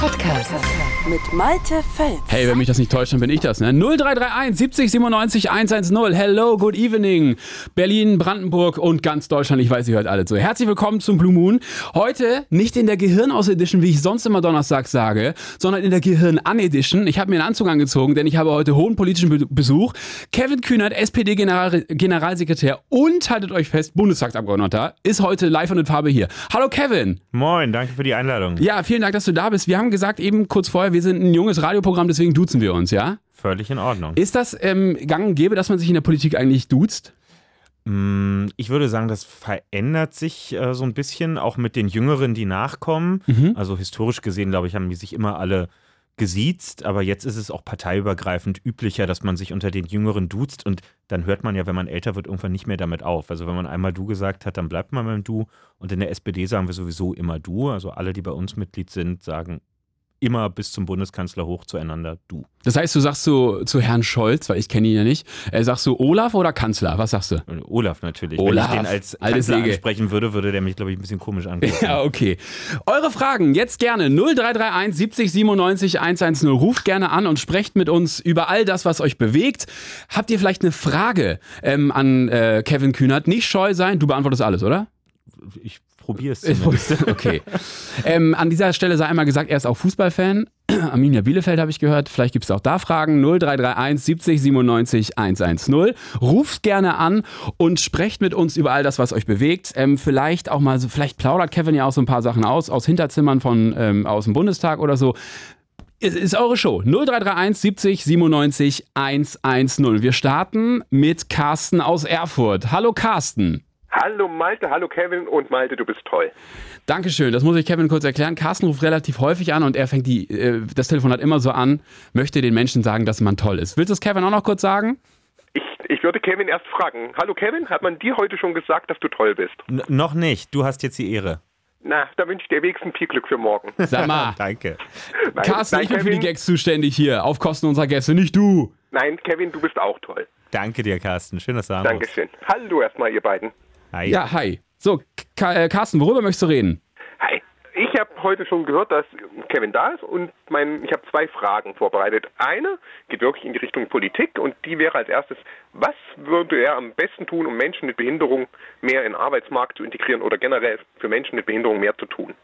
Podcast mit Malte Fels. Hey, wenn mich das nicht täuscht, dann bin ich das, ne? 0331 70 97 110. Hello, good evening. Berlin, Brandenburg und ganz Deutschland. Ich weiß, ihr hört alle zu. Herzlich willkommen zum Blue Moon. Heute nicht in der Gehirnaus-Edition, wie ich sonst immer Donnerstag sage, sondern in der Gehirn-An-Edition. Ich habe mir einen Anzug angezogen, denn ich habe heute hohen politischen Be Besuch. Kevin Kühnert, SPD-Generalsekretär und, haltet euch fest, Bundestagsabgeordneter, ist heute live und in Farbe hier. Hallo Kevin. Moin, danke für die Einladung. Ja, vielen Dank, dass du da bist. Wir haben gesagt eben kurz vorher, wir sind ein junges Radioprogramm, deswegen duzen wir uns, ja? Völlig in Ordnung. Ist das ähm, gang und gäbe, dass man sich in der Politik eigentlich duzt? Mm, Ich würde sagen, das verändert sich äh, so ein bisschen, auch mit den Jüngeren, die nachkommen. Mhm. Also historisch gesehen, glaube ich, haben die sich immer alle gesiezt, aber jetzt ist es auch parteiübergreifend üblicher, dass man sich unter den Jüngeren duzt und dann hört man ja, wenn man älter wird, irgendwann nicht mehr damit auf. Also wenn man einmal du gesagt hat, dann bleibt man beim du und in der SPD sagen wir sowieso immer du. Also alle, die bei uns Mitglied sind, sagen immer bis zum Bundeskanzler hoch zueinander du. Das heißt, du sagst so zu Herrn Scholz, weil ich kenne ihn ja nicht, äh, sagst du Olaf oder Kanzler? Was sagst du? Und Olaf natürlich. Olaf, Wenn ich den als Kanzler Säge. ansprechen würde, würde der mich, glaube ich, ein bisschen komisch angucken. Ja, okay. Eure Fragen jetzt gerne 0331 70 97 110. Ruft gerne an und sprecht mit uns über all das, was euch bewegt. Habt ihr vielleicht eine Frage ähm, an äh, Kevin Kühnert? Nicht scheu sein, du beantwortest alles, oder? Ich probiere es Ich zumindest. okay. ähm, an dieser Stelle sei einmal gesagt, er ist auch Fußballfan. Arminia Bielefeld habe ich gehört. Vielleicht gibt es auch da Fragen. 0331 70 97 110. Ruft gerne an und sprecht mit uns über all das, was euch bewegt. Ähm, vielleicht auch mal so, vielleicht plaudert Kevin ja auch so ein paar Sachen aus, aus Hinterzimmern von ähm, aus dem Bundestag oder so. Es ist eure Show. 0331 70 97 110. Wir starten mit Carsten aus Erfurt. Hallo Carsten. Hallo Malte, hallo Kevin und Malte, du bist toll. Dankeschön, das muss ich Kevin kurz erklären. Carsten ruft relativ häufig an und er fängt die, äh, das Telefonat immer so an, möchte den Menschen sagen, dass man toll ist. Willst du es Kevin auch noch kurz sagen? Ich, ich würde Kevin erst fragen. Hallo Kevin, hat man dir heute schon gesagt, dass du toll bist? N noch nicht. Du hast jetzt die Ehre. Na, da wünsche ich dir wenigstens viel Glück für morgen. Sag mal, Danke. Nein, Carsten, nein, ich bin für die Kevin, Gags zuständig hier, auf Kosten unserer Gäste, nicht du. Nein, Kevin, du bist auch toll. Danke dir, Carsten. Schön, dass du anrufst. Dankeschön. Hallo erstmal, ihr beiden. Hi. Ja, hi. So, Ka äh, Carsten, worüber möchtest du reden? Hi. Ich habe heute schon gehört, dass Kevin da ist und mein, ich habe zwei Fragen vorbereitet. Eine geht wirklich in die Richtung Politik und die wäre als erstes, was würde er am besten tun, um Menschen mit Behinderung mehr in den Arbeitsmarkt zu integrieren oder generell für Menschen mit Behinderung mehr zu tun?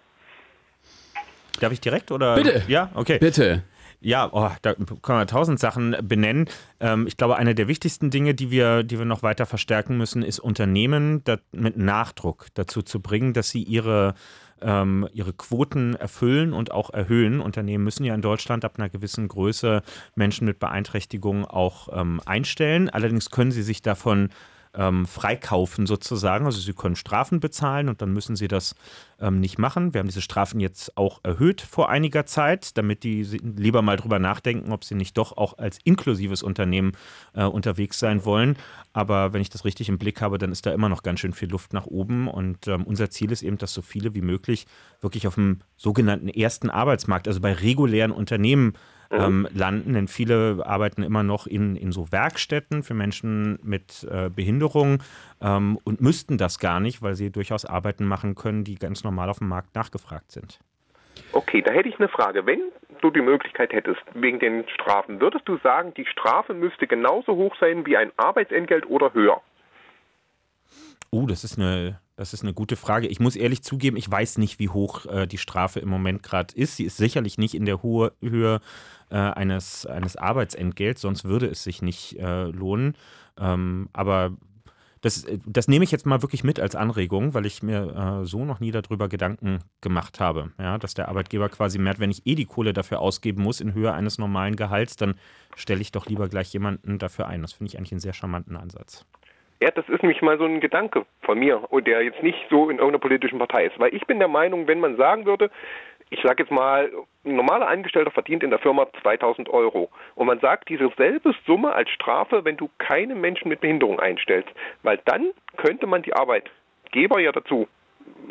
Darf ich direkt oder? Bitte. Ja, okay. Bitte. Ja, oh, da können wir tausend Sachen benennen. Ähm, ich glaube, eine der wichtigsten Dinge, die wir, die wir noch weiter verstärken müssen, ist Unternehmen da, mit Nachdruck dazu zu bringen, dass sie ihre, ähm, ihre Quoten erfüllen und auch erhöhen. Unternehmen müssen ja in Deutschland ab einer gewissen Größe Menschen mit Beeinträchtigungen auch ähm, einstellen. Allerdings können sie sich davon ähm, freikaufen sozusagen. Also sie können Strafen bezahlen und dann müssen sie das ähm, nicht machen. Wir haben diese Strafen jetzt auch erhöht vor einiger Zeit, damit die lieber mal drüber nachdenken, ob sie nicht doch auch als inklusives Unternehmen äh, unterwegs sein wollen. Aber wenn ich das richtig im Blick habe, dann ist da immer noch ganz schön viel Luft nach oben. Und ähm, unser Ziel ist eben, dass so viele wie möglich wirklich auf dem sogenannten ersten Arbeitsmarkt, also bei regulären Unternehmen, ähm, landen, denn viele arbeiten immer noch in, in so Werkstätten für Menschen mit äh, Behinderung ähm, und müssten das gar nicht, weil sie durchaus Arbeiten machen können, die ganz normal auf dem Markt nachgefragt sind. Okay, da hätte ich eine Frage. Wenn du die Möglichkeit hättest, wegen den Strafen, würdest du sagen, die Strafe müsste genauso hoch sein wie ein Arbeitsentgelt oder höher? Oh, das ist eine, das ist eine gute Frage. Ich muss ehrlich zugeben, ich weiß nicht, wie hoch äh, die Strafe im Moment gerade ist. Sie ist sicherlich nicht in der hohe, Höhe äh, eines, eines Arbeitsentgelts, sonst würde es sich nicht äh, lohnen. Ähm, aber das, äh, das nehme ich jetzt mal wirklich mit als Anregung, weil ich mir äh, so noch nie darüber Gedanken gemacht habe. Ja, dass der Arbeitgeber quasi merkt, wenn ich eh die Kohle dafür ausgeben muss in Höhe eines normalen Gehalts, dann stelle ich doch lieber gleich jemanden dafür ein. Das finde ich eigentlich einen sehr charmanten Ansatz. Ja, das ist nämlich mal so ein Gedanke von mir, und der jetzt nicht so in irgendeiner politischen Partei ist. Weil ich bin der Meinung, wenn man sagen würde, ich sage jetzt mal, ein normaler Angestellter verdient in der Firma 2000 Euro. Und man sagt diese selbe Summe als Strafe, wenn du keine Menschen mit Behinderung einstellst. Weil dann könnte man die Arbeitgeber ja dazu,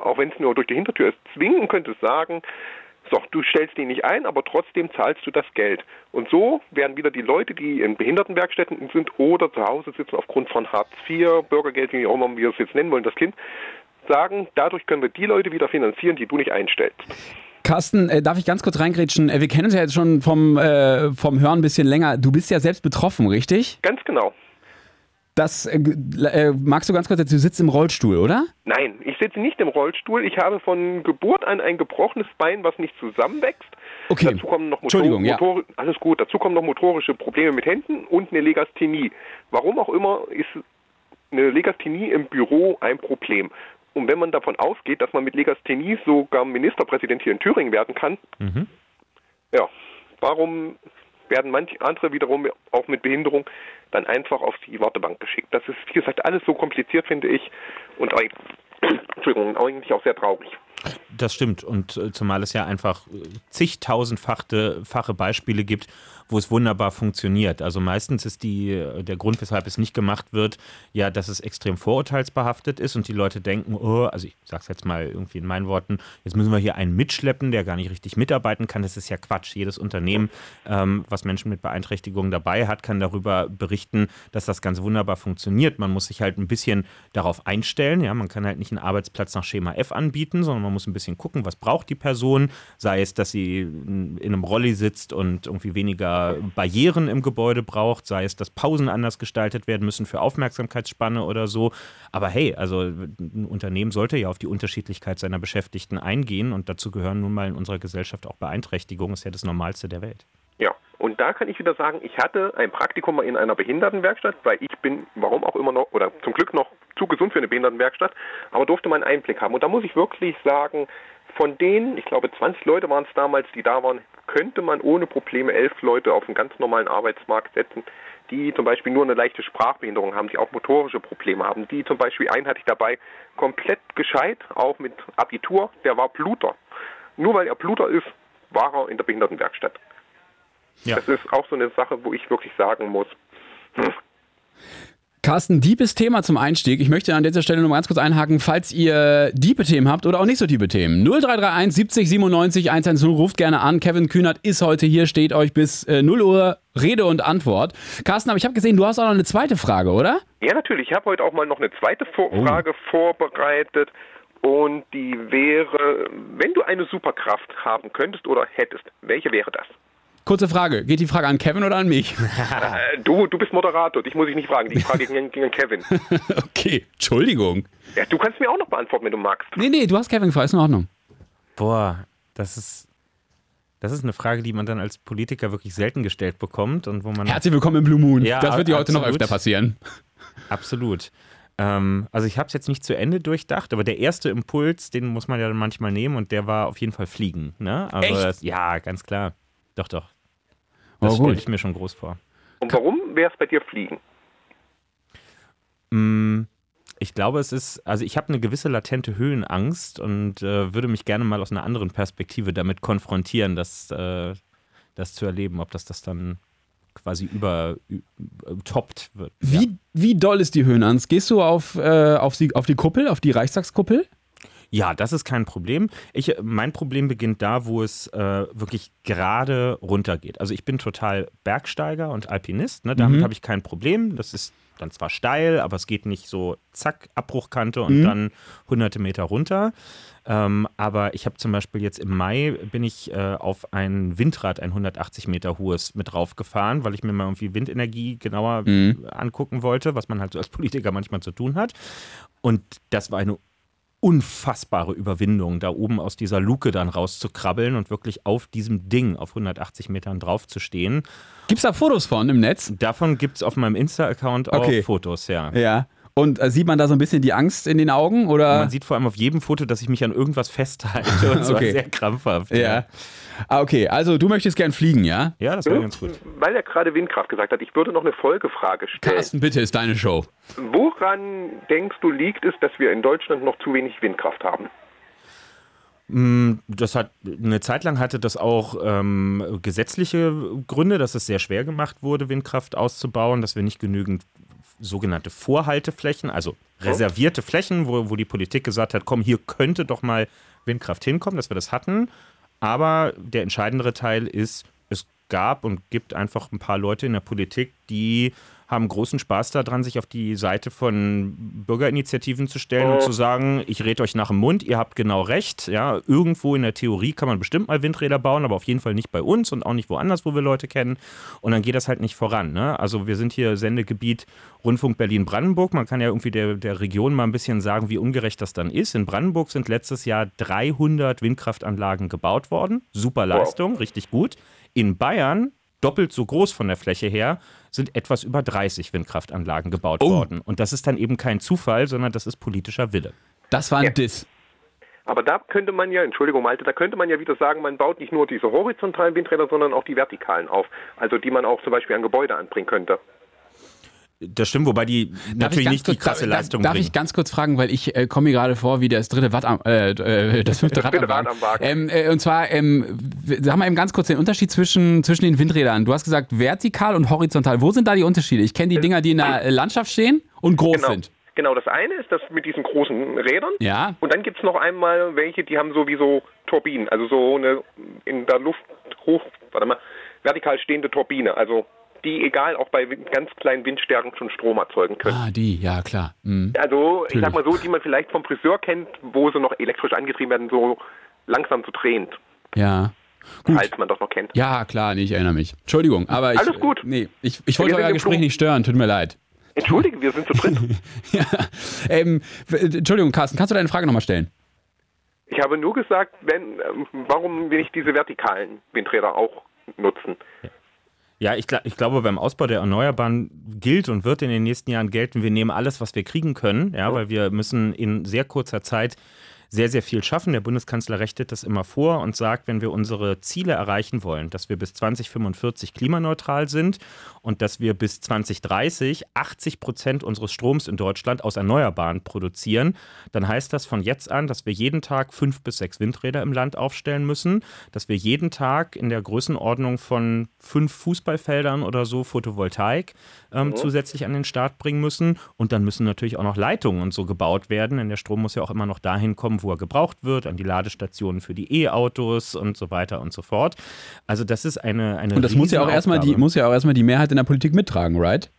auch wenn es nur durch die Hintertür ist, zwingen könnte sagen, So, du stellst die nicht ein, aber trotzdem zahlst du das Geld. Und so werden wieder die Leute, die in Behindertenwerkstätten sind oder zu Hause sitzen aufgrund von Hartz IV, Bürgergeld, wie auch immer wir es jetzt nennen wollen, das Kind, sagen, dadurch können wir die Leute wieder finanzieren, die du nicht einstellst. Carsten, äh, darf ich ganz kurz reingrätschen? Äh, wir kennen uns ja jetzt schon vom, äh, vom Hören ein bisschen länger. Du bist ja selbst betroffen, richtig? Ganz genau. Das äh, äh, magst du ganz kurz, du sitzt im Rollstuhl, oder? Nein, ich sitze nicht im Rollstuhl. Ich habe von Geburt an ein gebrochenes Bein, was nicht zusammenwächst. Okay. Dazu kommen noch Motor Entschuldigung, ja. Motor alles gut. Dazu kommen noch motorische Probleme mit Händen und eine Legasthenie. Warum auch immer ist eine Legasthenie im Büro ein Problem. Und wenn man davon ausgeht, dass man mit Legasthenie sogar Ministerpräsident hier in Thüringen werden kann, ja, warum werden manche andere wiederum auch mit Behinderung dann einfach auf die Wartebank geschickt? Das ist, wie gesagt, alles so kompliziert, finde ich, und Entschuldigung, eigentlich auch sehr traurig. Das stimmt. Und äh, zumal es ja einfach äh, zigtausendfache fache Beispiele gibt, wo es wunderbar funktioniert. Also meistens ist die, der Grund, weshalb es nicht gemacht wird, ja, dass es extrem vorurteilsbehaftet ist und die Leute denken, oh, also ich sage es jetzt mal irgendwie in meinen Worten, jetzt müssen wir hier einen mitschleppen, der gar nicht richtig mitarbeiten kann. Das ist ja Quatsch. Jedes Unternehmen, ähm, was Menschen mit Beeinträchtigungen dabei hat, kann darüber berichten, dass das ganz wunderbar funktioniert. Man muss sich halt ein bisschen darauf einstellen. Ja, man kann halt nicht einen Arbeitsplatz nach Schema F anbieten, sondern man muss ein bisschen gucken, was braucht die Person. Sei es, dass sie in einem Rolli sitzt und irgendwie weniger Barrieren im Gebäude braucht, sei es, dass Pausen anders gestaltet werden müssen für Aufmerksamkeitsspanne oder so. Aber hey, also ein Unternehmen sollte ja auf die Unterschiedlichkeit seiner Beschäftigten eingehen und dazu gehören nun mal in unserer Gesellschaft auch Beeinträchtigungen. Ist ja das Normalste der Welt. Ja, und da kann ich wieder sagen, ich hatte ein Praktikum mal in einer Behindertenwerkstatt, weil ich bin, warum auch immer noch, oder zum Glück noch zu gesund für eine Behindertenwerkstatt, aber durfte mal einen Einblick haben. Und da muss ich wirklich sagen, von denen, ich glaube 20 Leute waren es damals, die da waren, könnte man ohne Probleme elf Leute auf einen ganz normalen Arbeitsmarkt setzen, die zum Beispiel nur eine leichte Sprachbehinderung haben, die auch motorische Probleme haben, die zum Beispiel, einen hatte ich dabei, komplett gescheit, auch mit Abitur, der war Bluter. Nur weil er Bluter ist, war er in der Behindertenwerkstatt. Ja. Das ist auch so eine Sache, wo ich wirklich sagen muss, hm, Carsten, diebes Thema zum Einstieg. Ich möchte an dieser Stelle nur mal ganz kurz einhaken, falls ihr diebe Themen habt oder auch nicht so diebe Themen. 0331 70 97 110 ruft gerne an. Kevin Kühnert ist heute hier, steht euch bis äh, 0 Uhr Rede und Antwort. Carsten, aber ich habe gesehen, du hast auch noch eine zweite Frage, oder? Ja, natürlich. Ich habe heute auch mal noch eine zweite Vor Frage vorbereitet. Und die wäre, wenn du eine Superkraft haben könntest oder hättest, welche wäre das? Kurze Frage. Geht die Frage an Kevin oder an mich? Äh, du, du bist Moderator, dich muss ich nicht fragen. Die Frage ging, ging an Kevin. okay, Entschuldigung. Ja, du kannst mir auch noch beantworten, wenn du magst. Nee, nee, du hast Kevin gefragt, ist in Ordnung. Boah, das ist. Das ist eine Frage, die man dann als Politiker wirklich selten gestellt bekommt und wo man. Herzlich willkommen im Blue Moon. Ja, das wird dir heute noch öfter passieren. Absolut. Ähm, also ich habe es jetzt nicht zu Ende durchdacht, aber der erste Impuls, den muss man ja dann manchmal nehmen und der war auf jeden Fall Fliegen. Ne? Also Echt? Das, ja, ganz klar. Doch, doch. Oh, Das stelle ich mir schon groß vor. Und warum wäre es bei dir Fliegen? Mm, Ich glaube, es ist, also ich habe eine gewisse latente Höhenangst und äh, würde mich gerne mal aus einer anderen Perspektive damit konfrontieren, das, äh, das zu erleben, ob das das dann quasi über, ü- toppt wird. Wie, wie doll ist die Höhenangst? Gehst du auf, äh, auf, die, auf die Kuppel, auf die Reichstagskuppel? Ja, das ist kein Problem. Ich, mein Problem beginnt da, wo es äh, wirklich gerade runtergeht. Also ich bin total Bergsteiger und Alpinist. Ne? Damit habe ich kein Problem. Das ist dann zwar steil, aber es geht nicht so zack, Abbruchkante und dann hunderte Meter runter. Ähm, aber ich habe zum Beispiel jetzt im Mai bin ich äh, auf ein Windrad, ein 180 Meter hohes, mit draufgefahren, weil ich mir mal irgendwie Windenergie genauer angucken wollte, was man halt so als Politiker manchmal zu tun hat. Und das war eine unfassbare Überwindung, da oben aus dieser Luke dann rauszukrabbeln und wirklich auf diesem Ding auf 180 Metern drauf zu stehen. Gibt's da Fotos von im Netz? Davon gibt es auf meinem Insta-Account auch Okay. Fotos, ja. Ja. Und äh, sieht man da so ein bisschen die Angst in den Augen? Oder? Man sieht vor allem auf jedem Foto, dass ich mich an irgendwas festhalte und zwar Okay. sehr krampfhaft. ja. Ah, okay. Also du möchtest gern fliegen, ja? ja das wäre ganz gut. Weil er gerade Windkraft gesagt hat, ich würde noch eine Folgefrage stellen. Carsten, bitte, ist deine Show. Woran denkst du liegt es, dass wir in Deutschland noch zu wenig Windkraft haben? Mm, Das hat eine Zeit lang hatte das auch ähm, gesetzliche Gründe, dass es sehr schwer gemacht wurde, Windkraft auszubauen, dass wir nicht genügend sogenannte Vorhalteflächen, also reservierte Flächen, wo, wo die Politik gesagt hat, komm, hier könnte doch mal Windkraft hinkommen, dass wir das hatten. Aber der entscheidendere Teil ist, es gab und gibt einfach ein paar Leute in der Politik, die haben großen Spaß daran, sich auf die Seite von Bürgerinitiativen zu stellen und zu sagen, ich rede euch nach dem Mund, ihr habt genau recht. Ja, irgendwo in der Theorie kann man bestimmt mal Windräder bauen, aber auf jeden Fall nicht bei uns und auch nicht woanders, wo wir Leute kennen. Und dann geht das halt nicht voran. Ne? Also wir sind hier Sendegebiet Rundfunk Berlin-Brandenburg. Man kann ja irgendwie der, der Region mal ein bisschen sagen, wie ungerecht das dann ist. In Brandenburg sind letztes Jahr 300 Windkraftanlagen gebaut worden. Super Leistung, richtig gut. In Bayern doppelt so groß von der Fläche her, sind etwas über 30 Windkraftanlagen gebaut Oh. worden. Und das ist dann eben kein Zufall, sondern das ist politischer Wille. Das war ein Ja. Diss. Aber da könnte man ja, Entschuldigung Malte, da könnte man ja wieder sagen, man baut nicht nur diese horizontalen Windräder, sondern auch die vertikalen auf. Also die man auch zum Beispiel an Gebäude anbringen könnte. Das stimmt, wobei die Darf ich natürlich nicht die kurz- krasse darf- Leistung Darf bringen. ich ganz kurz fragen, weil ich äh, komme mir gerade vor wie das dritte Watt am, äh, äh, das fünfte Rad dritte am Wagen. Rad am Wagen. Ähm, äh, und zwar, ähm, wir- sag mal eben ganz kurz den Unterschied zwischen, zwischen den Windrädern. Du hast gesagt vertikal und horizontal. Wo sind da die Unterschiede? Ich kenne die Dinger, die in der äh, Landschaft stehen und groß Genau. sind. Genau, das eine ist das mit diesen großen Rädern. Ja. Und dann gibt es noch einmal welche, die haben sowieso Turbinen, also so eine in der Luft hoch, warte mal, vertikal stehende Turbine, also die egal auch bei ganz kleinen Windstärken schon Strom erzeugen können. Ah, die, ja klar. Mhm. Also ich sag mal so, die man vielleicht vom Friseur kennt, wo sie noch elektrisch angetrieben werden, so langsam zu drehend, Ja. Gut. falls man das noch kennt. Ja, klar, nee, ich erinnere mich. Entschuldigung, aber ich. Alles gut. Nee, ich, ich wollte euer Gespräch Flug. nicht stören, tut mir leid. Entschuldige, wir sind zu dritt. Ja. Ähm, Entschuldigung, Carsten, kannst du deine Frage nochmal stellen? Ich habe nur gesagt, wenn, ähm, warum will ich diese vertikalen Windräder auch nutzen? Ja, ich, ich glaube, beim Ausbau der Erneuerbaren gilt und wird in den nächsten Jahren gelten, wir nehmen alles, was wir kriegen können, ja, weil wir müssen in sehr kurzer Zeit sehr, sehr viel schaffen. Der Bundeskanzler rechnet das immer vor und sagt, wenn wir unsere Ziele erreichen wollen, dass wir bis 2045 klimaneutral sind und dass wir bis 2030 80 Prozent unseres Stroms in Deutschland aus Erneuerbaren produzieren, dann heißt das von jetzt an, dass wir jeden Tag fünf bis sechs Windräder im Land aufstellen müssen, dass wir jeden Tag in der Größenordnung von fünf Fußballfeldern oder so Photovoltaik ähm, zusätzlich an den Start bringen müssen. Und dann müssen natürlich auch noch Leitungen und so gebaut werden, denn der Strom muss ja auch immer noch dahin kommen, wo er gebraucht wird, an die Ladestationen für die E-Autos und so weiter und so fort. Also das ist eine eine Und das muss ja auch erstmal die, muss ja auch erstmal die Mehrheit in der Politik mittragen, right?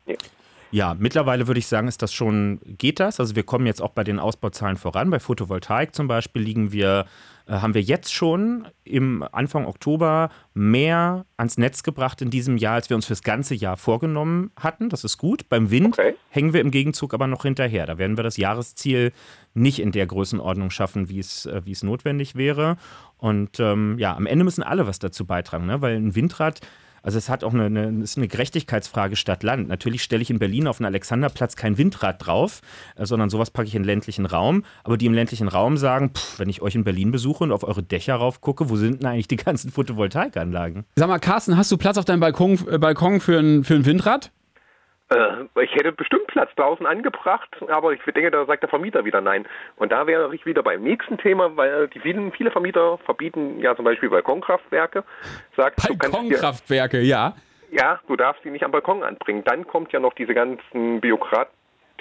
Ja, mittlerweile würde ich sagen, ist das schon, geht das? Also wir kommen jetzt auch bei den Ausbauzahlen voran. Bei Photovoltaik zum Beispiel liegen wir, äh, haben wir jetzt schon im Anfang Oktober mehr ans Netz gebracht in diesem Jahr, als wir uns fürs ganze Jahr vorgenommen hatten. Das ist gut. Beim Wind Okay. hängen wir im Gegenzug aber noch hinterher. Da werden wir das Jahresziel nicht in der Größenordnung schaffen, wie es, äh, wie es notwendig wäre. Und ähm, ja, am Ende müssen alle was dazu beitragen, ne? weil ein Windrad also es hat auch eine, eine, ist eine Gerechtigkeitsfrage Stadt-Land. Natürlich stelle ich in Berlin auf dem Alexanderplatz kein Windrad drauf, äh, sondern sowas packe ich in den ländlichen Raum. Aber die im ländlichen Raum sagen, pff, wenn ich euch in Berlin besuche und auf eure Dächer rauf gucke, wo sind denn eigentlich die ganzen Photovoltaikanlagen? Sag mal, Carsten, hast du Platz auf deinem Balkon, äh, Balkon für, ein, für ein Windrad? Äh, ich hätte bestimmt Platz draußen angebracht, aber ich denke, da sagt der Vermieter wieder nein. Und da wäre ich wieder beim nächsten Thema, weil die vielen, viele Vermieter verbieten ja zum Beispiel Balkonkraftwerke. Sagt, Balkonkraftwerke, ja. ja, du darfst die nicht am Balkon anbringen. Dann kommt ja noch diese ganzen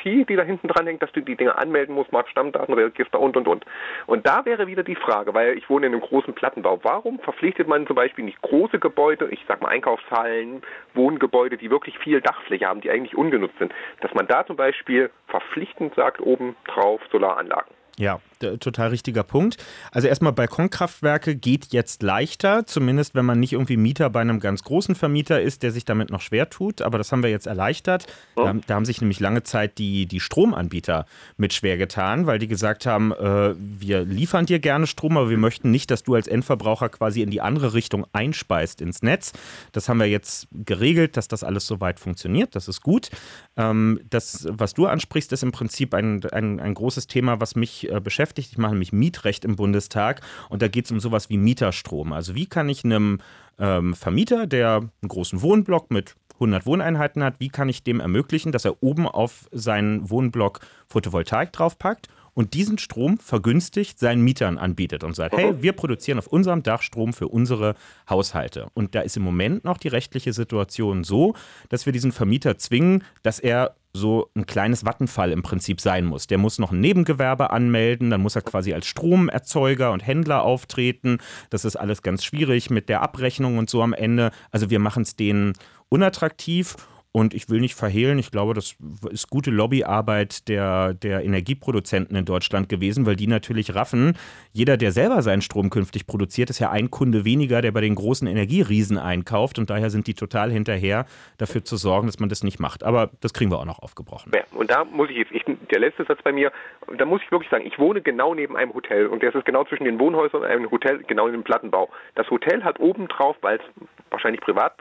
Die da hinten dran hängt, dass du die Dinge anmelden musst, Markt Stammdatenregister und und und. Und da wäre wieder die Frage, weil ich wohne in einem großen Plattenbau, warum verpflichtet man zum Beispiel nicht große Gebäude, ich sag mal Einkaufshallen, Wohngebäude, die wirklich viel Dachfläche haben, die eigentlich ungenutzt sind, dass man da zum Beispiel verpflichtend sagt, oben drauf Solaranlagen. Ja, total richtiger Punkt. Also erstmal Balkonkraftwerke geht jetzt leichter, zumindest wenn man nicht irgendwie Mieter bei einem ganz großen Vermieter ist, der sich damit noch schwer tut. Aber das haben wir jetzt erleichtert. Da, haben- da haben sich nämlich lange Zeit die, die Stromanbieter mit schwer getan, weil die gesagt haben, äh, wir liefern dir gerne Strom, aber wir möchten nicht, dass du als Endverbraucher quasi in die andere Richtung einspeist ins Netz. Das haben wir jetzt geregelt, dass das alles soweit funktioniert. Das ist gut. Ähm, das, was du ansprichst, ist im Prinzip ein, ein, ein großes Thema, was mich äh, beschäftigt. Ich mache nämlich Mietrecht im Bundestag und da geht es um sowas wie Mieterstrom. Also wie kann ich einem ähm, Vermieter, der einen großen Wohnblock mit 100 Wohneinheiten hat, wie kann ich dem ermöglichen, dass er oben auf seinen Wohnblock Photovoltaik draufpackt und diesen Strom vergünstigt seinen Mietern anbietet und sagt, hey, wir produzieren auf unserem Dach Strom für unsere Haushalte. Und da ist im Moment noch die rechtliche Situation so, dass wir diesen Vermieter zwingen, dass er so ein kleines Vattenfall im Prinzip sein muss. Der muss noch ein Nebengewerbe anmelden, dann muss er quasi als Stromerzeuger und Händler auftreten. Das ist alles ganz schwierig mit der Abrechnung und so am Ende. Also wir machen es denen unattraktiv und ich will nicht verhehlen, ich glaube, das ist gute Lobbyarbeit der, der Energieproduzenten in Deutschland gewesen, weil die natürlich raffen, jeder, der selber seinen Strom künftig produziert, ist ja ein Kunde weniger, der bei den großen Energieriesen einkauft. Und daher sind die total hinterher, dafür zu sorgen, dass man das nicht macht. Aber das kriegen wir auch noch aufgebrochen. Ja, und da muss ich jetzt, ich, der letzte Satz bei mir, da muss ich wirklich sagen, ich wohne genau neben einem Hotel und das ist genau zwischen den Wohnhäusern und einem Hotel, genau in dem Plattenbau. Das Hotel hat obendrauf, weil es wahrscheinlich privat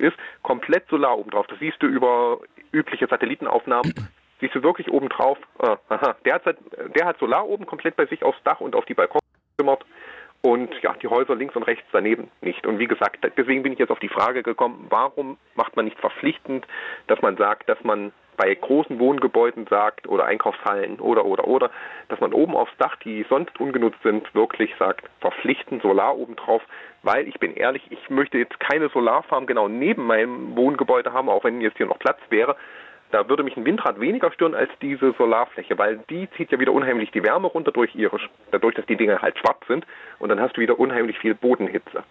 ist, komplett Solar oben drauf. Das siehst du über übliche Satellitenaufnahmen. siehst du wirklich oben drauf. Ah, aha. Der hat, der hat Solar oben komplett bei sich aufs Dach und auf die Balkons gezimmert. Und ja, die Häuser links und rechts daneben nicht. Und wie gesagt, deswegen bin ich jetzt auf die Frage gekommen, warum macht man nicht verpflichtend, dass man sagt, dass man bei großen Wohngebäuden sagt oder Einkaufshallen oder oder oder, dass man oben aufs Dach, die sonst ungenutzt sind, wirklich sagt, verpflichtend Solar obendrauf, weil ich bin ehrlich, ich möchte jetzt keine Solarfarm genau neben meinem Wohngebäude haben, auch wenn jetzt hier noch Platz wäre. Da würde mich ein Windrad weniger stören als diese Solarfläche, weil die zieht ja wieder unheimlich die Wärme runter durch ihre, dadurch, dass die Dinge halt schwarz sind und dann hast du wieder unheimlich viel Bodenhitze.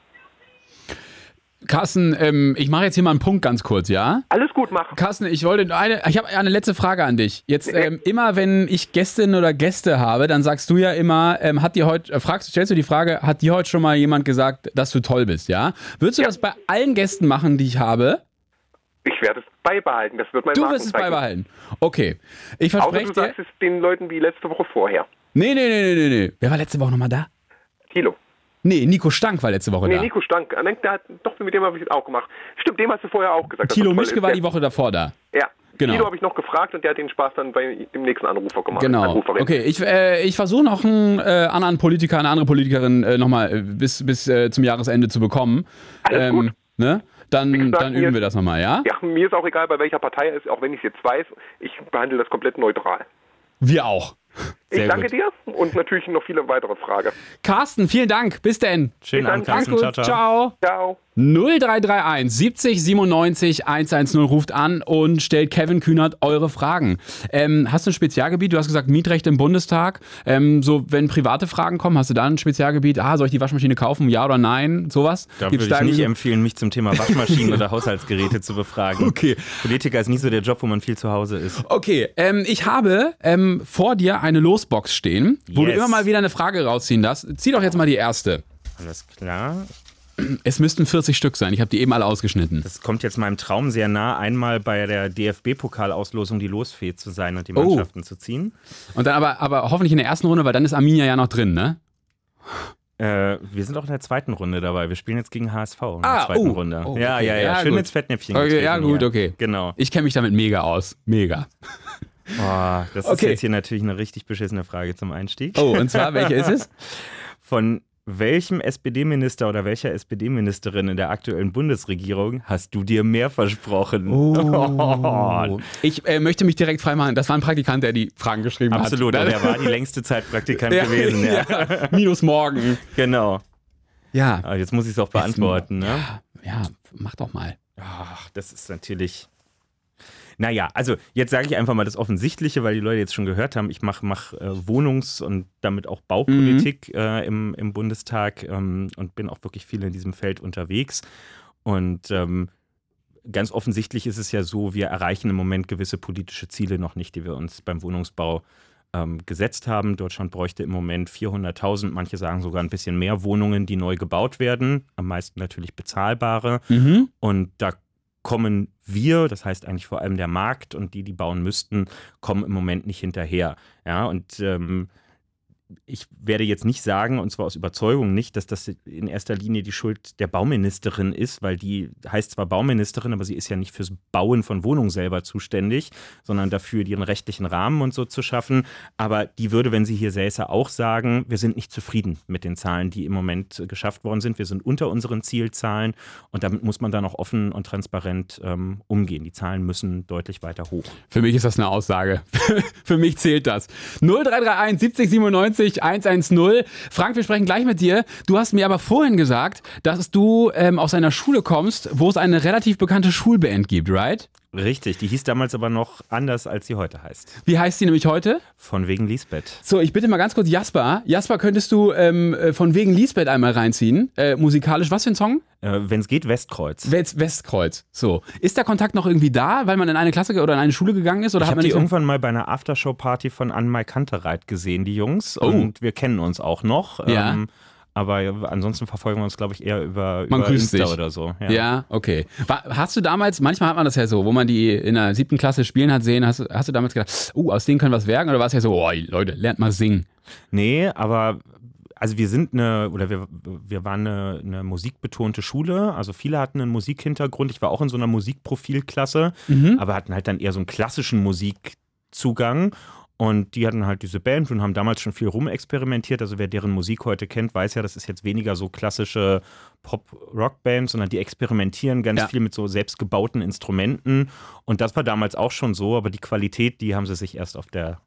Carsten, ähm, ich mache jetzt hier mal einen Punkt ganz kurz, ja? Alles gut machen. Carsten, ich wollte eine, ich habe eine letzte Frage an dich. Jetzt ähm, immer, wenn ich Gästinnen oder Gäste habe, dann sagst du ja immer, ähm, hat dir heute, äh, fragst, stellst du die Frage, hat dir heute schon mal jemand gesagt, dass du toll bist, ja? Würdest du ja. das bei allen Gästen machen, die ich habe? Ich werde es beibehalten. Das wird mein Du wirst es beibehalten. Okay. Ich verspreche Außer du sagst es den Leuten wie letzte Woche vorher. Nee, nee, nee, nee, nee. Wer war letzte Woche nochmal da? Thilo. Nee, Nico Stank war letzte Woche nee, da. Nee, Nico Stank. Der hat, doch, mit dem habe ich es auch gemacht. Stimmt, dem hast du vorher auch gesagt. Thilo Mischke war die Woche davor da. Ja. Genau. Thilo habe ich noch gefragt und der hat den Spaß dann bei dem nächsten Anrufer gemacht. Genau. Okay, ich, äh, ich versuche noch einen äh, anderen Politiker, eine andere Politikerin äh, nochmal äh, bis, bis äh, zum Jahresende zu bekommen. Alles ähm, gut. Ne? Dann, gesagt, dann üben wir das nochmal, ja? Ja, mir ist auch egal, bei welcher Partei er ist, auch wenn ich es jetzt weiß. Ich behandle das komplett neutral. Wir auch. Sehr ich danke gut. dir und natürlich noch viele weitere Fragen. Carsten, vielen Dank. Bis denn. Schönen Abend, Carsten. Ciao, ciao. ciao. Ciao. 0331 70 97 110 ruft an und stellt Kevin Kühnert eure Fragen. Ähm, hast du ein Spezialgebiet? Du hast gesagt Mietrecht im Bundestag. Ähm, so, wenn private Fragen kommen, hast du da ein Spezialgebiet? Ah, soll ich die Waschmaschine kaufen? Ja oder nein? Sowas? Da Gibt's würde ich nicht empfehlen, mich zum Thema Waschmaschinen oder Haushaltsgeräte zu befragen. Okay. Politiker ist nicht so der Job, wo man viel zu Hause ist. Okay, ähm, ich habe ähm, vor dir eine Losbox stehen, wo yes. du immer mal wieder eine Frage rausziehen darfst. Zieh doch jetzt mal die erste. Alles klar. Es müssten 40 Stück sein. Ich habe die eben alle ausgeschnitten. Das kommt jetzt meinem Traum sehr nah, einmal bei der DFB-Pokalauslosung die Losfee zu sein und die oh. Mannschaften oh. zu ziehen. Und dann aber, aber hoffentlich in der ersten Runde, weil dann ist Arminia ja noch drin, ne? Äh, wir sind auch in der zweiten Runde dabei. Wir spielen jetzt gegen HSV in der ah, zweiten oh, Runde. Oh, okay. Ja, ja, ja. ja Schön gut. ins Fettnäpfchen. Okay, ja, gut, okay. Genau. Ich kenne mich damit mega aus. Mega. Oh, das ist okay. jetzt hier natürlich eine richtig beschissene Frage zum Einstieg. Oh, und zwar, welche ist es? Von welchem SPD-Minister oder welcher SPD-Ministerin in der aktuellen Bundesregierung hast du dir mehr versprochen? Oh. Ich äh, möchte mich direkt freimachen. Das war ein Praktikant, der die Fragen geschrieben Absolut, hat. Absolut, der war die längste Zeit Praktikant ja, gewesen. Ja. ja. Minus morgen. Genau. Ja. Aber jetzt muss ich es auch beantworten. Ne? Ja, ja, mach doch mal. Ach, das ist natürlich. Naja, also jetzt sage ich einfach mal das Offensichtliche, weil die Leute jetzt schon gehört haben, ich mache mach, äh, Wohnungs- und damit auch Baupolitik mhm. äh, im, im Bundestag ähm, und bin auch wirklich viel in diesem Feld unterwegs. Und ähm, ganz offensichtlich ist es ja so, wir erreichen im Moment gewisse politische Ziele noch nicht, die wir uns beim Wohnungsbau ähm, gesetzt haben. Deutschland bräuchte im Moment 400.000, manche sagen sogar ein bisschen mehr Wohnungen, die neu gebaut werden. Am meisten natürlich bezahlbare. Mhm. Und da kommen wir, das heißt eigentlich vor allem der Markt und die, die bauen müssten, kommen im Moment nicht hinterher. Ja, und ähm, ich werde jetzt nicht sagen, und zwar aus Überzeugung nicht, dass das in erster Linie die Schuld der Bauministerin ist, weil die heißt zwar Bauministerin, aber sie ist ja nicht fürs Bauen von Wohnungen selber zuständig, sondern dafür, ihren rechtlichen Rahmen und so zu schaffen. Aber die würde, wenn sie hier säße, auch sagen, wir sind nicht zufrieden mit den Zahlen, die im Moment geschafft worden sind. Wir sind unter unseren Zielzahlen und damit muss man dann auch offen und transparent ähm, umgehen. Die Zahlen müssen deutlich weiter hoch. Für mich ist das eine Aussage. Für mich zählt das. 0331 70 97 97 110. Frank, wir sprechen gleich mit dir. Du hast mir aber vorhin gesagt, dass du ähm, aus einer Schule kommst, wo es eine relativ bekannte Schulband gibt, right? Richtig, die hieß damals aber noch anders, als sie heute heißt. Wie heißt sie nämlich heute? Von wegen Lisbeth. So, ich bitte mal ganz kurz Jasper. Jasper, könntest du ähm, äh, von wegen Lisbeth einmal reinziehen? Äh, musikalisch, was für ein Song? Äh, Wenn es geht, Westkreuz. West Westkreuz. So. Ist der Kontakt noch irgendwie da, weil man in eine Klasse oder in eine Schule gegangen ist? Oder Ich habe die irgendwann mal bei einer Aftershow-Party von Anne-Mai Kantereit gesehen, die Jungs. Oh. Und wir kennen uns auch noch. Ja. Ähm, aber ansonsten verfolgen wir uns, glaube ich, eher über, Man über Insta sich. oder so. Ja. okay. War, hast du damals, manchmal hat man das ja so, wo man die in der siebten Klasse spielen hat sehen, hast, du- hast du damals gedacht, uh, aus denen können was werden? Oder war es ja so, oh, Leute, lernt mal singen? Nee, aber also wir sind eine, oder wir, wir waren eine, eine musikbetonte Schule. Also viele hatten einen Musikhintergrund. Ich war auch in so einer Musikprofilklasse, aber hatten halt dann eher so einen klassischen Musikzugang. Und die hatten halt diese Band und haben damals schon viel rumexperimentiert. Also wer deren Musik heute kennt, weiß ja, das ist jetzt weniger so klassische Pop-Rock-Band, sondern die experimentieren ganz Ja. viel mit so selbstgebauten Instrumenten. Und das war damals auch schon so, aber die Qualität, die haben sie sich erst auf der,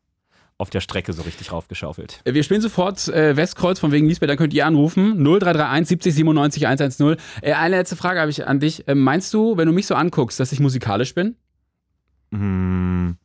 auf der Strecke so richtig raufgeschaufelt. Wir spielen sofort äh, Westkreuz von wegen Lisbeth, dann könnt ihr anrufen. 0331 70 97 110. Äh, eine letzte Frage habe ich an dich. Äh, meinst du, wenn du mich so anguckst, dass ich musikalisch bin? Hm,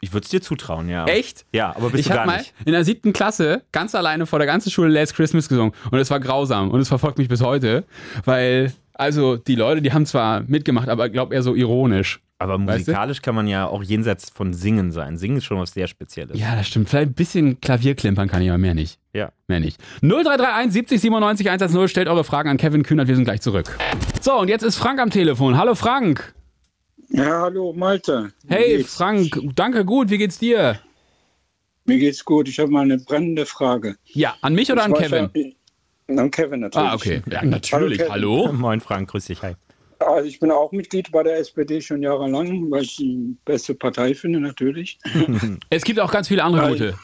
ich würde es dir zutrauen, ja. Echt? Ja, aber bist ich du habe gar mal nicht. in der siebten Klasse ganz alleine vor der ganzen Schule Last Christmas gesungen und es war grausam und es verfolgt mich bis heute, weil also die Leute, die haben zwar mitgemacht, aber ich glaube eher so ironisch. Aber Weißt du? musikalisch kann man ja auch jenseits von Singen sein. Singen ist schon was sehr Spezielles. Ja, das stimmt. Vielleicht ein bisschen Klavier klimpern kann ich, aber mehr nicht. Ja. Mehr nicht. 0331 70 97 110. Stellt eure Fragen an Kevin Kühnert. Wir sind gleich zurück. So, und jetzt ist Frank am Telefon. Hallo Frank. Ja, hallo Malte. Wie Hey geht's? Frank, danke gut. Wie geht's dir? Mir geht's gut. Ich habe mal eine brennende Frage. Ja, an mich oder an Ich weiß Kevin? Ja, an Kevin natürlich. Ah, okay. Ja, natürlich. Hallo, Hallo. Moin Frank, grüß dich. Hi. Also ich bin auch Mitglied bei der SPD schon jahrelang, weil ich die beste Partei finde natürlich. Es gibt auch ganz viele andere gute.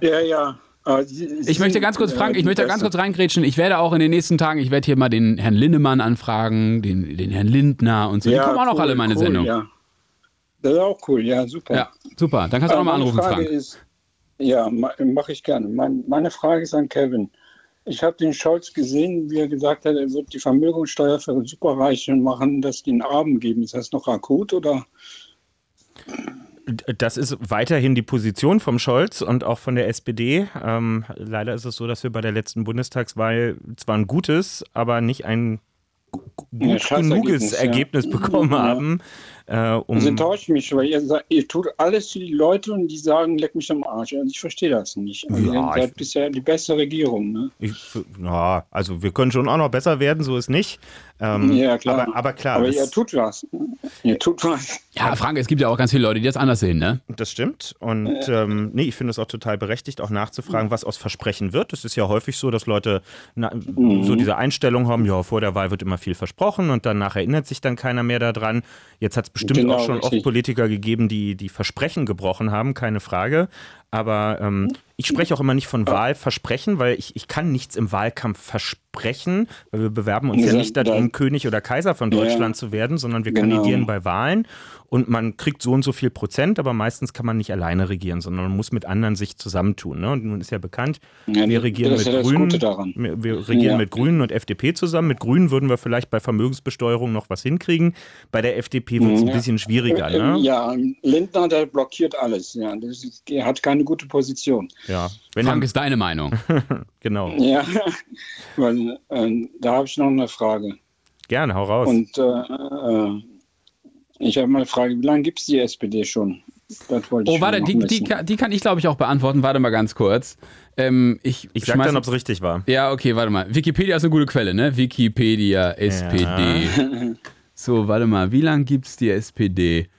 ja, ja. Sie Ich möchte sind, ganz kurz, äh, Frank, ich die möchte ganz kurz reingrätschen. Ich werde auch in den nächsten Tagen, ich werde hier mal den Herrn Lindemann anfragen, den, den Herrn Lindner und so. Die Ja, kommen auch noch cool, alle in meine cool, Sendung. Ja. Das ist auch cool, ja, super. Ja, super. Dann kannst du auch Äh, nochmal meine anrufen, Frage Frank. Ist, ja, mache ich gerne. Mein, meine Frage ist an Kevin. Ich habe den Scholz gesehen, wie er gesagt hat, er wird die Vermögenssteuer für Superreiche machen, dass die einen Abend geben. Ist das noch akut oder? Das ist weiterhin die Position vom Scholz und auch von der SPD. Ähm, leider ist es so, dass wir bei der letzten Bundestagswahl zwar ein gutes, aber nicht ein gut genuges. Ergebnis bekommen Ja. haben. Äh, um, Das enttäuscht mich, weil ihr, sagt, ihr tut alles für die Leute und die sagen, leck mich am Arsch. Also ich verstehe das nicht. Also Ja, ihr seid ich- bisher die beste Regierung. Ne? ich, ja, also wir können schon auch noch besser werden, so ist nicht. Ähm, Ja, klar. Aber, aber klar, Aber ihr tut was. Ihr tut was. Ja, Frank, es gibt ja auch ganz viele Leute, die das anders sehen, ne? Das stimmt. Und ähm, nee, ich finde es auch total berechtigt, auch nachzufragen, was aus Versprechen wird. Es ist ja häufig so, dass Leute na, so diese Einstellung haben, ja, vor der Wahl wird immer viel versprochen und danach erinnert sich dann keiner mehr daran. Jetzt hat es bestimmt Genau, auch schon oft richtig. Politiker gegeben, die die Versprechen gebrochen haben, keine Frage. Aber ähm, ich spreche auch immer nicht von Wahlversprechen, weil ich, ich kann nichts im Wahlkampf versprechen, weil wir bewerben uns ja Ja, nicht darum, König oder Kaiser von Ja. Deutschland zu werden, sondern wir Genau. kandidieren bei Wahlen und man kriegt so und so viel Prozent, aber meistens kann man nicht alleine regieren, sondern man muss mit anderen sich zusammentun. Ne? Und nun ist ja bekannt, Ja, wir regieren mit ja Grünen. Wir regieren Ja. mit Grünen und FDP zusammen. Mit Grünen würden wir vielleicht bei Vermögensbesteuerung noch was hinkriegen. Bei der FDP wird es ein Ja. bisschen schwieriger. Ne? Ja, Lindner, der blockiert alles. Ja, das er hat keine gute Position. Ja. Wenn Frank ist deine Meinung. genau. Ja, weil äh, da habe ich noch eine Frage. Gerne, hau raus. Und äh, äh, ich habe mal eine Frage, wie lange gibt es die SPD schon? Oh, warte, die, die, die kann ich, glaube ich, auch beantworten. Warte mal ganz kurz. Ähm, ich ich sag dann, ob es richtig war. Ja, okay, warte mal. Wikipedia ist eine gute Quelle, ne? Wikipedia, SPD. So, warte mal. Wie lange gibt es die SPD?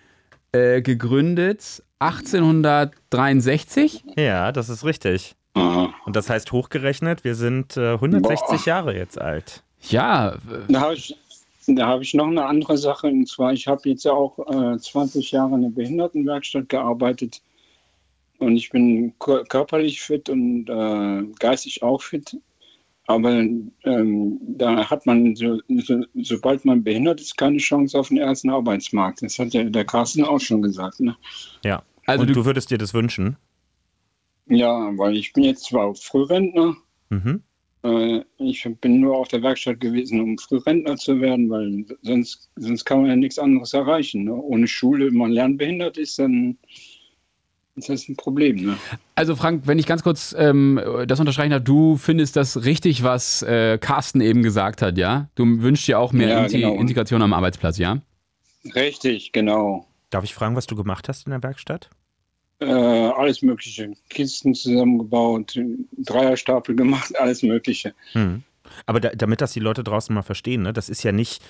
Äh, gegründet 1863? Ja, das ist richtig. Aha. Und das heißt hochgerechnet, wir sind äh, 160 Boah. Jahre jetzt alt. Ja, Da habe ich, da habe ich noch eine andere Sache. Und zwar, ich habe jetzt ja auch äh, 20 Jahre in der Behindertenwerkstatt gearbeitet. Und ich bin kör- körperlich fit und äh, geistig auch fit. Aber ähm, da hat man, so, so, sobald man behindert ist, keine Chance auf den ersten Arbeitsmarkt. Das hat ja der Carsten auch schon gesagt. Ne? Ja. Also Und du- du, würdest dir das wünschen? Ja, weil ich bin jetzt zwar Frührentner, Mhm. äh, ich bin nur auf der Werkstatt gewesen, um Frührentner zu werden, weil sonst, sonst kann man ja nichts anderes erreichen. Ne? Ohne Schule, wenn man lernbehindert ist, dann ist das ein Problem. Ne? Also Frank, wenn ich ganz kurz ähm, das unterstreichen darf, du findest das richtig, was äh, Carsten eben gesagt hat, ja? Du wünschst dir auch mehr Ja, Inti genau. Integration am Arbeitsplatz, ja? Richtig, genau. Darf ich fragen, was du gemacht hast in der Werkstatt? Äh, alles Mögliche. Kisten zusammengebaut, Dreierstapel gemacht, alles Mögliche. Hm. Aber da, damit das die Leute draußen mal verstehen, ne, das ist ja nicht,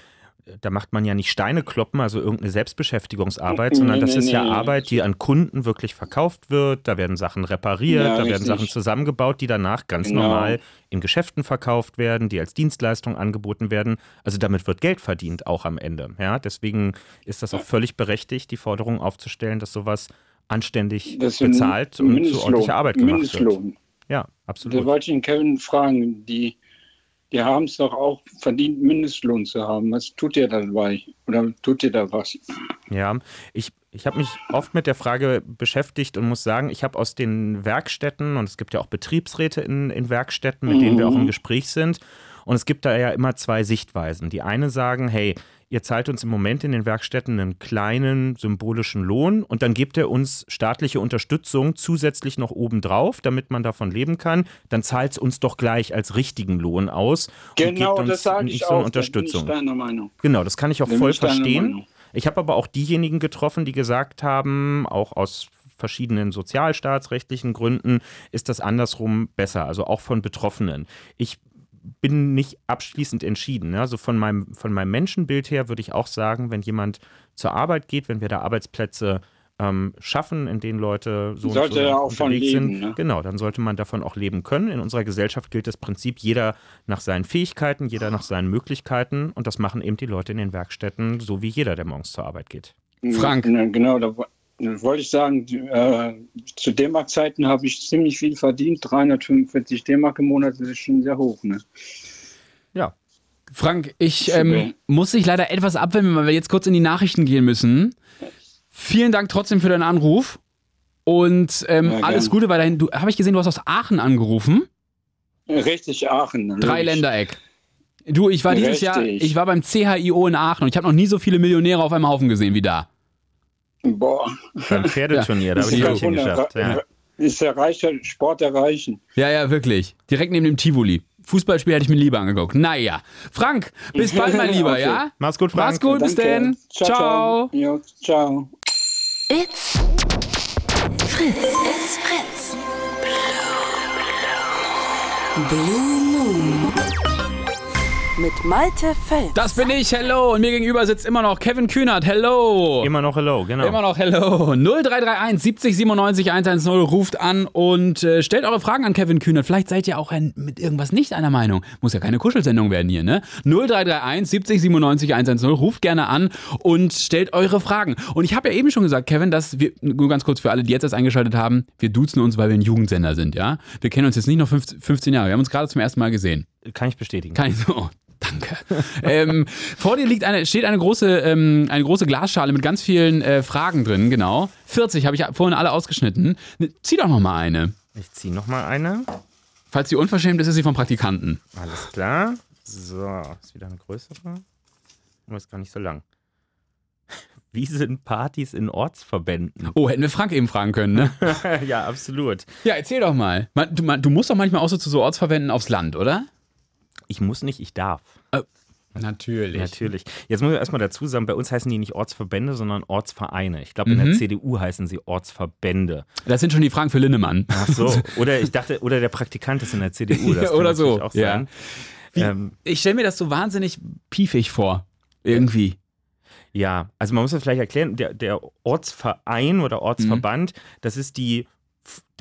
da macht man ja nicht Steine kloppen, also irgendeine Selbstbeschäftigungsarbeit, Nee, sondern das nee, ist ja nee. Arbeit, die an Kunden wirklich verkauft wird. Da werden Sachen repariert, Ja, da werden richtig. Sachen zusammengebaut, die danach ganz Genau. normal in Geschäften verkauft werden, die als Dienstleistung angeboten werden. Also damit wird Geld verdient, auch am Ende. Ja, deswegen ist das auch völlig berechtigt, die Forderung aufzustellen, dass sowas anständig Das ist ein bezahlt und zu ordentlicher Arbeit gemacht wird. Mindestlohn. Ja, Da absolut. wollte ich den Kevin fragen, die, die haben es doch auch verdient, Mindestlohn zu haben. Was tut ihr dabei? Oder tut ihr da was? Ja, ich, ich habe mich oft mit der Frage beschäftigt und muss sagen, ich habe aus den Werkstätten, und es gibt ja auch Betriebsräte in, in Werkstätten, mit denen wir auch im Gespräch sind, und es gibt da ja immer zwei Sichtweisen. Die eine sagen, hey, ihr zahlt uns im Moment in den Werkstätten einen kleinen symbolischen Lohn und dann gebt ihr uns staatliche Unterstützung zusätzlich noch obendrauf, damit man davon leben kann. Dann zahlt es uns doch gleich als richtigen Lohn aus und Genau, gebt uns das nicht ich so eine auch. Unterstützung. Genau, das kann ich auch bin voll ich verstehen. Ich habe aber auch diejenigen getroffen, die gesagt haben, auch aus verschiedenen sozialstaatsrechtlichen Gründen ist das andersrum besser, also auch von Betroffenen. Ich bin nicht abschließend entschieden. ne? Also von meinem, von meinem Menschenbild her würde ich auch sagen, wenn jemand zur Arbeit geht, wenn wir da Arbeitsplätze ähm, schaffen, in denen Leute so Sollte und so auch von leben, sind, ne? genau, dann sollte man davon auch leben können. In unserer Gesellschaft gilt das Prinzip, jeder nach seinen Fähigkeiten, jeder nach seinen Möglichkeiten und das machen eben die Leute in den Werkstätten, so wie jeder, der morgens zur Arbeit geht. Frank. Ja, Genau, da wollte ich sagen, äh, zu D-Mark-Zeiten habe ich ziemlich viel verdient. 345 D-Mark im Monat das ist schon sehr hoch. Ne? Ja, Frank, ich ähm, muss dich leider etwas abwimmeln, weil wir jetzt kurz in die Nachrichten gehen müssen. Vielen Dank trotzdem für deinen Anruf und ähm, Ja, alles. Gute weiterhin. Du habe ich gesehen, du hast aus Aachen angerufen. Richtig Aachen. ne? Drei Ländereck. Du, ich war dieses Jahr, Richtig. ich war beim CHIO in Aachen und ich habe noch nie so viele Millionäre auf einem Haufen gesehen wie da. Boah, beim Pferdeturnier, da habe ich Ja. nicht hingeschafft. Ja. ist der reiche Sport erreichen. Ja, ja, wirklich. Direkt neben dem Tivoli. Fußballspiel hätte ich mir lieber angeguckt. Naja. Frank, bis bald, mein Lieber, Okay. ja? Mach's gut, Frank. Mach's gut, bis Danke. denn. Ciao. Ja, ciao. It's Fritz. It's Fritz. Blue Moon. Mit Malte Fels. Das bin ich, hello. Und mir gegenüber sitzt immer noch Kevin Kühnert, hello. Immer noch Hello, genau. Immer noch hello. 0331 70 97 110 ruft an und äh, stellt eure Fragen an Kevin Kühnert. Vielleicht seid ihr auch ein, mit irgendwas nicht einer Meinung. Muss ja keine Kuschelsendung werden hier, ne? 0331 70 97 110 ruft gerne an und stellt eure Fragen. Und ich habe ja eben schon gesagt, Kevin, dass wir, nur ganz kurz für alle, die jetzt erst eingeschaltet haben, wir duzen uns, weil wir ein Jugendsender sind, ja? Wir kennen uns jetzt nicht noch 15 15 Jahre. Wir haben uns gerade zum ersten Mal gesehen. Kann ich bestätigen. Kann ich so. Danke. ähm, vor dir liegt eine, steht eine große, ähm, eine große Glasschale mit ganz vielen äh, Fragen drin, genau. 40 habe ich vorhin alle ausgeschnitten. Ne, Zieh doch noch mal eine. Ich ziehe nochmal eine. Falls sie unverschämt ist, ist sie vom Praktikanten. Alles klar. So, ist wieder eine größere. Aber ist gar nicht so lang. Wie sind Partys in Ortsverbänden? Oh, hätten wir Frank eben fragen können, ne? ja, absolut. ja, erzähl doch mal. Man, du, man, du musst doch manchmal auch so zu so Ortsverbänden aufs Land, oder? Ich muss nicht, ich darf. Natürlich. Natürlich. Jetzt muss ich erstmal dazu sagen, bei uns heißen die nicht Ortsverbände, sondern Ortsvereine. Ich glaube, in Mhm. der CDU heißen sie Ortsverbände. Das sind schon die Fragen für Linnemann. Ach so. Oder ich dachte, oder der Praktikant ist in der CDU. Das Ja, oder so, Auch ja. sein. Wie- Ähm, Ich stelle mir das so wahnsinnig piefig vor. Irgendwie. Ja, also man muss das vielleicht erklären, der, der Ortsverein oder Ortsverband, das ist die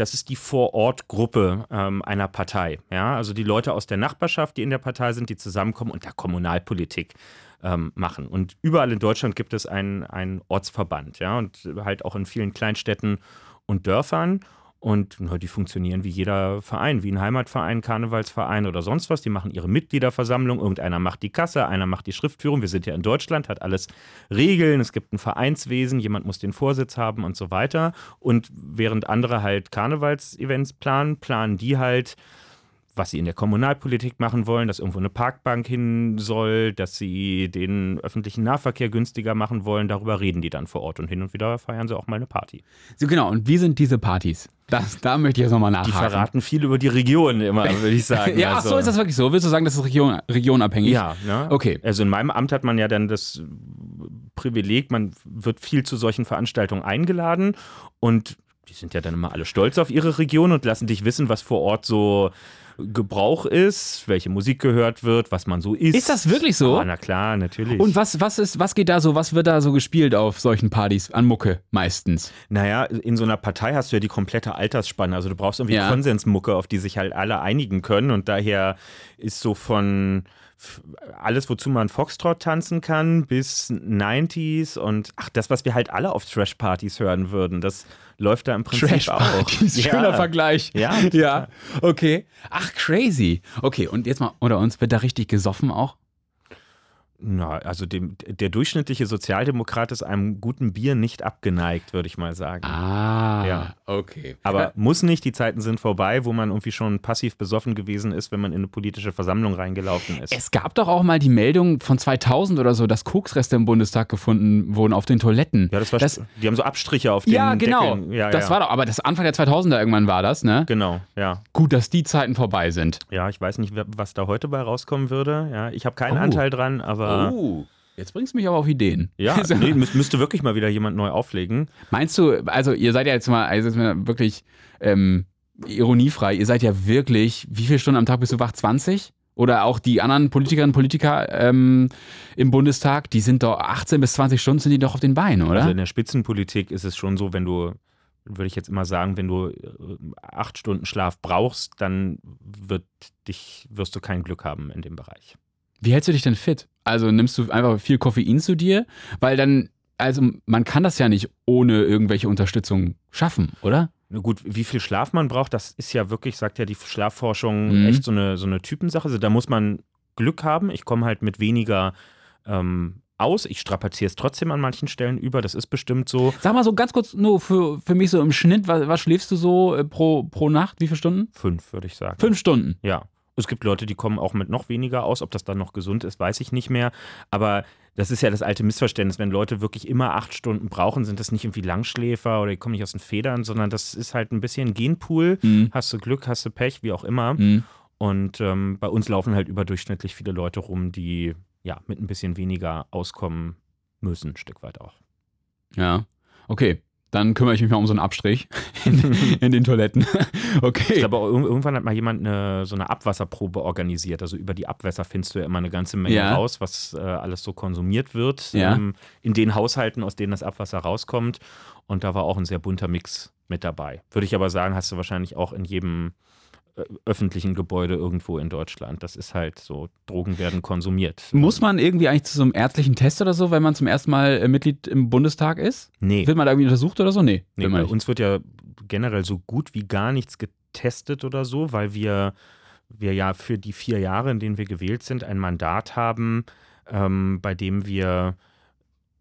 das ist die Vorortgruppe ähm, einer Partei. Ja? Also die Leute aus der Nachbarschaft, die in der Partei sind, die zusammenkommen und da Kommunalpolitik ähm, machen. Und überall in Deutschland gibt es einen, einen Ortsverband, ja, und halt auch in vielen Kleinstädten und Dörfern. Und na, die funktionieren wie jeder Verein, wie ein Heimatverein, Karnevalsverein oder sonst was. Die machen ihre Mitgliederversammlung, irgendeiner macht die Kasse, einer macht die Schriftführung. Wir sind ja in Deutschland, hat alles Regeln. Es gibt ein Vereinswesen, jemand muss den Vorsitz haben und so weiter. Und während andere halt Karnevalsevents planen, planen die halt was sie in der Kommunalpolitik machen wollen, dass irgendwo eine Parkbank hin soll, dass sie den öffentlichen Nahverkehr günstiger machen wollen. Darüber reden die dann vor Ort und hin und wieder feiern sie auch mal eine Party. So, genau, und wie sind diese Partys? Das, da möchte ich jetzt nochmal nachhaken. Die verraten viel über die Region immer, würde ich sagen. ja, ach so, ist das wirklich so? Willst du sagen, das ist Region, regionabhängig? Ja, ne? Okay. Also in meinem Amt hat man ja dann das Privileg, man wird viel zu solchen Veranstaltungen eingeladen und die sind ja dann immer alle stolz auf ihre Region und lassen dich wissen, was vor Ort so Gebrauch ist, welche Musik gehört wird, was man so isst. Ist das wirklich so? Ah, na klar, natürlich. Und was, was, ist, was geht da so, was wird da so gespielt auf solchen Partys an Mucke meistens? Naja, in so einer Partei hast du ja die komplette Altersspanne. Also du brauchst irgendwie Ja. Konsensmucke, auf die sich halt alle einigen können. Und daher ist so von alles, wozu man Foxtrot tanzen kann, bis 90s und ach, das, was wir halt alle auf Trash-Partys hören würden, das läuft da im Prinzip auch. Trash-Partys, schöner Vergleich. Ja, ja. Okay. Ach, crazy. Okay, und jetzt mal unter uns, wird da richtig gesoffen auch? Na, also dem, der durchschnittliche Sozialdemokrat ist einem guten Bier nicht abgeneigt, würde ich mal sagen. Ah, Ja. okay. Aber muss nicht, die Zeiten sind vorbei, wo man irgendwie schon passiv besoffen gewesen ist, wenn man in eine politische Versammlung reingelaufen ist. Es gab doch auch mal die Meldung von 2000 oder so, dass Koksreste im Bundestag gefunden wurden auf den Toiletten. ja, das war das, die haben so Abstriche auf den ja, genau. Deckeln. Ja, das ja. war doch, aber das Anfang der 2000er irgendwann war das, ne? Genau, ja. Gut, dass die Zeiten vorbei sind. Ja, ich weiß nicht, was da heute bei rauskommen würde. Ja, ich habe keinen Oh. Anteil dran, aber Oh, jetzt bringst du mich aber auf Ideen. ja, nee, müsste wirklich mal wieder jemand neu auflegen. Meinst du, also ihr seid ja jetzt mal, also jetzt mal wirklich ähm, ironiefrei, ihr seid ja wirklich, wie viele Stunden am Tag bist du wach? 20? Oder auch die anderen Politikerinnen und Politiker ähm, im Bundestag, die sind doch 18 bis 20 Stunden sind die doch auf den Beinen, oder? Also in der Spitzenpolitik ist es schon so, wenn du, würde ich jetzt immer sagen, wenn du äh, acht Stunden Schlaf brauchst, dann wird dich, wirst du kein Glück haben in dem Bereich. Wie hältst du dich denn fit? Also nimmst du einfach viel Koffein zu dir? Weil dann, also man kann das ja nicht ohne irgendwelche Unterstützung schaffen, oder? Na gut, wie viel Schlaf man braucht, das ist ja wirklich, sagt ja die Schlafforschung, Mhm. echt so eine, so eine Typensache. Also da muss man Glück haben. Ich komme halt mit weniger ähm, aus. Ich strapaziere es trotzdem an manchen Stellen über. Das ist bestimmt so. Sag mal so ganz kurz nur für, für mich so im Schnitt, was, was schläfst du so äh, pro, pro Nacht? Wie viele Stunden? Fünf, würde ich sagen. Fünf Stunden. Ja. Es gibt Leute, die kommen auch mit noch weniger aus. Ob das dann noch gesund ist, weiß ich nicht mehr. Aber das ist ja das alte Missverständnis. Wenn Leute wirklich immer acht Stunden brauchen, sind das nicht irgendwie Langschläfer oder die kommen nicht aus den Federn, sondern das ist halt ein bisschen Genpool. Mhm. Hast du Glück, hast du Pech, wie auch immer. Mhm. Und ähm, bei uns laufen halt überdurchschnittlich viele Leute rum, die ja mit ein bisschen weniger auskommen müssen, ein Stück weit auch. Ja. Okay. Dann kümmere ich mich mal um so einen Abstrich in, in den Toiletten. Okay. Ich glaube, irgendwann hat mal jemand eine, so eine Abwasserprobe organisiert. Also über die Abwässer findest du ja immer eine ganze Menge Ja. raus, was äh, alles so konsumiert wird Ja. ähm, in den Haushalten, aus denen das Abwasser rauskommt. Und da war auch ein sehr bunter Mix mit dabei. Würde ich aber sagen, hast du wahrscheinlich auch in jedem öffentlichen Gebäude irgendwo in Deutschland. Das ist halt so, Drogen werden konsumiert. Muss man irgendwie eigentlich zu so einem ärztlichen Test oder so, wenn man zum ersten Mal äh, Mitglied im Bundestag ist? Nee. Wird man da irgendwie untersucht oder so? Nee. Nee, bei uns wird ja generell so gut wie gar nichts getestet oder so, weil wir, wir ja für die vier Jahre, in denen wir gewählt sind, ein Mandat haben, ähm, bei dem wir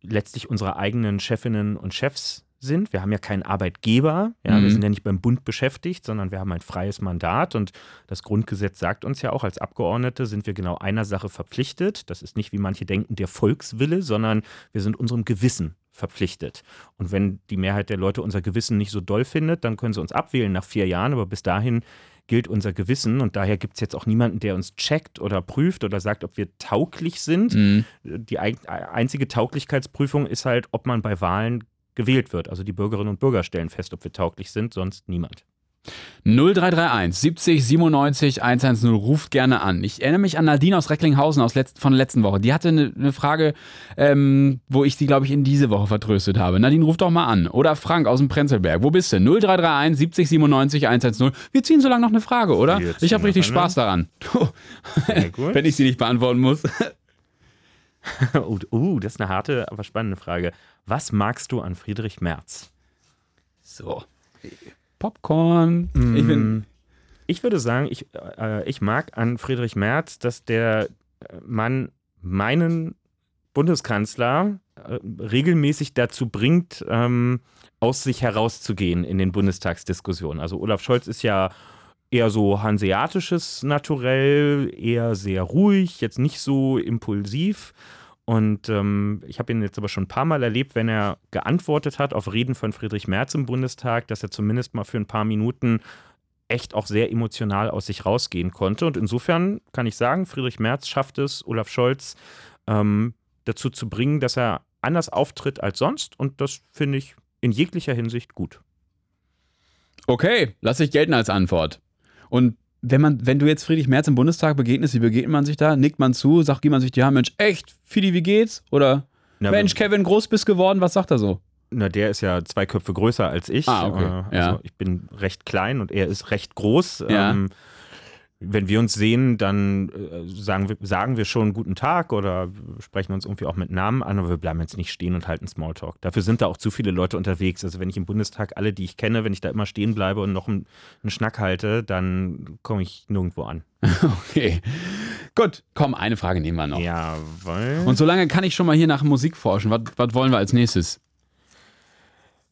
letztlich unsere eigenen Chefinnen und Chefs sind. Wir haben ja keinen Arbeitgeber, ja, Mhm. wir sind ja nicht beim Bund beschäftigt, sondern wir haben ein freies Mandat und das Grundgesetz sagt uns ja auch, als Abgeordnete sind wir genau einer Sache verpflichtet. Das ist nicht, wie manche denken, der Volkswille, sondern wir sind unserem Gewissen verpflichtet. Und wenn die Mehrheit der Leute unser Gewissen nicht so doll findet, dann können sie uns abwählen nach vier Jahren, aber bis dahin gilt unser Gewissen und daher gibt es jetzt auch niemanden, der uns checkt oder prüft oder sagt, ob wir tauglich sind. Mhm. Die einzige Tauglichkeitsprüfung ist halt, ob man bei Wahlen gewählt wird. Also die Bürgerinnen und Bürger stellen fest, ob wir tauglich sind, sonst niemand. 0331 70 97 110 ruft gerne an. Ich erinnere mich an Nadine aus Recklinghausen aus letzt, von der letzten Woche. Die hatte eine, eine Frage, ähm, wo ich sie, glaube ich, in diese Woche vertröstet habe. Nadine, ruf doch mal an. Oder Frank aus dem Prenzlberg. Wo bist du? 0331 70 97 110. Wir ziehen so lange noch eine Frage, oder? Ich habe richtig. Spaß daran. Wenn ich sie nicht beantworten muss. oh, uh, das ist eine harte, aber spannende Frage. Was magst du an Friedrich Merz? So. Popcorn. Ich bin, Mm, Ich würde sagen, ich, äh, ich mag an Friedrich Merz, dass der äh, Mann meinen Bundeskanzler äh, regelmäßig dazu bringt, ähm, aus sich herauszugehen in den Bundestagsdiskussionen. Also Olaf Scholz ist ja eher so hanseatisches Naturell, eher sehr ruhig, jetzt nicht so impulsiv. Und ähm, ich habe ihn jetzt aber schon ein paar Mal erlebt, wenn er geantwortet hat auf Reden von Friedrich Merz im Bundestag, dass er zumindest mal für ein paar Minuten echt auch sehr emotional aus sich rausgehen konnte. Und insofern kann ich sagen, Friedrich Merz schafft es, Olaf Scholz ähm, dazu zu bringen, dass er anders auftritt als sonst. Und das finde ich in jeglicher Hinsicht gut. okay, lass ich gelten als Antwort. Und wenn man, wenn du jetzt Friedrich Merz im Bundestag begegnest, wie begegnet man sich da? Nickt man zu, sagt jemand sich, ja Mensch, echt, Fidi, wie geht's? Oder Na, Mensch, Kevin, groß bist geworden, was sagt er so? Na, der ist ja zwei Köpfe größer als ich. Ah, okay. Äh, also Ja. ich bin recht klein und er ist recht groß. Ja. Ähm, wenn wir uns sehen, dann äh, sagen, wir, sagen wir schon guten Tag oder sprechen uns irgendwie auch mit Namen an, aber wir bleiben jetzt nicht stehen und halten Smalltalk. Dafür sind da auch zu viele Leute unterwegs. Also wenn ich im Bundestag alle, die ich kenne, wenn ich da immer stehen bleibe und noch einen, einen Schnack halte, dann komme ich nirgendwo an. Okay. Gut, komm, eine Frage nehmen wir noch. Jawohl. Und solange kann ich schon mal hier nach Musik forschen. Was, was wollen wir als nächstes?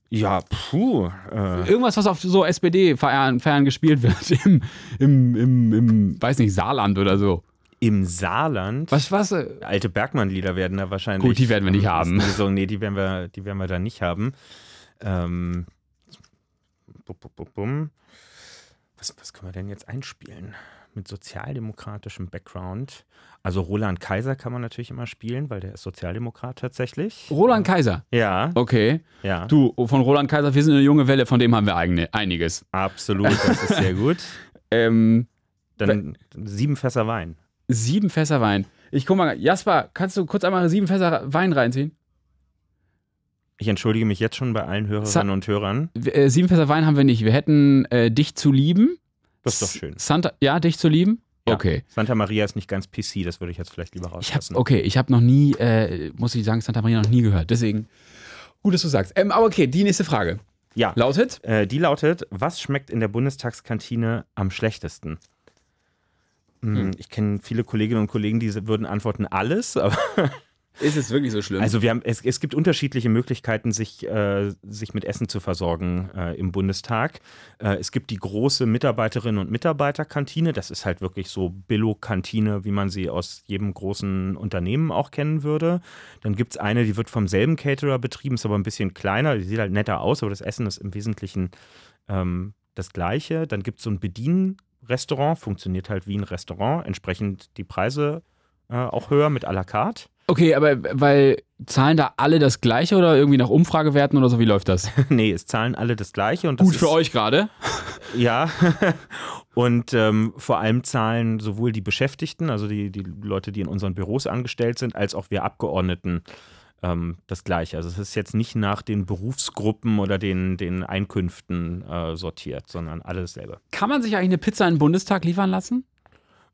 Ja, puh. Äh, Irgendwas, was auf so SPD-Feiern Feiern gespielt wird. Im, im, im, im, weiß nicht, Saarland oder so. Im Saarland. Was, was? äh, Alte Bergmann-Lieder werden da wahrscheinlich. Gut, die werden wir nicht haben. So, nee, die werden wir, die werden wir da nicht haben. Ähm, bum, bum, bum. Was, was können wir denn jetzt einspielen? Mit sozialdemokratischem Background. Also Roland Kaiser kann man natürlich immer spielen, weil der ist Sozialdemokrat tatsächlich. Roland Kaiser. Ja, Okay. ja. Du, von Roland Kaiser, wir sind eine junge Welle, von dem haben wir eigene, einiges. Absolut, das ist sehr gut. Ähm, Dann sieben Fässer Wein. sieben Fässer Wein. Ich guck mal, Jasper, kannst du kurz einmal sieben Fässer Wein reinziehen? Ich entschuldige mich jetzt schon bei allen Hörerinnen Sa- und Hörern. Äh, sieben Fässer Wein haben wir nicht. Wir hätten äh, dich zu lieben. Das ist doch schön. Santa, ja, dich zu lieben? Ja. Okay. Santa Maria ist nicht ganz PC, das würde ich jetzt vielleicht lieber Ich hab, rauslassen. okay, ich habe noch nie, äh, muss ich sagen, Santa Maria noch nie gehört. Deswegen, gut, dass du sagst. Ähm, aber okay, die nächste Frage. Ja, Lautet? Äh, die lautet: Was schmeckt in der Bundestagskantine am schlechtesten? Hm, Ich kenne viele Kolleginnen und Kollegen, die würden antworten alles, aber Ist es wirklich so schlimm? also wir haben, es, es gibt unterschiedliche Möglichkeiten, sich, äh, sich mit Essen zu versorgen äh, im Bundestag. Äh, es gibt die große Mitarbeiterinnen und Mitarbeiterkantine, das ist halt wirklich so Billo-Kantine, wie man sie aus jedem großen Unternehmen auch kennen würde. Dann gibt es eine, die wird vom selben Caterer betrieben, ist aber ein bisschen kleiner, die sieht halt netter aus, aber das Essen ist im Wesentlichen ähm, das gleiche. Dann gibt es so ein Bedienrestaurant, funktioniert halt wie ein Restaurant, entsprechend die Preise äh, auch höher mit à la carte. Okay, aber weil zahlen da alle das Gleiche oder irgendwie nach Umfragewerten oder so? Wie läuft das? nee, es zahlen alle das gleiche. Und das Gut für ist, euch gerade. Ja. und ähm, vor allem zahlen sowohl die Beschäftigten, also die, die Leute, die in unseren Büros angestellt sind, als auch wir Abgeordneten ähm, das Gleiche. Also es ist jetzt nicht nach den Berufsgruppen oder den, den Einkünften äh, sortiert, sondern alles dasselbe. Kann man sich eigentlich eine Pizza in den Bundestag liefern lassen?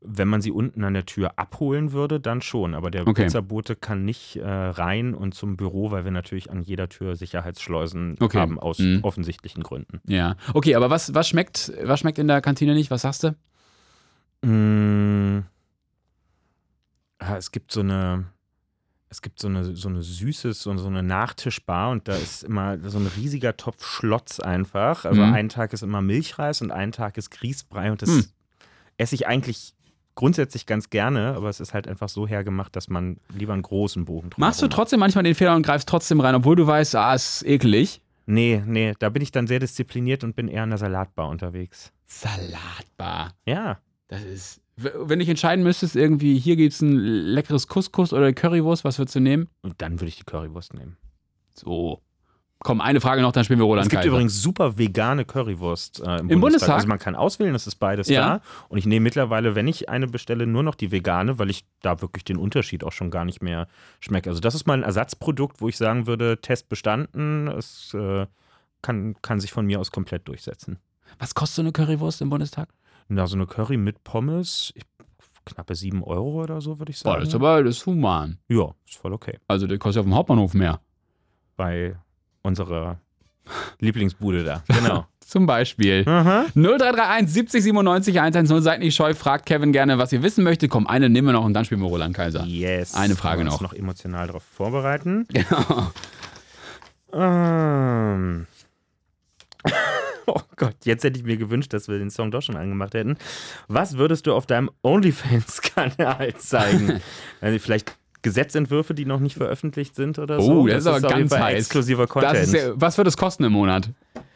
Wenn man sie unten an der Tür abholen würde, dann schon. Aber der Okay. Pizzabote kann nicht äh, rein und zum Büro, weil wir natürlich an jeder Tür Sicherheitsschleusen Okay. haben, aus Mhm. offensichtlichen Gründen. Ja. Okay, aber was, was, schmeckt, was schmeckt in der Kantine nicht? Was sagst du? Mm. Ah, es gibt so eine, es gibt so eine, so eine süßes, so, so eine Nachtischbar und da ist immer so ein riesiger Topf Schlotz einfach. Also Mhm. ein Tag ist immer Milchreis und ein Tag ist Grießbrei und das Mhm. esse ich eigentlich grundsätzlich ganz gerne, aber es ist halt einfach so hergemacht, dass man lieber einen großen Bogen drumherum Machst du trotzdem manchmal den Fehler und greifst trotzdem rein, obwohl du weißt, ah, ist eklig? Nee, nee, da bin ich dann sehr diszipliniert und bin eher in der Salatbar unterwegs. Salatbar. Ja. Das ist. Wenn ich entscheiden müsstest, irgendwie, hier gibt es ein leckeres Couscous oder Currywurst, was würdest du nehmen? Und dann würde ich die Currywurst nehmen. So. Komm, eine Frage noch, dann spielen wir Roland Es gibt Kaiser. übrigens super vegane Currywurst äh, im, Im Bundestag. Bundestag? Also man kann auswählen, es ist beides Ja. da. Und ich nehme mittlerweile, wenn ich eine bestelle, nur noch die vegane, weil ich da wirklich den Unterschied auch schon gar nicht mehr schmecke. Also das ist mal ein Ersatzprodukt, wo ich sagen würde, Test bestanden, es äh, kann, kann sich von mir aus komplett durchsetzen. Was kostet so eine Currywurst im Bundestag? Na, so eine Curry mit Pommes, ich, knappe 7 Euro oder so, würde ich Boah, sagen. das ist aber das ist human. ja, ist voll okay. Also, der kostet auf dem Hauptbahnhof mehr. Bei unserer Lieblingsbude da. Genau. Zum Beispiel. 0331 70 97 110. Seid nicht scheu, fragt Kevin gerne, was ihr wissen möchtet. Komm, eine nehmen wir noch und dann spielen wir Roland Kaiser. Yes. Eine Frage noch. uns noch emotional darauf vorbereiten. Genau. Ähm. Oh Gott, jetzt hätte ich mir gewünscht, dass wir den Song doch schon angemacht hätten. Was würdest du auf deinem OnlyFans-Kanal zeigen? also vielleicht Gesetzentwürfe, die noch nicht veröffentlicht sind oder so? Oh, das, ist aber ganz heiß. exklusiver Content. Das ja, was wird es kosten im Monat?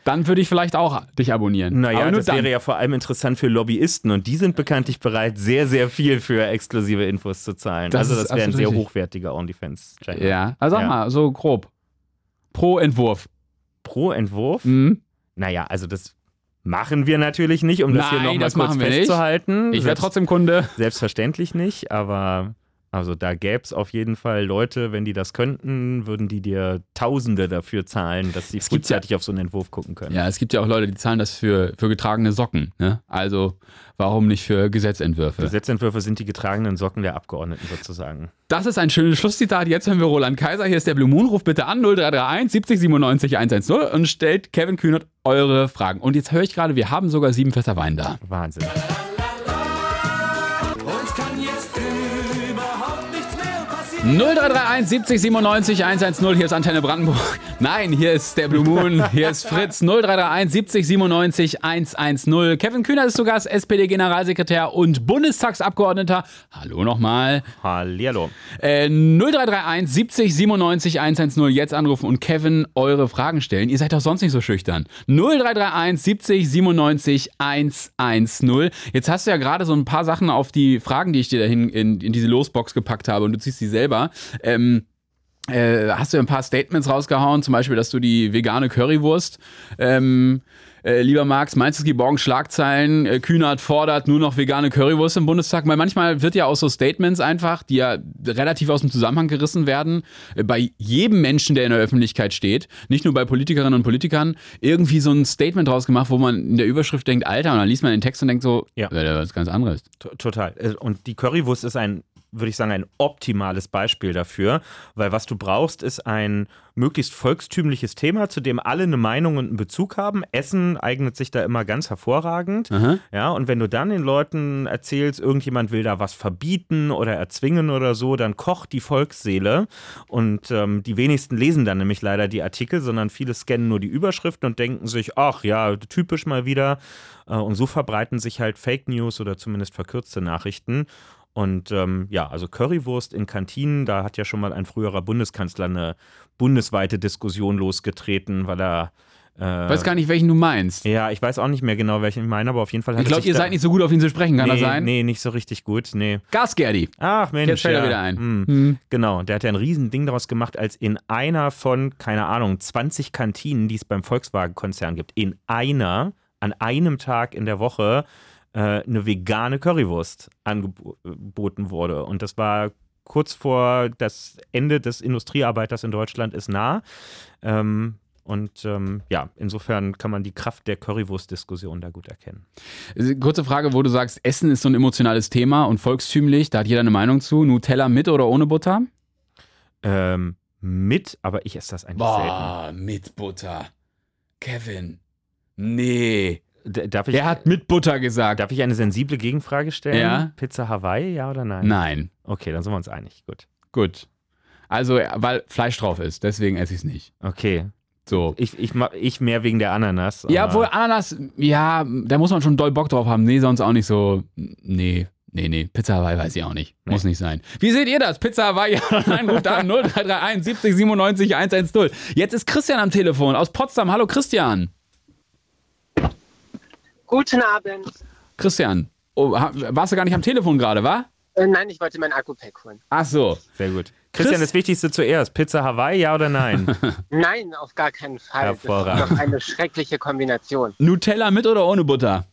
Dann würde ich vielleicht auch dich abonnieren. Naja, das dann. wäre ja vor allem interessant für Lobbyisten und die sind bekanntlich bereit, sehr, sehr viel für exklusive Infos zu zahlen. Das also das wäre ein sehr hochwertiger OnlyFans-Channel. Ja, also sag Ja. mal, so grob. Pro Entwurf. Pro Entwurf? Mhm. Naja, also das machen wir natürlich nicht, um das hier nochmal das kurz festzuhalten. Ich wäre trotzdem Kunde. Selbstverständlich nicht, aber also da gäbe es auf jeden Fall Leute, wenn die das könnten, würden die dir Tausende dafür zahlen, dass sie Es gibt ja- frühzeitig auf so einen Entwurf gucken können. Ja, es gibt ja auch Leute, die zahlen das für, für getragene Socken. Ne? Also warum nicht für Gesetzentwürfe? Gesetzentwürfe sind die getragenen Socken der Abgeordneten sozusagen. Das ist ein schönes Schlusszitat. Jetzt hören wir Roland Kaiser. Hier ist der Blue Moon. Ruf bitte an 0331 70 97 110 und stellt Kevin Kühnert eure Fragen. Und jetzt höre ich gerade, wir haben sogar sieben Fässer Wein da. Wahnsinn. 0331 70 97 110. Hier ist Antenne Brandenburg. Nein, hier ist der Blue Moon. Hier ist Fritz. 0331 70 97 110. Kevin Kühner ist zu Gast, SPD-Generalsekretär und Bundestagsabgeordneter. Hallo nochmal. Hallihallo. Äh, 0331 70 97 110 jetzt anrufen und Kevin eure Fragen stellen. Ihr seid doch sonst nicht so schüchtern. 0331 70 97 110. Jetzt hast du ja gerade so ein paar Sachen auf die Fragen, die ich dir dahin in, in diese Losbox gepackt habe und du ziehst sie selber. Ähm, äh, hast du ein paar Statements rausgehauen, zum Beispiel, dass du die vegane Currywurst ähm, äh, lieber magst. Meinst du, es gibt morgen Schlagzeilen? Äh, Kühnert fordert nur noch vegane Currywurst im Bundestag. Weil manchmal wird ja aus so Statements einfach, die ja relativ aus dem Zusammenhang gerissen werden, äh, bei jedem Menschen, der in der Öffentlichkeit steht, nicht nur bei Politikerinnen und Politikern, irgendwie so ein Statement draus gemacht, wo man in der Überschrift denkt, Alter, und dann liest man den Text und denkt so, Ja. ja, was ganz anderes. T- Total. Äh, Und die Currywurst ist ein, würde ich sagen, ein optimales Beispiel dafür, weil was du brauchst, ist ein möglichst volkstümliches Thema, zu dem alle eine Meinung und einen Bezug haben. Essen eignet sich da immer ganz hervorragend. Aha. Ja, und wenn du dann den Leuten erzählst, irgendjemand will da was verbieten oder erzwingen oder so, dann kocht die Volksseele. Und ähm, die wenigsten lesen dann nämlich leider die Artikel, sondern viele scannen nur die Überschriften und denken sich, ach ja, typisch mal wieder. Äh, und so verbreiten sich halt Fake News oder zumindest verkürzte Nachrichten. Und ähm, ja, also Currywurst in Kantinen, da hat ja schon mal ein früherer Bundeskanzler eine bundesweite Diskussion losgetreten, weil er. Äh, Weiß gar nicht, welchen du meinst. ja, ich weiß auch nicht mehr genau, welchen ich meine, aber auf jeden Fall hat Ich er glaube, ihr seid nicht so gut auf ihn zu sprechen, kann nee, das sein? Nee, nicht so richtig gut, nee. Gasgerdi. Ach Mensch, Jetzt fällt er ja. wieder ein. Hm. Hm. Genau, der hat ja ein Riesending daraus gemacht, als in einer von, keine Ahnung, 20 Kantinen, die es beim Volkswagen-Konzern gibt, in einer, an einem Tag in der Woche, eine vegane Currywurst angeboten wurde. Und das war kurz vor das Ende des Industriearbeiters in Deutschland ist nah. Ähm, und ähm, ja, insofern kann man die Kraft der Currywurst-Diskussion da gut erkennen. Kurze Frage, wo du sagst, Essen ist so ein emotionales Thema und volkstümlich, da hat jeder eine Meinung zu. Nutella mit oder ohne Butter? Ähm, mit, aber ich esse das eigentlich selten. mit Butter. Kevin. Nee. Darf ich, Der hat mit Butter gesagt. darf ich eine sensible Gegenfrage stellen? Ja. Pizza Hawaii, ja oder nein? Nein. Okay, dann sind wir uns einig. Gut. Gut. Also, weil Fleisch drauf ist, deswegen esse ich es nicht. Okay. So. Ich, ich, ich mehr wegen der Ananas. Ja, obwohl Ananas, ja, da muss man schon doll Bock drauf haben. Nee, sonst auch nicht so. Nee. Nee, nee, Pizza Hawaii weiß ich auch nicht. Muss nicht sein. Wie seht ihr das? Pizza Hawaii, ja nein, ruft an 0331 70 97 110. Jetzt ist Christian am Telefon aus Potsdam. Hallo Christian. Guten Abend. Christian, oh, warst du gar nicht am Telefon gerade, wa? Äh, nein, ich wollte mein Akku-Pack holen. Ach so. Sehr gut. Christian, Chris- das Wichtigste zuerst. Pizza Hawaii, ja oder nein? Nein, auf gar keinen Fall. Hervorragend. Das ist doch eine schreckliche Kombination. Nutella mit oder ohne Butter?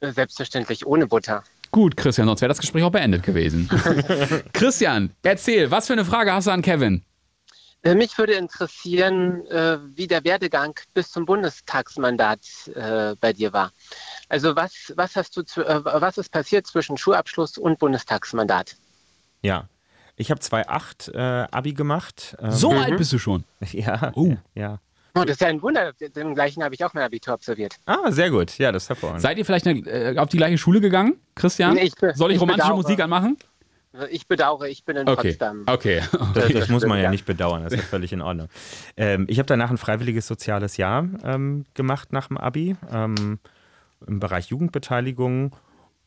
Äh, Selbstverständlich ohne Butter. Gut, Christian, sonst wäre das Gespräch auch beendet gewesen. Christian, erzähl, was für eine Frage hast du an Kevin? Äh, Mich würde interessieren, äh, wie der Werdegang bis zum Bundestagsmandat äh, bei dir war. Also was, was hast du zu, was ist passiert zwischen Schulabschluss und Bundestagsmandat? ja. Ich habe 2,8 äh, Abi gemacht. Ähm, So alt bist du schon. Ja, Oh. ja. Oh, das ist ja ein Wunder. Dem gleichen habe ich auch mein Abitur absolviert. Ah, sehr gut. Ja, das ist hervorragend. Seid ihr vielleicht eine, äh, auf die gleiche Schule gegangen, Christian? Nee, ich Soll ich ich romantische bedauere. Musik anmachen? Ich bedauere, ich bin in Okay. Potsdam. Okay. Das, Das das muss man stimmt, ja ja. nicht bedauern, das ist ja völlig in Ordnung. Ähm, ich habe danach ein freiwilliges soziales Jahr ähm, gemacht nach dem Abi ähm, im Bereich Jugendbeteiligung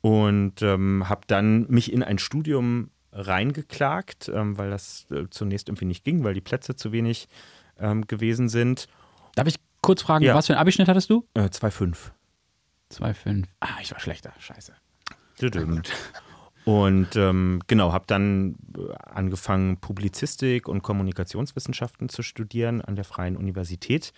und ähm, habe dann mich in ein Studium reingeklagt, ähm, weil das äh, zunächst irgendwie nicht ging, weil die Plätze zu wenig ähm, gewesen sind. Darf ich kurz fragen, Ja. was für einen Abischnitt hattest du? Äh, 2,5. 2,5. Ah, ich war schlechter. Scheiße. Düdüm. Und ähm, genau, habe dann äh, angefangen, Publizistik und Kommunikationswissenschaften zu studieren an der Freien Universität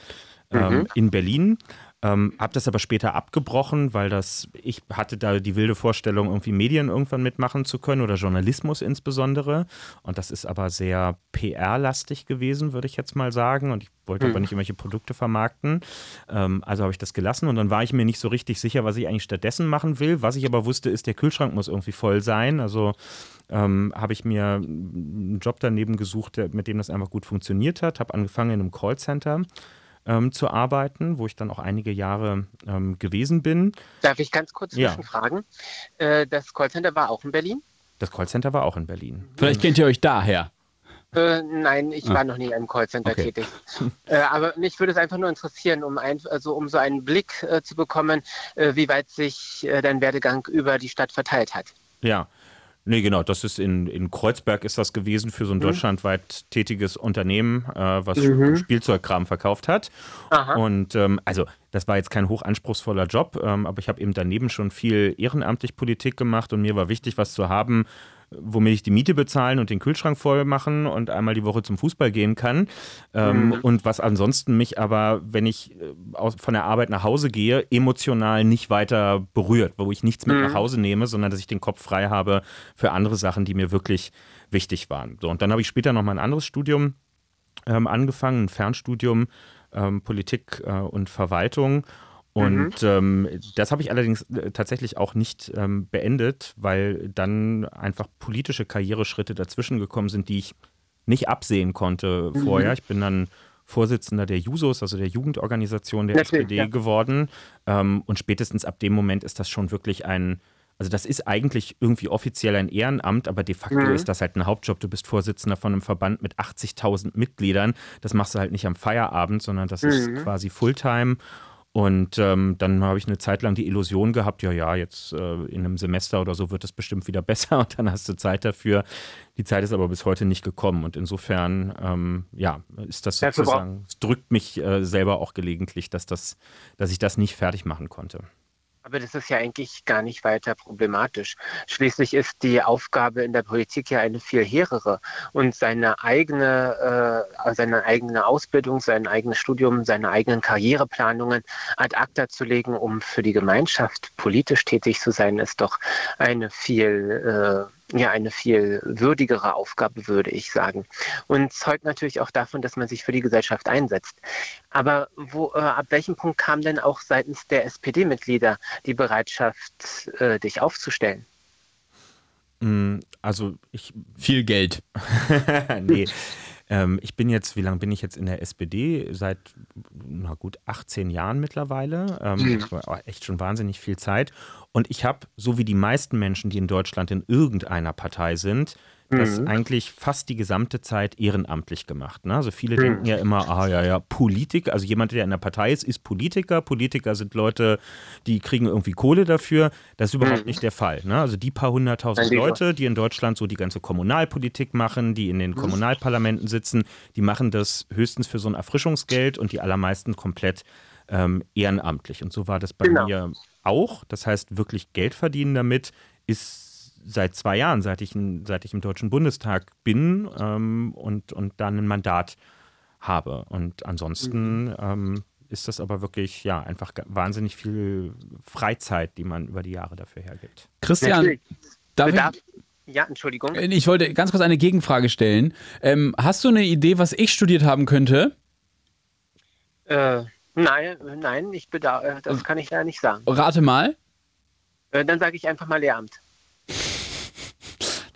ähm, in Berlin. Ähm, habe das aber später abgebrochen, weil das, ich hatte da die wilde Vorstellung, irgendwie Medien irgendwann mitmachen zu können oder Journalismus insbesondere. Und das ist aber sehr PR-lastig gewesen, würde ich jetzt mal sagen. Und ich wollte aber nicht irgendwelche Produkte vermarkten. Ähm, also habe ich das gelassen und dann war ich mir nicht so richtig sicher, was ich eigentlich stattdessen machen will. Was ich aber wusste, ist, der Kühlschrank muss irgendwie voll sein. Also ähm, habe ich mir einen Job daneben gesucht, der, mit dem das einfach gut funktioniert hat. Habe angefangen in einem Callcenter ähm, zu arbeiten, wo ich dann auch einige Jahre ähm, gewesen bin. Darf ich ganz kurz Ja. zwischenfragen? Äh, das Callcenter war auch in Berlin? Das Callcenter war auch in Berlin. Vielleicht kennt ihr euch daher. Äh, nein, ich war noch nie in einem Callcenter Ah. Okay. tätig. Äh, aber mich würde es einfach nur interessieren, um, ein, also um so einen Blick äh, zu bekommen, äh, wie weit sich äh, dein Werdegang über die Stadt verteilt hat. Ja. Nee, genau, das ist in, in Kreuzberg ist das gewesen für so ein deutschlandweit tätiges Unternehmen, äh, was Spielzeugkram verkauft hat. Aha. Und ähm, also das war jetzt kein hochanspruchsvoller Job, ähm, aber ich habe eben daneben schon viel ehrenamtlich Politik gemacht und mir war wichtig, was zu haben, womit ich die Miete bezahlen und den Kühlschrank voll machen und einmal die Woche zum Fußball gehen kann. Ähm, Und was ansonsten mich aber, wenn ich äh, aus, von der Arbeit nach Hause gehe, emotional nicht weiter berührt, wo ich nichts mit nach Hause nehme, sondern dass ich den Kopf frei habe für andere Sachen, die mir wirklich wichtig waren. So, und dann habe ich später noch mal ein anderes Studium ähm, angefangen, ein Fernstudium ähm, Politik äh, und Verwaltung. Und ähm, das habe ich allerdings äh, tatsächlich auch nicht ähm, beendet, weil dann einfach politische Karriereschritte dazwischen gekommen sind, die ich nicht absehen konnte vorher. Ich bin dann Vorsitzender der Jusos, also der Jugendorganisation der Natürlich, SPD ja. geworden. Ähm, und spätestens ab dem Moment ist das schon wirklich ein, also das ist eigentlich irgendwie offiziell ein Ehrenamt, aber de facto ist das halt ein Hauptjob. Du bist Vorsitzender von einem Verband mit 80.000 Mitgliedern. Das machst du halt nicht am Feierabend, sondern das ist quasi Fulltime. Und ähm, dann habe ich eine Zeit lang die Illusion gehabt, ja, ja, jetzt äh, in einem Semester oder so wird es bestimmt wieder besser und dann hast du Zeit dafür. Die Zeit ist aber bis heute nicht gekommen und insofern, ähm, ja, ist das sozusagen, es drückt mich äh, selber auch gelegentlich, dass, das, dass ich das nicht fertig machen konnte. Aber das ist ja eigentlich gar nicht weiter problematisch. Schließlich ist die Aufgabe in der Politik ja eine viel hehrere. Und seine eigene, äh, seine eigene Ausbildung, sein eigenes Studium, seine eigenen Karriereplanungen ad acta zu legen, um für die Gemeinschaft politisch tätig zu sein, ist doch eine viel, äh, ja, eine viel würdigere Aufgabe, würde ich sagen. Und zeugt natürlich auch davon, dass man sich für die Gesellschaft einsetzt. Aber wo, äh, ab welchem Punkt kam denn auch seitens der SPD-Mitglieder die Bereitschaft, äh, dich aufzustellen? Mm, Also ich Viel Geld. nee. Ähm, ich bin jetzt, wie lange bin ich jetzt in der SPD? Seit, na gut, 18 Jahren mittlerweile. Ähm, das war echt schon wahnsinnig viel Zeit. Und ich habe, so wie die meisten Menschen, die in Deutschland in irgendeiner Partei sind, das eigentlich fast die gesamte Zeit ehrenamtlich gemacht. Ne? Also viele denken ja immer, ah ja, ja, Politiker, also jemand, der in der Partei ist, ist Politiker. Politiker sind Leute, die kriegen irgendwie Kohle dafür. Das ist überhaupt nicht der Fall. Ne? Also die paar hunderttausend. Leute, die in Deutschland so die ganze Kommunalpolitik machen, die in den Kommunalparlamenten sitzen, die machen das höchstens für so ein Erfrischungsgeld und die allermeisten komplett ähm, ehrenamtlich. Und so war das bei Genau. mir auch. Das heißt, wirklich Geld verdienen damit ist seit zwei Jahren, seit ich, seit ich im Deutschen Bundestag bin ähm, und, und dann ein Mandat habe. Und ansonsten ähm, ist das aber wirklich, ja, einfach wahnsinnig viel Freizeit, die man über die Jahre dafür hergibt. Christian, Natürlich. darf Bedarf, ich, ja, Entschuldigung. ich wollte ganz kurz eine Gegenfrage stellen. Ähm, hast du eine Idee, was ich studiert haben könnte? Äh, nein, nein, ich bedauere, das kann ich da nicht sagen. Rate mal. Äh, dann sage ich einfach mal Lehramt.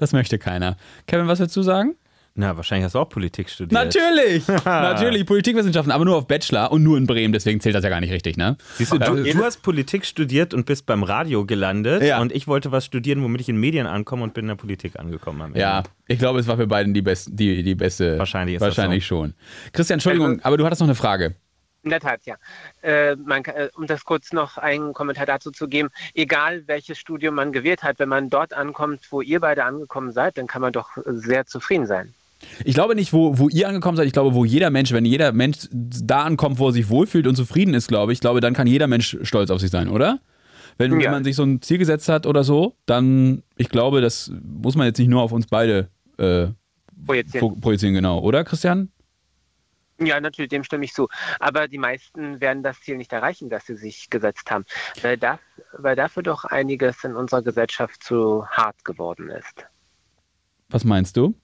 Das möchte keiner. Kevin, was willst du sagen? Na, wahrscheinlich hast du auch Politik studiert. Natürlich! Natürlich, Politikwissenschaften, aber nur auf Bachelor und nur in Bremen, deswegen zählt das ja gar nicht richtig, ne? Siehst du, du, du hast Politik studiert und bist beim Radio gelandet Ja. und ich wollte was studieren, womit ich in Medien ankomme und bin in der Politik angekommen. am Ende. Ja, ich glaube, es war für beiden die, best, die, die beste. Wahrscheinlich ist das Wahrscheinlich schon. Christian, Entschuldigung, aber du hattest noch eine Frage. In der Tat, ja. Äh, man, äh, um das kurz noch einen Kommentar dazu zu geben, egal welches Studium man gewählt hat, wenn man dort ankommt, wo ihr beide angekommen seid, dann kann man doch äh, sehr zufrieden sein. Ich glaube nicht, wo, wo ihr angekommen seid. Ich glaube, wo jeder Mensch, wenn jeder Mensch da ankommt, wo er sich wohlfühlt und zufrieden ist, glaube ich, glaube, dann kann jeder Mensch stolz auf sich sein, oder? Wenn, wenn Ja. man sich so ein Ziel gesetzt hat oder so, dann, ich glaube, das muss man jetzt nicht nur auf uns beide äh, Projizieren. pro- projizieren, genau. Oder, Christian? Ja, natürlich, dem stimme ich zu. Aber die meisten werden das Ziel nicht erreichen, das sie sich gesetzt haben, weil, da, weil dafür doch einiges in unserer Gesellschaft zu hart geworden ist. Was meinst du?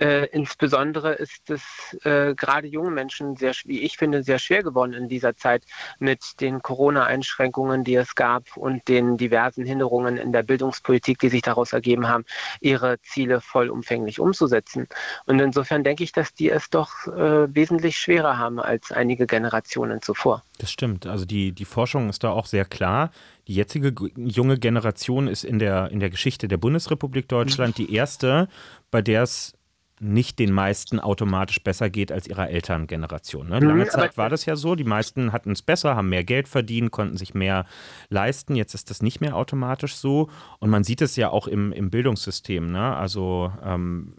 Äh, insbesondere ist es äh, gerade jungen Menschen sehr, wie ich finde, sehr schwer geworden in dieser Zeit mit den Corona-Einschränkungen, die es gab und den diversen Hinderungen in der Bildungspolitik, die sich daraus ergeben haben, ihre Ziele vollumfänglich umzusetzen. Und insofern denke ich, dass die es doch äh, wesentlich schwerer haben als einige Generationen zuvor. Das stimmt. Also die, die Forschung ist da auch sehr klar. Die jetzige junge Generation ist in der, in der Geschichte der Bundesrepublik Deutschland die erste, bei der es nicht den meisten automatisch besser geht als ihrer Elterngeneration. Ne? Lange aber- Zeit war das ja so. Die meisten hatten es besser, haben mehr Geld verdient, konnten sich mehr leisten. Jetzt ist das nicht mehr automatisch so. Und man sieht es ja auch im, im Bildungssystem. Ne? Also ähm,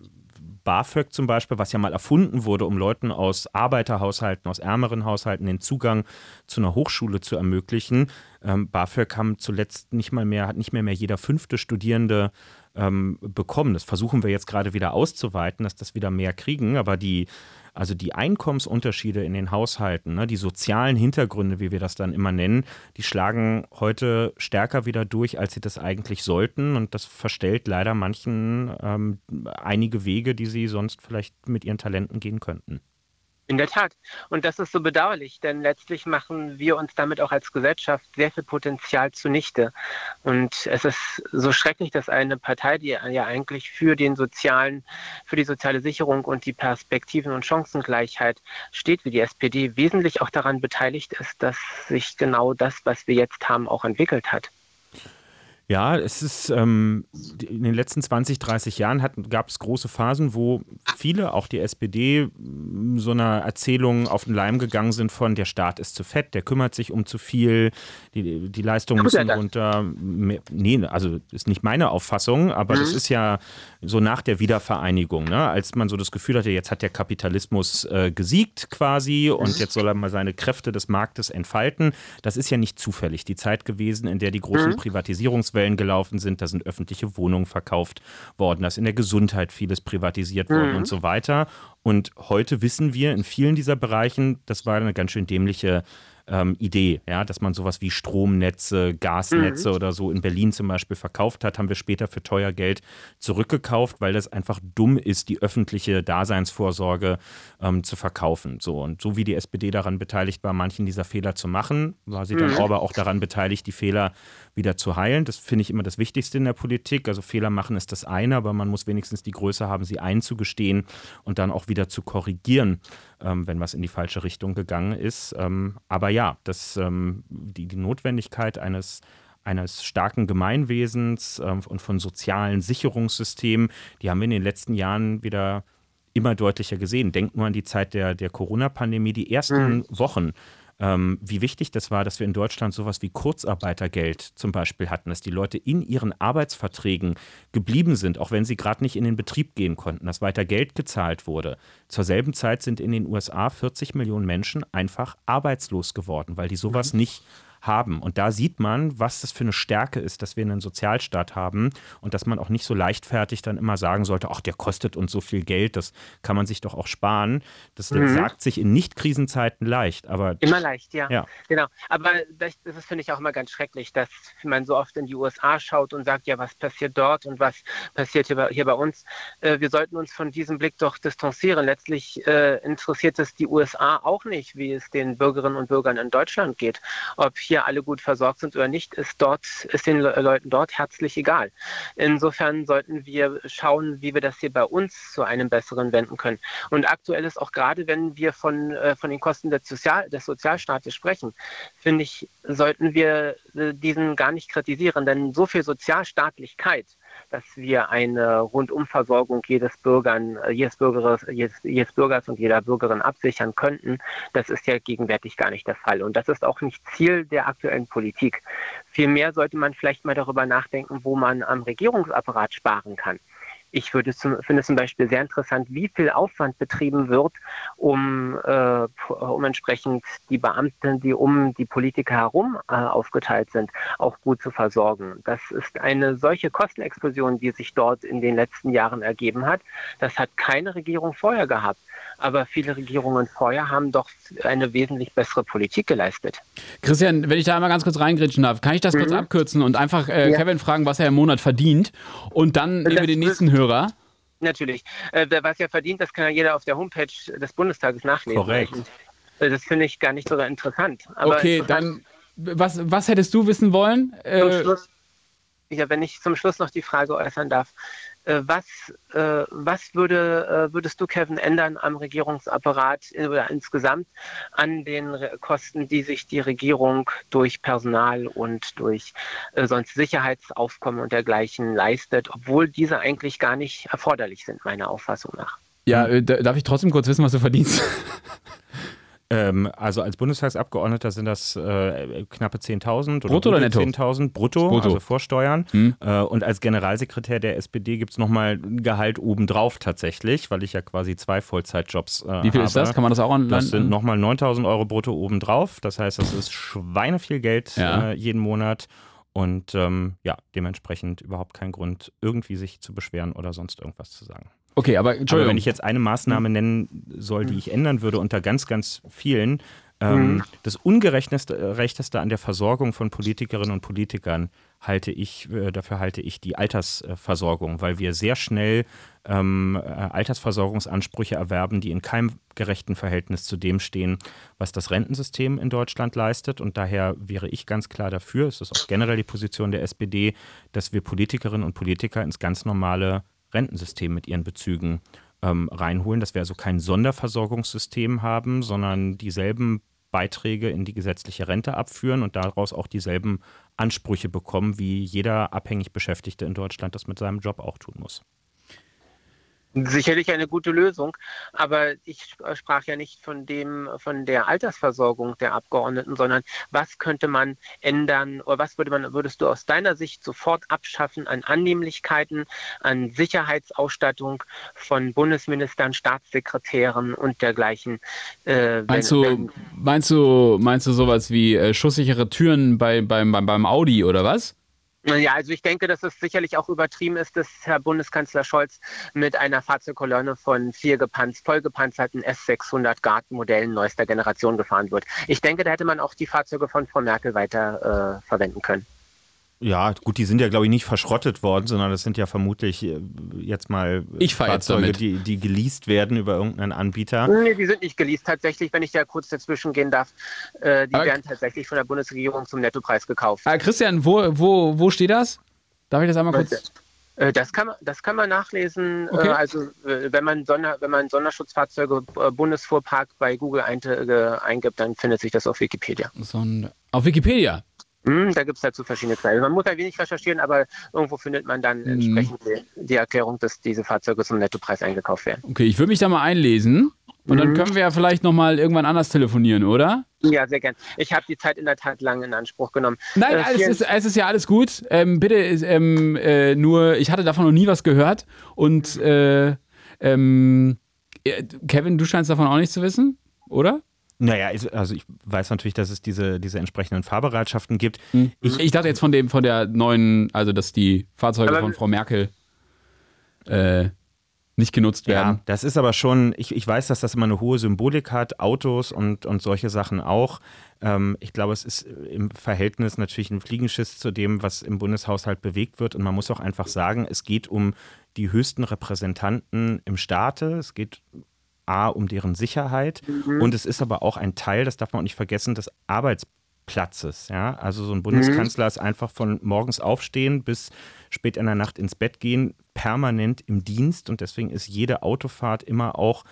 BAföG zum Beispiel, was ja mal erfunden wurde, um Leuten aus Arbeiterhaushalten, aus ärmeren Haushalten den Zugang zu einer Hochschule zu ermöglichen. Ähm, BAföG haben zuletzt nicht mal mehr, hat nicht mehr, mehr jeder fünfte Studierende ähm, bekommen. Das versuchen wir jetzt gerade wieder auszuweiten, dass das wieder mehr kriegen. Aber die, also die Einkommensunterschiede in den Haushalten, ne, die sozialen Hintergründe, wie wir das dann immer nennen, die schlagen heute stärker wieder durch, als sie das eigentlich sollten. Und das verstellt leider manchen ähm, einige Wege, die sie sonst vielleicht mit ihren Talenten gehen könnten. In der Tat. Und das ist so bedauerlich, denn letztlich machen wir uns damit auch als Gesellschaft sehr viel Potenzial zunichte. Und es ist so schrecklich, dass eine Partei, die ja eigentlich für den sozialen, für die soziale Sicherung und die Perspektiven und Chancengleichheit steht, wie die SPD, wesentlich auch daran beteiligt ist, dass sich genau das, was wir jetzt haben, auch entwickelt hat. Ja, es ist ähm, in den letzten 20, 30 Jahren gab es große Phasen, wo viele, auch die SPD, so einer Erzählung auf den Leim gegangen sind von der Staat ist zu fett, der kümmert sich um zu viel, die, die Leistungen müssen das? runter. Nee, also ist nicht meine Auffassung, aber das ist ja so nach der Wiedervereinigung, ne? als man so das Gefühl hatte, jetzt hat der Kapitalismus äh, gesiegt quasi und jetzt soll er mal seine Kräfte des Marktes entfalten. Das ist ja nicht zufällig die Zeit gewesen, in der die großen Privatisierungswellen gelaufen sind. Da sind öffentliche Wohnungen verkauft worden, da ist in der Gesundheit vieles privatisiert worden und so weiter. Und heute wissen wir in vielen dieser Bereichen, das war eine ganz schön dämliche ähm, Idee, ja, dass man sowas wie Stromnetze, Gasnetze oder so in Berlin zum Beispiel verkauft hat, haben wir später für teuer Geld zurückgekauft, weil das einfach dumm ist, die öffentliche Daseinsvorsorge ähm, zu verkaufen. So und so wie die SPD daran beteiligt war, manchen dieser Fehler zu machen, war sie dann aber auch daran beteiligt, die Fehler wieder zu heilen. Das finde ich immer das Wichtigste in der Politik. Also Fehler machen ist das eine, aber man muss wenigstens die Größe haben, sie einzugestehen und dann auch wieder zu korrigieren, ähm, wenn was in die falsche Richtung gegangen ist. Ähm, aber ja, das, ähm, die, die Notwendigkeit eines eines starken Gemeinwesens ähm, und von sozialen Sicherungssystemen, die haben wir in den letzten Jahren wieder immer deutlicher gesehen. Denkt nur an die Zeit der, der Corona-Pandemie, die ersten Wochen. Ähm, wie wichtig das war, dass wir in Deutschland sowas wie Kurzarbeitergeld zum Beispiel hatten, dass die Leute in ihren Arbeitsverträgen geblieben sind, auch wenn sie gerade nicht in den Betrieb gehen konnten, dass weiter Geld gezahlt wurde. Zur selben Zeit sind in den USA 40 Millionen Menschen einfach arbeitslos geworden, weil die sowas nicht haben. Und da sieht man, was das für eine Stärke ist, dass wir einen Sozialstaat haben und dass man auch nicht so leichtfertig dann immer sagen sollte, ach, der kostet uns so viel Geld, das kann man sich doch auch sparen. Das sagt sich in Nicht-Krisenzeiten leicht, aber Immer leicht, ja. Ja. Genau. Aber das, das finde ich auch immer ganz schrecklich, dass man so oft in die USA schaut und sagt, ja, was passiert dort und was passiert hier bei, hier bei uns. Äh, wir sollten uns von diesem Blick doch distanzieren. Letztlich äh, interessiert es die USA auch nicht, wie es den Bürgerinnen und Bürgern in Deutschland geht. Ob hier alle gut versorgt sind oder nicht, ist dort, ist den Le Leuten dort herzlich egal. Insofern sollten wir schauen, wie wir das hier bei uns zu einem besseren wenden können. Und aktuell ist auch gerade, wenn wir von, äh, von den Kosten des, Sozial des Sozialstaates sprechen, finde ich, sollten wir äh, diesen gar nicht kritisieren, denn so viel Sozialstaatlichkeit dass wir eine Rundumversorgung jedes, Bürgern, äh, jedes, Bürgers, jedes, jedes Bürgers und jeder Bürgerin absichern könnten. Das ist ja gegenwärtig gar nicht der Fall. Und das ist auch nicht Ziel der aktuellen Politik. Vielmehr sollte man vielleicht mal darüber nachdenken, wo man am Regierungsapparat sparen kann. Ich würde zum, finde zum Beispiel sehr interessant, wie viel Aufwand betrieben wird, um, äh, um entsprechend die Beamten, die um die Politiker herum äh, aufgeteilt sind, auch gut zu versorgen. Das ist eine solche Kostenexplosion, die sich dort in den letzten Jahren ergeben hat. Das hat keine Regierung vorher gehabt aber viele Regierungen vorher haben doch eine wesentlich bessere Politik geleistet. Christian, wenn ich da einmal ganz kurz reingritschen darf, kann ich das mhm. kurz abkürzen und einfach äh, ja. Kevin fragen, was er im Monat verdient und dann nehmen wir den nächsten Hörer. Natürlich. Äh, was er verdient, das kann ja jeder auf der Homepage des Bundestages nachlesen. Korrekt. Äh, das finde ich gar nicht so interessant. Aber okay, dann was, was hättest du wissen wollen? Zum äh, Schluss, ja, wenn ich zum Schluss noch die Frage äußern darf. Äh, was, äh, was würde, äh, würdest du, Kevin, ändern am Regierungsapparat oder insgesamt an den Kosten, die sich die Regierung durch Personal und durch sonst Sicherheitsaufkommen und dergleichen leistet, obwohl diese eigentlich gar nicht erforderlich sind, meiner Auffassung nach? Ja, darf ich trotzdem kurz wissen, was du verdienst? Ähm, also als Bundestagsabgeordneter sind das äh, knappe 10.000 brutto oder netto? 10.000 brutto, brutto, also vor Steuern. Hm. Äh, und als Generalsekretär der SPD gibt es nochmal ein Gehalt obendrauf tatsächlich, weil ich ja quasi zwei Vollzeitjobs äh, Wie viel habe. ist das? Kann man das auch an Das sind nochmal 9.000 Euro brutto obendrauf. Das heißt, das ist schweineviel Geld ja. äh, jeden Monat. Und ähm, ja, dementsprechend überhaupt kein Grund, irgendwie sich zu beschweren oder sonst irgendwas zu sagen. Okay, aber Entschuldigung. Aber wenn ich jetzt eine Maßnahme nennen soll, die ich ändern würde unter ganz, ganz vielen, ähm, mhm. das Ungerechteste an der Versorgung von Politikerinnen und Politikern halte ich, äh, dafür halte ich die Altersversorgung, weil wir sehr schnell ähm, äh, Altersversorgungsansprüche erwerben, die in keinem gerechten Verhältnis zu dem stehen, was das Rentensystem in Deutschland leistet. Und daher wäre ich ganz klar dafür, es ist auch generell die Position der SPD, dass wir Politikerinnen und Politiker ins ganz normale Rentensystem mit ihren Bezügen ähm, reinholen, dass wir also kein Sonderversorgungssystem haben, sondern dieselben Beiträge in die gesetzliche Rente abführen und daraus auch dieselben Ansprüche bekommen, wie jeder abhängig Beschäftigte in Deutschland das mit seinem Job auch tun muss sicherlich eine gute Lösung. Aber ich sprach ja nicht von dem, von der Altersversorgung der Abgeordneten, sondern was könnte man ändern oder was würde man, würdest du aus deiner Sicht sofort abschaffen an Annehmlichkeiten, an Sicherheitsausstattung von Bundesministern, Staatssekretären und dergleichen? Äh, meinst, wenn, du, wenn, meinst du, meinst du sowas wie äh, schusssichere Türen bei, beim, beim, beim Audi oder was? Ja, also ich denke, dass es sicherlich auch übertrieben ist, dass Herr Bundeskanzler Scholz mit einer Fahrzeugkolonne von vier gepanz vollgepanzerten S600 Guard-Modellen neuester Generation gefahren wird. Ich denke, da hätte man auch die Fahrzeuge von Frau Merkel weiter äh, verwenden können. Ja, gut, die sind ja, glaube ich, nicht verschrottet worden, sondern das sind ja vermutlich äh, jetzt mal ich Fahrzeuge, jetzt die, die geleast werden über irgendeinen Anbieter. Nee, die sind nicht geleast. Tatsächlich, wenn ich da kurz dazwischen gehen darf, äh, die okay. werden tatsächlich von der Bundesregierung zum Nettopreis gekauft. Ah, Christian, wo, wo, wo steht das? Darf ich das einmal kurz? Äh, das kann, man, das kann man nachlesen. Äh, okay. Also wenn man, Sonder, wenn man Sonderschutzfahrzeuge Bundesfuhrpark bei Google eingibt, dann findet sich das auf Wikipedia. Sonder auf Wikipedia? Hm, da gibt es dazu verschiedene Quellen. Man muss ein wenig recherchieren, aber irgendwo findet man dann hm. entsprechend die, die, Erklärung, dass diese Fahrzeuge zum Nettopreis eingekauft werden. Okay, ich würde mich da mal einlesen und dann können wir ja vielleicht nochmal irgendwann anders telefonieren, oder? Ja, sehr gern. Ich habe die Zeit in der Tat lange in Anspruch genommen. Nein, äh, es, ist, es ist ja alles gut. Ähm, bitte, ähm, äh, nur, ich hatte davon noch nie was gehört und äh, ähm, äh, Kevin, du scheinst davon auch nichts zu wissen, oder? Naja, also ich weiß natürlich, dass es diese, diese entsprechenden Fahrbereitschaften gibt. Hm. Ich, ich dachte jetzt von dem, von der neuen, also dass die Fahrzeuge von Frau Merkel äh, nicht genutzt werden. Ja, das ist aber schon, ich, ich weiß, dass das immer eine hohe Symbolik hat, Autos und, und solche Sachen auch. Ähm, ich glaube, es ist im Verhältnis natürlich ein Fliegenschiss zu dem, was im Bundeshaushalt bewegt wird. Und man muss auch einfach sagen, es geht um die höchsten Repräsentanten im Staate. Es geht A, um deren Sicherheit. Mhm. Und es ist aber auch ein Teil, das darf man auch nicht vergessen, des Arbeitsplätzen Platzes. Ja? Also so ein Bundeskanzler ist einfach von morgens aufstehen bis spät in der Nacht ins Bett gehen, permanent im Dienst und deswegen ist jede Autofahrt immer auch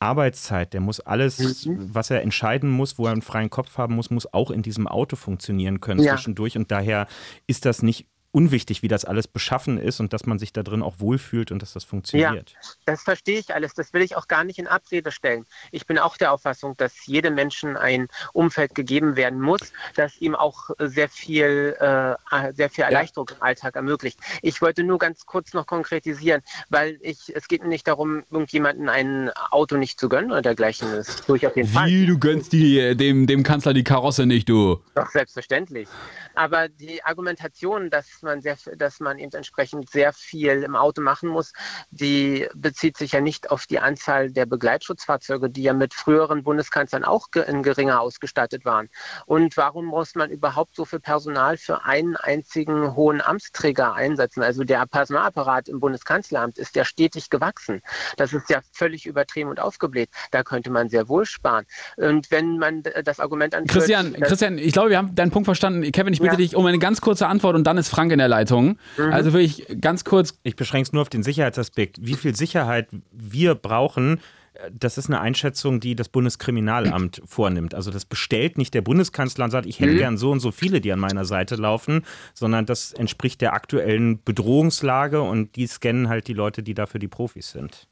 Arbeitszeit. Der muss alles, was er entscheiden muss, wo er einen freien Kopf haben muss, muss auch in diesem Auto funktionieren können Ja. zwischendurch und daher ist das nicht unwichtig, wie das alles beschaffen ist und dass man sich da drin auch wohlfühlt und dass das funktioniert. Das verstehe ich alles. Das will ich auch gar nicht in Abrede stellen. Ich bin auch der Auffassung, dass jedem Menschen ein Umfeld gegeben werden muss, das ihm auch sehr viel, äh, sehr viel Erleichterung im Alltag ermöglicht. Ich wollte nur ganz kurz noch konkretisieren, weil ich, es geht mir nicht darum, irgendjemanden ein Auto nicht zu gönnen oder dergleichen. Das tue ich auf jeden Fall. Wie, du gönnst die, dem, dem Kanzler die Karosse nicht, du. Doch, selbstverständlich. Aber die Argumentation, dass man, sehr, dass man eben entsprechend sehr viel im Auto machen muss, die bezieht sich ja nicht auf die Anzahl der Begleitschutzfahrzeuge, die ja mit früheren Bundeskanzlern auch in geringer ausgestattet waren. Und warum muss man überhaupt so viel Personal für einen einzigen hohen Amtsträger einsetzen? Also der Personalapparat im Bundeskanzleramt ist ja stetig gewachsen. Das ist ja völlig übertrieben und aufgebläht. Da könnte man sehr wohl sparen. Und wenn man das Argument anführt, Christian, Christian, ich glaube, wir haben deinen Punkt verstanden. Kevin, ich bitte Ja. dich um eine ganz kurze Antwort und dann ist Frank in der Leitung. Also wirklich ganz kurz. Ich beschränke es nur auf den Sicherheitsaspekt. Wie viel Sicherheit wir brauchen, äh, das ist eine Einschätzung, die das Bundeskriminalamt vornimmt. Also das bestellt nicht der Bundeskanzler und sagt, ich hätte gern so und so viele, die an meiner Seite laufen, sondern das entspricht der aktuellen Bedrohungslage und die scannen halt die Leute, die dafür die Profis sind.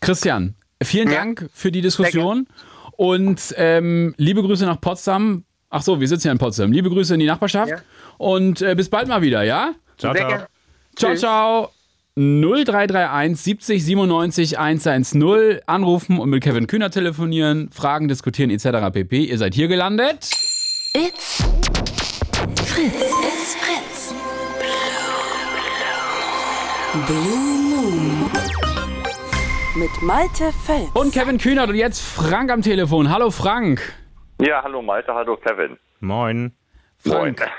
Christian, vielen Ja. Dank für die Diskussion und ähm, liebe Grüße nach Potsdam. Ach so, wir sitzen ja in Potsdam. Liebe Grüße in die Nachbarschaft Ja. und äh, bis bald mal wieder, ja? Ciao, ciao. Ciao, ciao. 0331 70 97 110 anrufen und mit Kevin Kühner telefonieren, Fragen diskutieren etc. pp. Ihr seid hier gelandet. It's Fritz. It's Fritz. Blue Moon. Mit Malte Fels. Und Kevin Kühnert und jetzt Frank am Telefon. Hallo Frank. Ja, hallo Malte, hallo Kevin. Moin. Frank.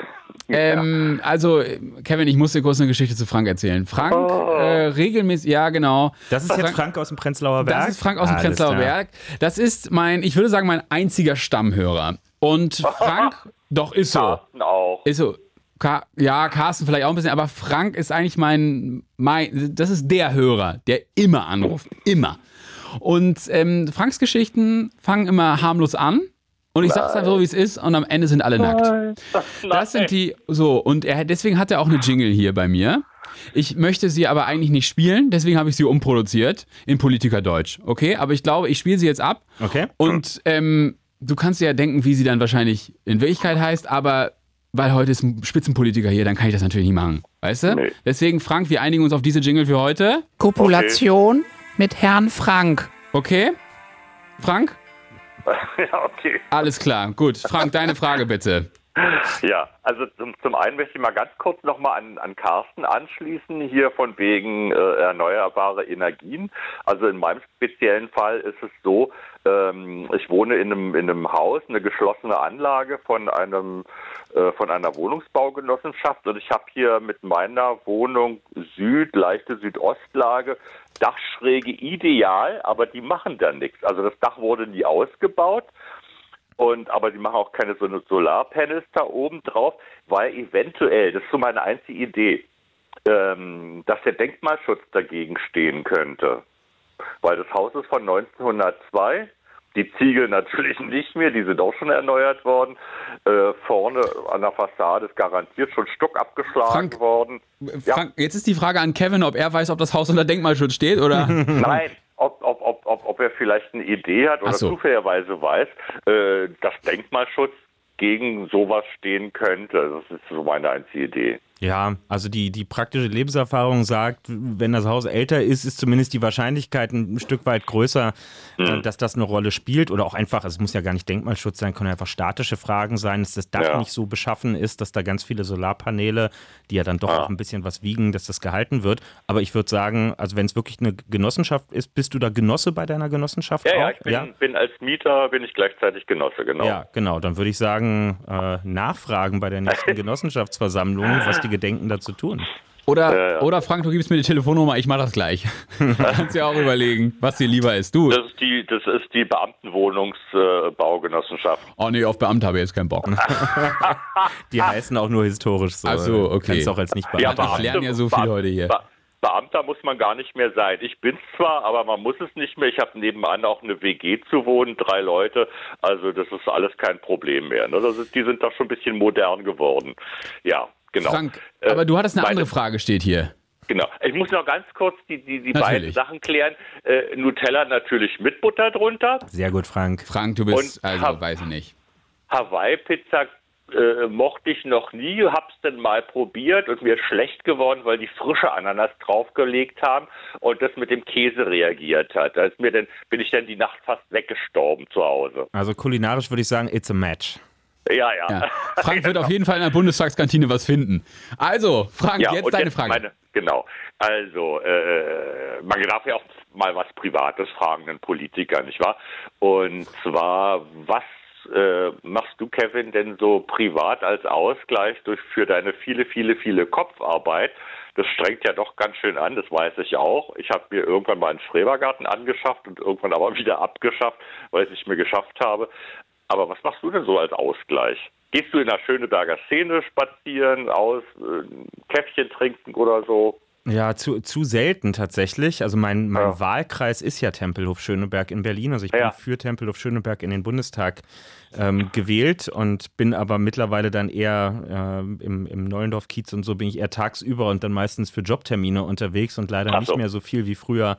Ähm, also, Kevin, ich muss dir kurz eine Geschichte zu Frank erzählen. Frank, äh, regelmäßig, ja, genau. Das ist jetzt Frank aus dem Prenzlauer Berg? Das ist Frank aus dem Alles Prenzlauer klar. Berg. Das ist mein, ich würde sagen, mein einziger Stammhörer. Und Frank, doch, ist so. Carsten auch. Ist so. Ka ja, Carsten vielleicht auch ein bisschen, aber Frank ist eigentlich mein, mein, das ist der Hörer, der immer anruft. Immer. Und ähm, Franks Geschichten fangen immer harmlos an. Und ich sag's einfach so, wie es ist, und am Ende sind alle nackt. Das sind die, so, und er, deswegen hat er auch eine Jingle hier bei mir. Ich möchte sie aber eigentlich nicht spielen, deswegen habe ich sie umproduziert in Politikerdeutsch. Okay, aber ich glaube, ich spiele sie jetzt ab. Okay. Und ähm, du kannst dir ja denken, wie sie dann wahrscheinlich in Wirklichkeit heißt, aber weil heute ist ein Spitzenpolitiker hier, dann kann ich das natürlich nicht machen. Weißt du? Nee. Deswegen, Frank, wir einigen uns auf diese Jingle für heute. Kopulation mit Herrn Frank. Okay? Frank? ja, okay. Alles klar. Gut. Frank, deine Frage bitte. Ja, also zum, zum einen möchte ich mal ganz kurz nochmal an, an Carsten anschließen, hier von wegen äh, erneuerbare Energien. Also in meinem speziellen Fall ist es so, ähm, ich wohne in einem, in einem Haus, eine geschlossene Anlage von einem äh, von einer Wohnungsbaugenossenschaft und ich habe hier mit meiner Wohnung Süd, leichte Südostlage, Dachschräge ideal, aber die machen da nichts. Also das Dach wurde nie ausgebaut. Und aber die machen auch keine so eine Solarpanels da oben drauf, weil eventuell, das ist so meine einzige Idee, ähm, dass der Denkmalschutz dagegen stehen könnte. Weil das Haus ist von 1902, die Ziegel natürlich nicht mehr, die sind auch schon erneuert worden. Äh, vorne an der Fassade ist garantiert schon Stuck abgeschlagen Frank, worden. Ja. Frank, jetzt ist die Frage an Kevin, ob er weiß, ob das Haus unter Denkmalschutz steht oder. Nein, ob, ob, ob, ob, ob er vielleicht eine Idee hat oder so. zufälligerweise weiß, äh, dass Denkmalschutz gegen sowas stehen könnte. Das ist so meine einzige Idee. Ja, also die, die praktische Lebenserfahrung sagt, wenn das Haus älter ist, ist zumindest die Wahrscheinlichkeit ein Stück weit größer, äh, dass das eine Rolle spielt. Oder auch einfach, es muss ja gar nicht Denkmalschutz sein, können einfach statische Fragen sein, dass das Dach Ja. nicht so beschaffen ist, dass da ganz viele Solarpaneele, die ja dann doch Ja. auch ein bisschen was wiegen, dass das gehalten wird. Aber ich würde sagen, also wenn es wirklich eine Genossenschaft ist, bist du da Genosse bei deiner Genossenschaft Ja, auch? ja, ich bin, bin als Mieter, bin ich gleichzeitig Genosse, genau. Ja, genau. Dann würde ich sagen, äh, nachfragen bei der nächsten Genossenschaftsversammlung, was die gedenken dazu tun. Oder, Ja, ja. oder Frank, du gibst mir die Telefonnummer, ich mach das gleich. Kannst dir auch überlegen, was dir lieber ist. Du, Das ist die, das ist die Beamtenwohnungsbaugenossenschaft. oh nee, auf Beamte habe ich jetzt keinen Bock. Die heißen auch nur historisch so. Ach so, okay. Kannst auch als nicht Ja, beamter wir lernen ja so viel Beam- heute hier. Be Beamter muss man gar nicht mehr sein. Ich bin's zwar, aber man muss es nicht mehr. Ich habe nebenan auch eine WG zu wohnen, drei Leute. Also das ist alles kein Problem mehr. Ne? Das ist, die sind doch schon ein bisschen modern geworden. Ja, genau. Frank, Äh, aber du hattest eine meine- andere Frage, steht hier. Genau. Ich muss noch ganz kurz die, die, die beiden Sachen klären. Äh, Nutella natürlich mit Butter drunter. Sehr gut, Frank. Frank, du bist, Und also hab- weiß ich nicht. Hawaii-Pizza äh, mochte ich noch nie, hab's dann mal probiert und mir ist schlecht geworden, weil die frische Ananas draufgelegt haben und das mit dem Käse reagiert hat. Da ist mir dann, bin ich dann die Nacht fast weggestorben zu Hause. Also kulinarisch würde ich sagen, it's a match. Ja, ja. Ja. Frank wird auf jeden Fall in der Bundestagskantine was finden. Also, Frank, Ja, jetzt deine Frage. Meine, genau. Also, äh, man darf ja auch mal was Privates fragen, einen Politiker, nicht wahr? Und zwar, was äh, machst du, Kevin, denn so privat als Ausgleich durch für deine viele, viele, viele Kopfarbeit? Das strengt ja doch ganz schön an, das weiß ich auch. Ich habe mir irgendwann mal einen Schrebergarten angeschafft und irgendwann aber wieder abgeschafft, weil ich es nicht mehr geschafft habe. Aber was machst du denn so als Ausgleich? Gehst du in der Schöneberger Szene spazieren, aus, äh, Käffchen trinken oder so? Ja, zu, zu selten tatsächlich. Also mein, mein Ja. Wahlkreis ist ja Tempelhof Schöneberg in Berlin. Also ich Ja. bin für Tempelhof Schöneberg in den Bundestag ähm, gewählt und bin aber mittlerweile dann eher ähm, im, im Neulendorf-Kiez und so bin ich eher tagsüber und dann meistens für Jobtermine unterwegs und leider Ach nicht so. mehr so viel wie früher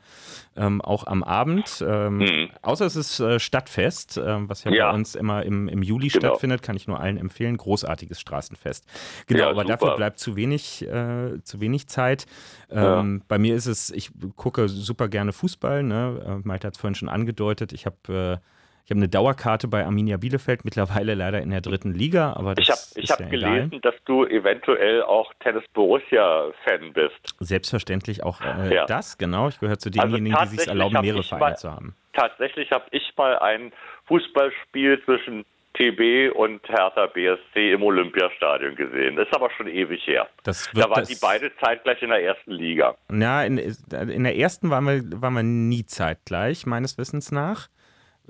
ähm, auch am Abend. Ähm, Mhm. Außer es ist äh, Stadtfest, ähm, was ja, Ja. bei uns immer im, im Juli Genau. stattfindet, kann ich nur allen empfehlen. Großartiges Straßenfest. Genau, Ja, aber super. dafür bleibt zu wenig, äh, zu wenig Zeit. Ja. Ähm, Bei mir ist es, ich gucke super gerne Fußball. Ne? Äh, Malte hat es vorhin schon angedeutet. Ich habe äh, ich hab eine Dauerkarte bei Arminia Bielefeld, mittlerweile leider in der dritten Liga. Aber das Ich habe ich ist hab ja gelesen, egal. dass du eventuell auch Tennis Borussia-Fan bist. Selbstverständlich auch äh, Ja. das, genau. Ich gehöre zu Also denjenigen, die sich erlauben, mehrere Vereine mal- zu haben. Tatsächlich habe ich mal ein Fußballspiel zwischen TB und Hertha BSC im Olympiastadion gesehen. Das ist aber schon ewig her. Da waren die beide zeitgleich in der ersten Liga. Ja, in, in der ersten waren wir, waren wir nie zeitgleich, meines Wissens nach.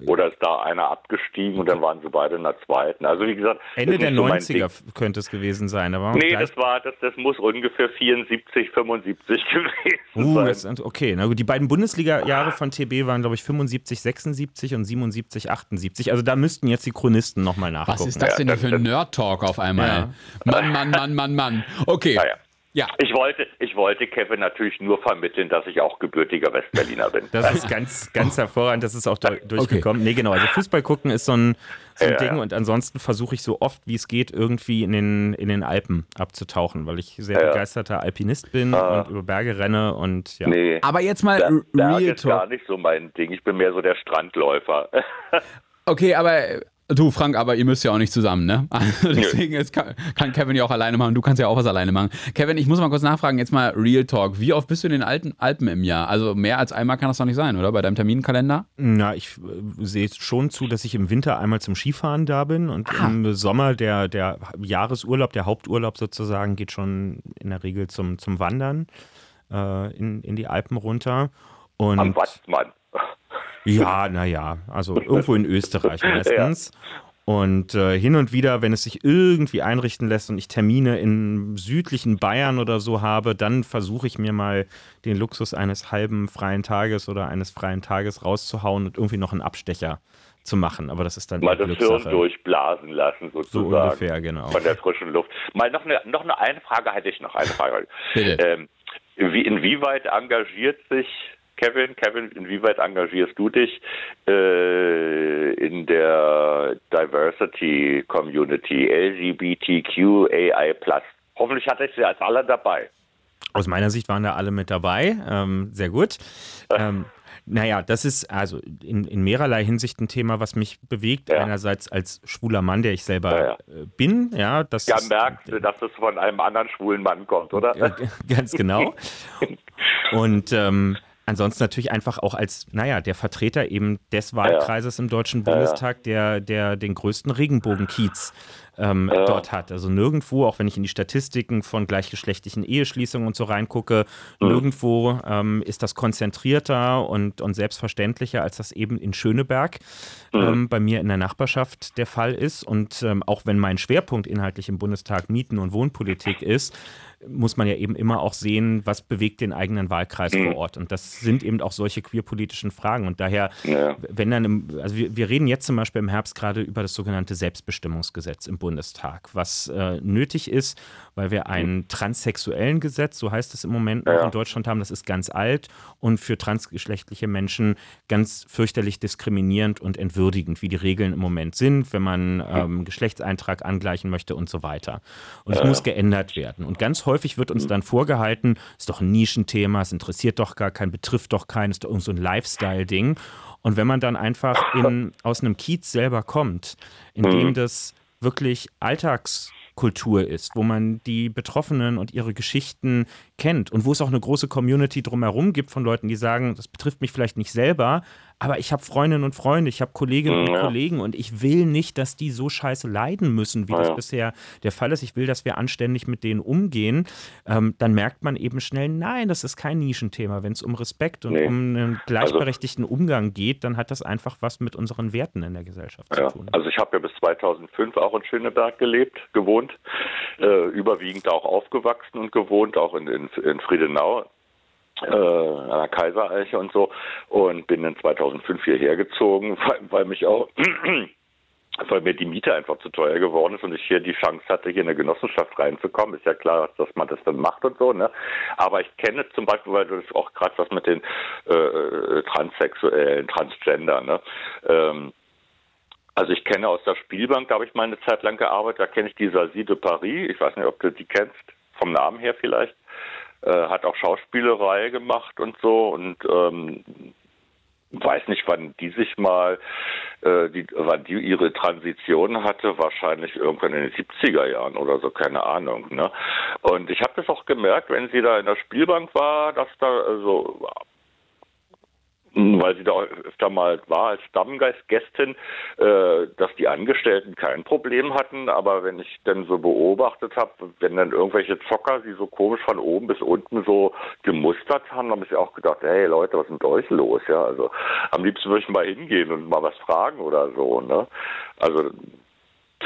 Oder ist da einer abgestiegen und dann waren sie beide in der zweiten. Also wie gesagt, Ende der nicht so mein 90er Ding. f- könnte es gewesen sein. Da Nee, das war, das, das muss ungefähr 74, 75 gewesen Uh, sein. das, ist- okay, na gut, die beiden Bundesliga-Jahre von TB waren, glaube ich, 75, 76 und 77, 78. Also da müssten jetzt die Chronisten nochmal nachgucken. Was ist das denn hier für ein Nerd-Talk auf einmal? Ja. Mann, Mann, Mann, Mann, Manmann. Okay. Naja. Ja. Ich wollte, ich wollte Kevin natürlich nur vermitteln, dass ich auch gebürtiger Westberliner bin. Das ist ganz, ganz hervorragend, das ist auch du- durchgekommen. Nee, genau, also Fußball gucken ist so ein, so ein Ja, Ding ja. und ansonsten versuche ich so oft wie es geht irgendwie in den, in den Alpen abzutauchen, weil ich sehr Ja. begeisterter Alpinist bin Ah. und über Berge renne und ja. Nee. Aber jetzt mal Ber- Berg Real ist gar nicht so mein Ding. Ich bin mehr so der Strandläufer. Okay, aber du, Frank, aber ihr müsst ja auch nicht zusammen, ne? Also deswegen ist, kann, kann Kevin ja auch alleine machen. Du kannst ja auch was alleine machen. Kevin, ich muss mal kurz nachfragen, jetzt mal Real Talk. Wie oft bist du in den alten Alpen im Jahr? Also mehr als einmal kann das doch nicht sein, oder? Bei deinem Terminkalender? Na, ich äh, sehe schon zu, dass ich im Winter einmal zum Skifahren da bin und im Sommer der, der Jahresurlaub, der Haupturlaub sozusagen, geht schon in der Regel zum, zum Wandern äh, in, in die Alpen runter. Und Am Watzmann. Ja, naja, also irgendwo in Österreich meistens. Und äh, hin und wieder, wenn es sich irgendwie einrichten lässt und ich Termine im südlichen Bayern oder so habe, dann versuche ich mir mal den Luxus eines halben freien Tages oder eines freien Tages rauszuhauen und irgendwie noch einen Abstecher zu machen. Aber das ist dann Mal das Hirn durchblasen lassen, So sozusagen. ungefähr, genau. Von der frischen Luft. Mal noch eine, noch eine, eine Frage hätte ich noch, eine Frage. Bitte. Ähm, wie, inwieweit engagiert sich Kevin, Kevin, inwieweit engagierst du dich äh, in der Diversity Community, LGBTQAI+. Hoffentlich hat er sie als alle dabei. Aus meiner Sicht waren da alle mit dabei. Ähm, sehr gut. Ähm, naja, das ist also in, in mehrerlei Hinsicht ein Thema, was mich bewegt. Ja. Einerseits als schwuler Mann, der ich selber Ja, ja. äh, bin. Ja, das Ja, ist, merkst du, dass es von einem anderen schwulen Mann kommt, oder? Äh, ganz genau. Und ähm, ansonsten natürlich einfach auch als, naja, der Vertreter eben des Wahlkreises im Deutschen Bundestag, der, der den größten Regenbogenkiez ähm, Ja. dort hat. Also nirgendwo, auch wenn ich in die Statistiken von gleichgeschlechtlichen Eheschließungen und so reingucke, Mhm. nirgendwo ähm, ist das konzentrierter und, und selbstverständlicher, als das eben in Schöneberg Mhm. ähm, bei mir in der Nachbarschaft der Fall ist. Und ähm, auch wenn mein Schwerpunkt inhaltlich im Bundestag Mieten- und Wohnpolitik ist, muss man ja eben immer auch sehen, was bewegt den eigenen Wahlkreis Mhm. vor Ort. Und das sind eben auch solche queerpolitischen Fragen. Und daher, Ja. wenn dann, im, also wir, wir reden jetzt zum Beispiel im Herbst gerade über das sogenannte Selbstbestimmungsgesetz im Bundestag, was äh, nötig ist, weil wir ein transsexuellen Gesetz, so heißt es im Moment noch Mhm. Ja. in Deutschland haben, das ist ganz alt und für transgeschlechtliche Menschen ganz fürchterlich diskriminierend und entwürdigend, wie die Regeln im Moment sind, wenn man ähm, Geschlechtseintrag angleichen möchte und so weiter. Und es Ja. muss geändert werden. Und ganz häufig wird uns dann vorgehalten, ist doch ein Nischenthema, es interessiert doch gar keinen, betrifft doch keinen, ist doch irgend so ein Lifestyle-Ding. Und wenn man dann einfach in, aus einem Kiez selber kommt, in dem Mhm. das wirklich Alltagskultur ist, wo man die Betroffenen und ihre Geschichten kennt und wo es auch eine große Community drumherum gibt von Leuten, die sagen, das betrifft mich vielleicht nicht selber, aber ich habe Freundinnen und Freunde, ich habe Kolleginnen und Ja. Kollegen und ich will nicht, dass die so scheiße leiden müssen, wie Ja, das bisher der Fall ist. Ich will, dass wir anständig mit denen umgehen. Ähm, dann merkt man eben schnell, nein, das ist kein Nischenthema. Wenn es um Respekt und Nee. um einen gleichberechtigten Umgang geht, dann hat das einfach was mit unseren Werten in der Gesellschaft Ja, zu tun. also ich habe ja bis 2005 auch in Schöneberg gelebt, gewohnt, äh, überwiegend auch aufgewachsen und gewohnt, auch in, in, in Friedenau, äh, an der und so und bin dann 2005 hierher gezogen, weil, weil mich auch weil mir die Miete einfach zu teuer geworden ist und ich hier die Chance hatte, hier in eine Genossenschaft reinzukommen. Ist ja klar, dass man das dann macht und so, ne? Aber ich kenne zum Beispiel, weil du das auch gerade was mit den äh, Transsexuellen, Transgender, ne? Ähm, also ich kenne aus der Spielbank, da habe ich mal eine Zeit lang gearbeitet, da kenne ich die Sazie de Paris, ich weiß nicht, ob du die kennst, vom Namen her vielleicht, äh, hat auch Schauspielerei gemacht und so und ähm, weiß nicht, wann die sich mal, äh, die, wann die ihre Transition hatte, wahrscheinlich irgendwann in den 70er Jahren oder so, keine Ahnung. Ne? Und ich habe das auch gemerkt, wenn sie da in der Spielbank war, dass da also weil sie da öfter mal war als Stammgästin, äh, dass die Angestellten kein Problem hatten, aber wenn ich dann so beobachtet habe, wenn dann irgendwelche Zocker sie so komisch von oben bis unten so gemustert haben, habe ich auch gedacht, hey Leute, was ist mit euch los? Ja, also am liebsten würde ich mal hingehen und mal was fragen oder so, ne? Also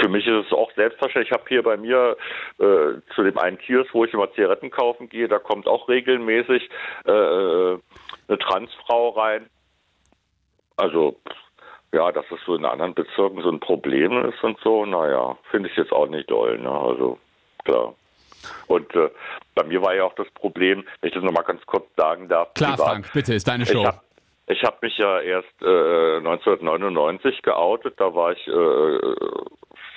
für mich ist es auch selbstverständlich. Ich habe hier bei mir äh, zu dem einen Kiosk, wo ich immer Zigaretten kaufen gehe, da kommt auch regelmäßig äh, eine Transfrau rein. Also ja, dass es so in anderen Bezirken so ein Problem ist und so, naja, finde ich jetzt auch nicht doll. Ne? Also klar. Und äh, bei mir war ja auch das Problem, wenn ich das nochmal ganz kurz sagen darf. Klar, privat. Frank, bitte, ist deine Show. habe ich hab mich ja erst äh, 1999 geoutet, da war ich äh,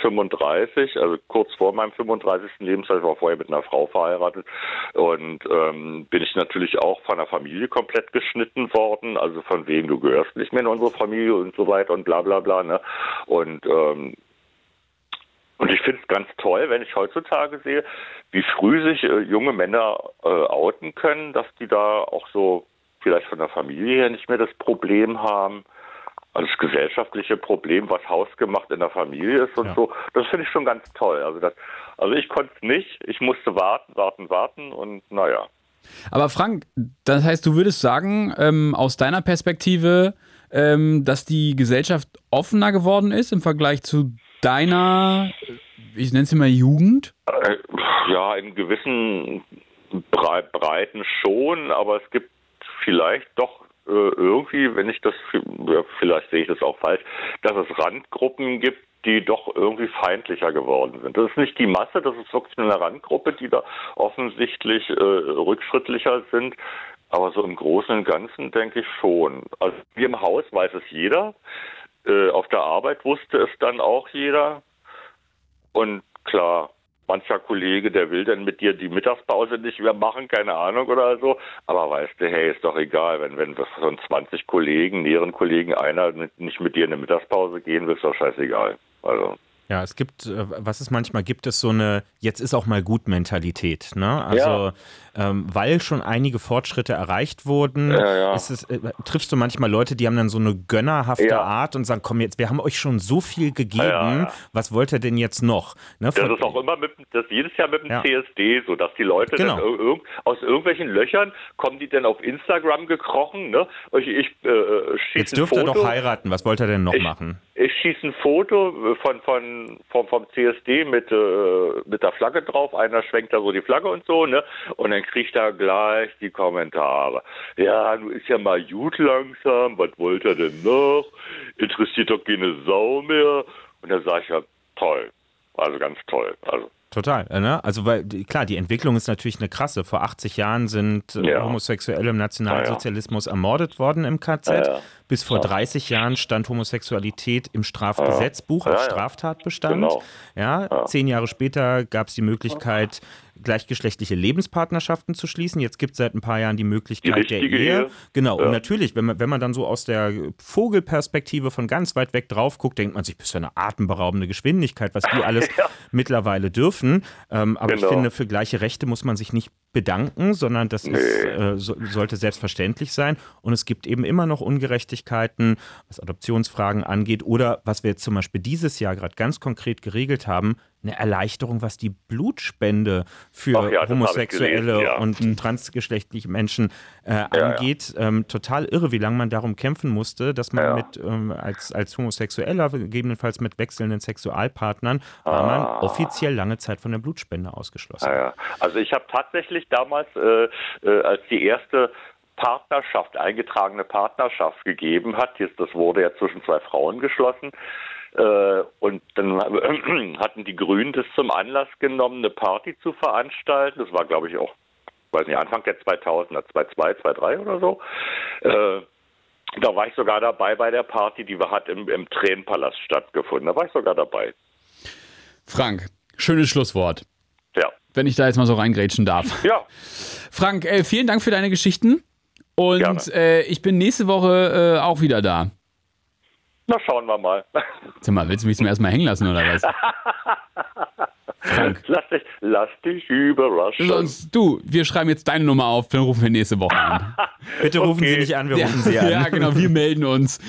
35, also kurz vor meinem 35. Lebensjahr, ich war vorher mit einer Frau verheiratet und ähm, bin ich natürlich auch von der Familie komplett geschnitten worden, also von wegen, du gehörst nicht mehr in unsere Familie und so weiter und bla bla bla. Ne? Und ähm, und ich finde es ganz toll, wenn ich heutzutage sehe, wie früh sich äh, junge Männer äh, outen können, dass die da auch so vielleicht von der Familie her nicht mehr das Problem haben. Also das gesellschaftliche Problem, was hausgemacht in der Familie ist und Ja. so, das finde ich schon ganz toll. Also das, also ich konnte es nicht, ich musste warten, warten, warten und naja. Aber Frank, das heißt, du würdest sagen, ähm, aus deiner Perspektive, ähm, dass die Gesellschaft offener geworden ist im Vergleich zu deiner, ich nenne es mal Jugend? Äh, Ja, in gewissen Brei- Breiten schon, aber es gibt vielleicht doch äh, irgendwie, wenn ich das, ja, vielleicht sehe ich das auch falsch, dass es Randgruppen gibt, die doch irgendwie feindlicher geworden sind. Das ist nicht die Masse, das ist wirklich eine Randgruppe, die da offensichtlich äh, rückschrittlicher sind. Aber so im Großen und Ganzen denke ich schon. Also hier im Haus weiß es jeder. Äh, auf der Arbeit wusste es dann auch jeder. Und klar, mancher Kollege, der will dann mit dir die Mittagspause nicht mehr machen, keine Ahnung oder so. Aber weißt du, hey, ist doch egal, wenn, wenn von 20 Kollegen, näheren Kollegen einer nicht mit dir in eine Mittagspause gehen will, ist doch scheißegal. Also, Ja, es gibt, äh, was es manchmal gibt, ist so eine Jetzt ist auch mal gut Mentalität. Ne? Also, ähm, weil schon einige Fortschritte erreicht wurden, Ja, ja. Ist es, äh, triffst du manchmal Leute, die haben dann so eine gönnerhafte Ja. Art und sagen: Komm, jetzt, wir haben euch schon so viel gegeben, Ja, ja. was wollt ihr denn jetzt noch? Ne? Das Von- ist auch immer mit, das ist jedes Jahr mit dem Ja. CSD so, dass die Leute Genau. dann ir irg aus irgendwelchen Löchern kommen die dann auf Instagram gekrochen, ne? Ich, ich äh, schieße jetzt dürft ihr doch heiraten, was wollt ihr denn noch Ich- machen? Ich schieße ein Foto äh, von, vom, vom CSD mit, äh, mit der Flagge drauf. Einer schwenkt da so die Flagge und so, ne? Und dann kriegt er gleich die Kommentare. Ja, nun ist ja mal gut langsam. Was wollt ihr denn noch? Interessiert doch keine Sau mehr. Und dann sage ich ja, toll. Also ganz toll. Also, Total, äh, ne? Also weil klar, die Entwicklung ist natürlich eine krasse. Vor 80 Jahren sind äh, Ja. Homosexuelle im Nationalsozialismus ermordet worden im KZ. Ja, ja. Bis vor 30 Jahren stand Homosexualität im Strafgesetzbuch Ja, als ja. Straftatbestand. Genau. Ja, zehn Jahre später gab es die Möglichkeit, gleichgeschlechtliche Lebenspartnerschaften zu schließen. Jetzt gibt es seit ein paar Jahren die Möglichkeit Die der Ehe. Ehe. Genau. Ja. Und natürlich, wenn man, wenn man dann so aus der Vogelperspektive von ganz weit weg drauf guckt, denkt man sich, bist du eine atemberaubende Geschwindigkeit, was die alles mittlerweile dürfen. Ähm, aber ich Genau. finde, für gleiche Rechte muss man sich nicht bedanken, sondern das ist, äh, so, sollte selbstverständlich sein. Und es gibt eben immer noch Ungerechtigkeiten, was Adoptionsfragen angeht oder was wir jetzt zum Beispiel dieses Jahr gerade ganz konkret geregelt haben, eine Erleichterung, was die Blutspende für ja, homosexuelle ja. und transgeschlechtliche Menschen äh, angeht. Ähm, total irre, wie lange man darum kämpfen musste, dass man mit ähm, als, als Homosexueller, gegebenenfalls mit wechselnden Sexualpartnern, war man Ah. offiziell lange Zeit von der Blutspende ausgeschlossen. Also ich habe tatsächlich damals, äh, äh, als die erste Partnerschaft, eingetragene Partnerschaft gegeben hat, jetzt, das wurde ja zwischen zwei Frauen geschlossen, und dann äh, hatten die Grünen das zum Anlass genommen, eine Party zu veranstalten. Das war, glaube ich, auch, weiß nicht, Anfang der 2000er, 2002, 2003 oder so. Äh, da war ich sogar dabei bei der Party, die hat im, im Tränenpalast stattgefunden. Da war ich sogar dabei. Frank, schönes Schlusswort. Ja. Wenn ich da jetzt mal so reingrätschen darf. Ja. Frank, äh, vielen Dank für deine Geschichten. Und äh, ich bin nächste Woche äh, auch wieder da. Na, schauen wir mal. Sag mal, willst du mich zum ersten Mal hängen lassen oder was? Frank. Lass dich, lass dich überraschen. Sonst, du, wir schreiben jetzt deine Nummer auf, dann rufen wir nächste Woche an. Bitte rufen Okay. Sie nicht an, wir ja, rufen Sie an. ja, genau, wir melden uns.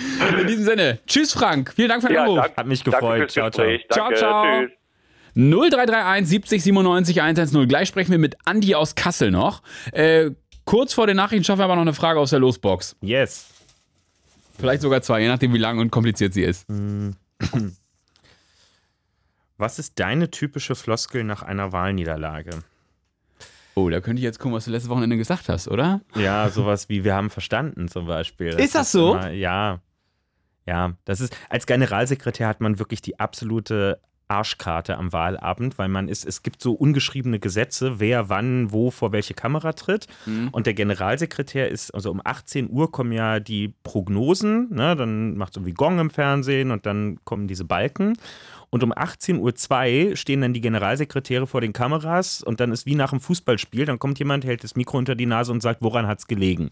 In diesem Sinne, tschüss Frank, vielen Dank für den Ja, Anruf. danke, Hat mich danke gefreut. Ciao, ciao. Gespräch. Ciao, Danke, ciao. Tschüss. 0331 70 97 110. Gleich sprechen wir mit Andi aus Kassel noch. Äh, kurz vor den Nachrichten schaffen wir aber noch eine Frage aus der Losbox. Yes. Vielleicht sogar zwei, je nachdem, wie lang und kompliziert sie ist. Was ist deine typische Floskel nach einer Wahlniederlage? Oh, da könnte ich jetzt gucken, was du letztes Wochenende gesagt hast, oder? Ja, sowas wie wir haben verstanden zum Beispiel. Ist das so? Immer, ja. Ja, das ist, als Generalsekretär hat man wirklich die absolute Arschkarte am Wahlabend, weil man ist, es gibt so ungeschriebene Gesetze, wer wann, wo vor welche Kamera tritt. Und der Generalsekretär ist, also um 18 Uhr kommen ja die Prognosen, ne, dann macht es irgendwie Gong im Fernsehen und dann kommen diese Balken. Und um 18.02 Uhr stehen dann die Generalsekretäre vor den Kameras und dann ist wie nach einem Fußballspiel, dann kommt jemand, hält das Mikro unter die Nase und sagt, woran hat es gelegen?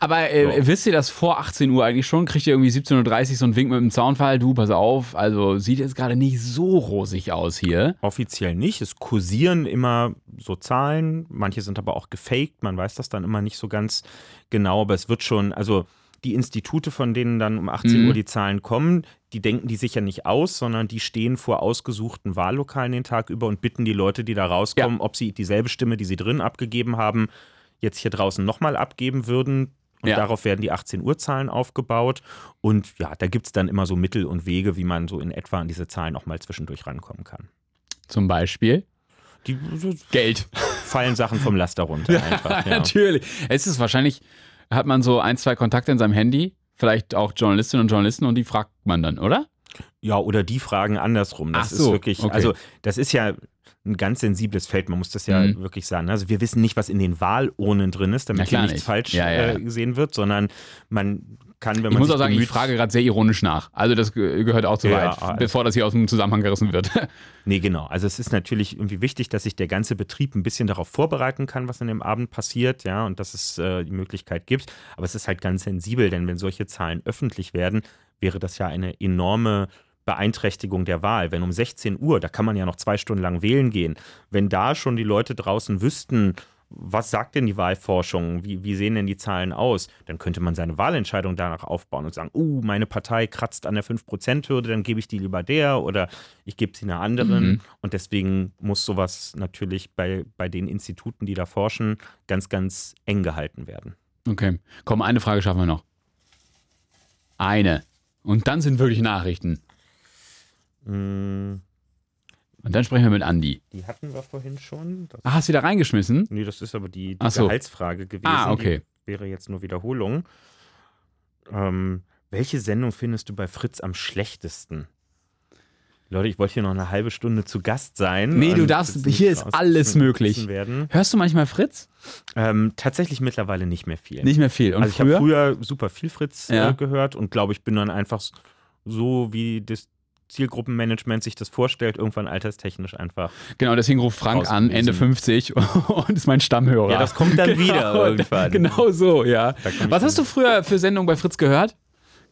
Aber äh, wisst ihr das vor 18 Uhr eigentlich schon? Kriegt ihr irgendwie 17.30 Uhr so einen Wink mit dem Zaunfall? Du, pass auf, also sieht jetzt gerade nicht so rosig aus hier. Offiziell nicht. Es kursieren immer so Zahlen. Manche sind aber auch gefaked. Man weiß das dann immer nicht so ganz genau. Aber es wird schon, also die Institute, von denen dann um 18 Mhm. Uhr die Zahlen kommen, die denken die sicher nicht aus, sondern die stehen vor ausgesuchten Wahllokalen den Tag über und bitten die Leute, die da rauskommen, ob sie dieselbe Stimme, die sie drin abgegeben haben, jetzt hier draußen nochmal abgeben würden. Und Ja. darauf werden die 18 Uhr Zahlen aufgebaut. Und ja, da gibt es dann immer so Mittel und Wege, wie man so in etwa an diese Zahlen auch mal zwischendurch rankommen kann. Zum Beispiel Die Geld. fallen Sachen vom Laster runter einfach. Ja. Natürlich. Es ist wahrscheinlich, hat man so ein, zwei Kontakte in seinem Handy, vielleicht auch Journalistinnen und Journalisten und die fragt man dann, oder? ja, oder die fragen andersrum. Das so, ist wirklich, okay. also das ist ja ein ganz sensibles Feld, man muss das ja Mhm. wirklich sagen. Also wir wissen nicht, was in den Wahlurnen drin ist, damit hier nichts nicht. falsch Ja, ja. Äh, gesehen wird, sondern man kann, wenn man Ich muss auch sagen, ich frage gerade sehr ironisch nach. Also das ge- gehört auch zu Ja, weit, also- bevor das hier aus dem Zusammenhang gerissen wird. Nee, genau. Also es ist natürlich irgendwie wichtig, dass sich der ganze Betrieb ein bisschen darauf vorbereiten kann, was an dem Abend passiert, ja, und dass es äh, die Möglichkeit gibt. Aber es ist halt ganz sensibel, denn wenn solche Zahlen öffentlich werden, wäre das ja eine enorme Beeinträchtigung der Wahl. Wenn um 16 Uhr, da kann man ja noch zwei Stunden lang wählen gehen, wenn da schon die Leute draußen wüssten, was sagt denn die Wahlforschung? Wie, wie sehen denn die Zahlen aus? Dann könnte man seine Wahlentscheidung danach aufbauen und sagen, uh, meine Partei kratzt an der 5%-Hürde, dann gebe ich die lieber der oder ich gebe sie einer anderen. Mhm. Und deswegen muss sowas natürlich bei, bei den Instituten, die da forschen, ganz, ganz eng gehalten werden. Okay. Komm, eine Frage schaffen wir noch. Eine. Und dann sind wirklich Nachrichten. Mm, Und dann sprechen wir mit Andi. Die hatten wir vorhin schon. Das, Ah, hast du wieder reingeschmissen? nee, das ist aber die, die so. Gehaltsfrage gewesen. Ah, okay. Die wäre jetzt nur Wiederholung. Ähm, welche Sendung findest du bei Fritz am schlechtesten? Leute, ich wollte hier noch eine halbe Stunde zu Gast sein. Nee, du darfst- hier ist alles möglich. Werden. Hörst du manchmal Fritz? Ähm, tatsächlich mittlerweile nicht mehr viel. Nicht mehr viel. Und also ich habe früher? super viel Fritz Ja. äh, gehört und glaube, ich bin dann einfach so, wie das Zielgruppenmanagement sich das vorstellt, irgendwann alterstechnisch einfach. Genau, deswegen ruft Frank an. Ende 50 und ist mein Stammhörer. Ja, das kommt dann wieder irgendwann. Genau so, ja. Was hast du früher für Sendungen bei Fritz gehört?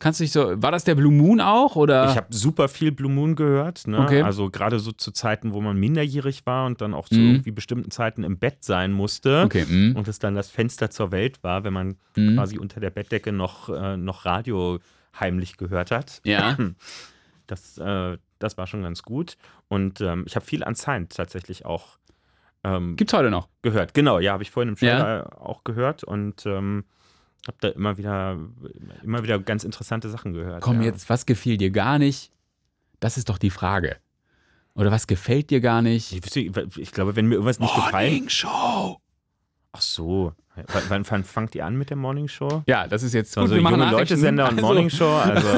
Kannst du dich so, war das der Blue Moon auch oder? Ich habe super viel Blue Moon gehört. Ne? Okay. Also gerade so zu Zeiten, wo man minderjährig war und dann auch zu Mhm. irgendwie bestimmten Zeiten im Bett sein musste. Okay, mhm. Und es dann das Fenster zur Welt war, wenn man Mhm. quasi unter der Bettdecke noch, äh, noch Radio heimlich gehört hat. Ja. Das, äh, das war schon ganz gut. Und ähm, ich habe viel an Science tatsächlich auch ähm, Gibt's heute noch? gehört. Genau, ja, habe ich vorhin im Ja. Trailer auch gehört und ähm, habe da immer wieder, immer wieder ganz interessante Sachen gehört. Komm ja. jetzt, was gefiel dir gar nicht? Das ist doch die Frage. Oder was gefällt dir gar nicht? Ich, ich glaube, wenn mir irgendwas nicht gefallen. Morning Show. Ach so. W- Wann, wann fangt ihr an mit der Morning Show? Ja, das ist jetzt Also gut. wir machen junge Nachrichten. Leute-Sender und Also- Morning Show. Also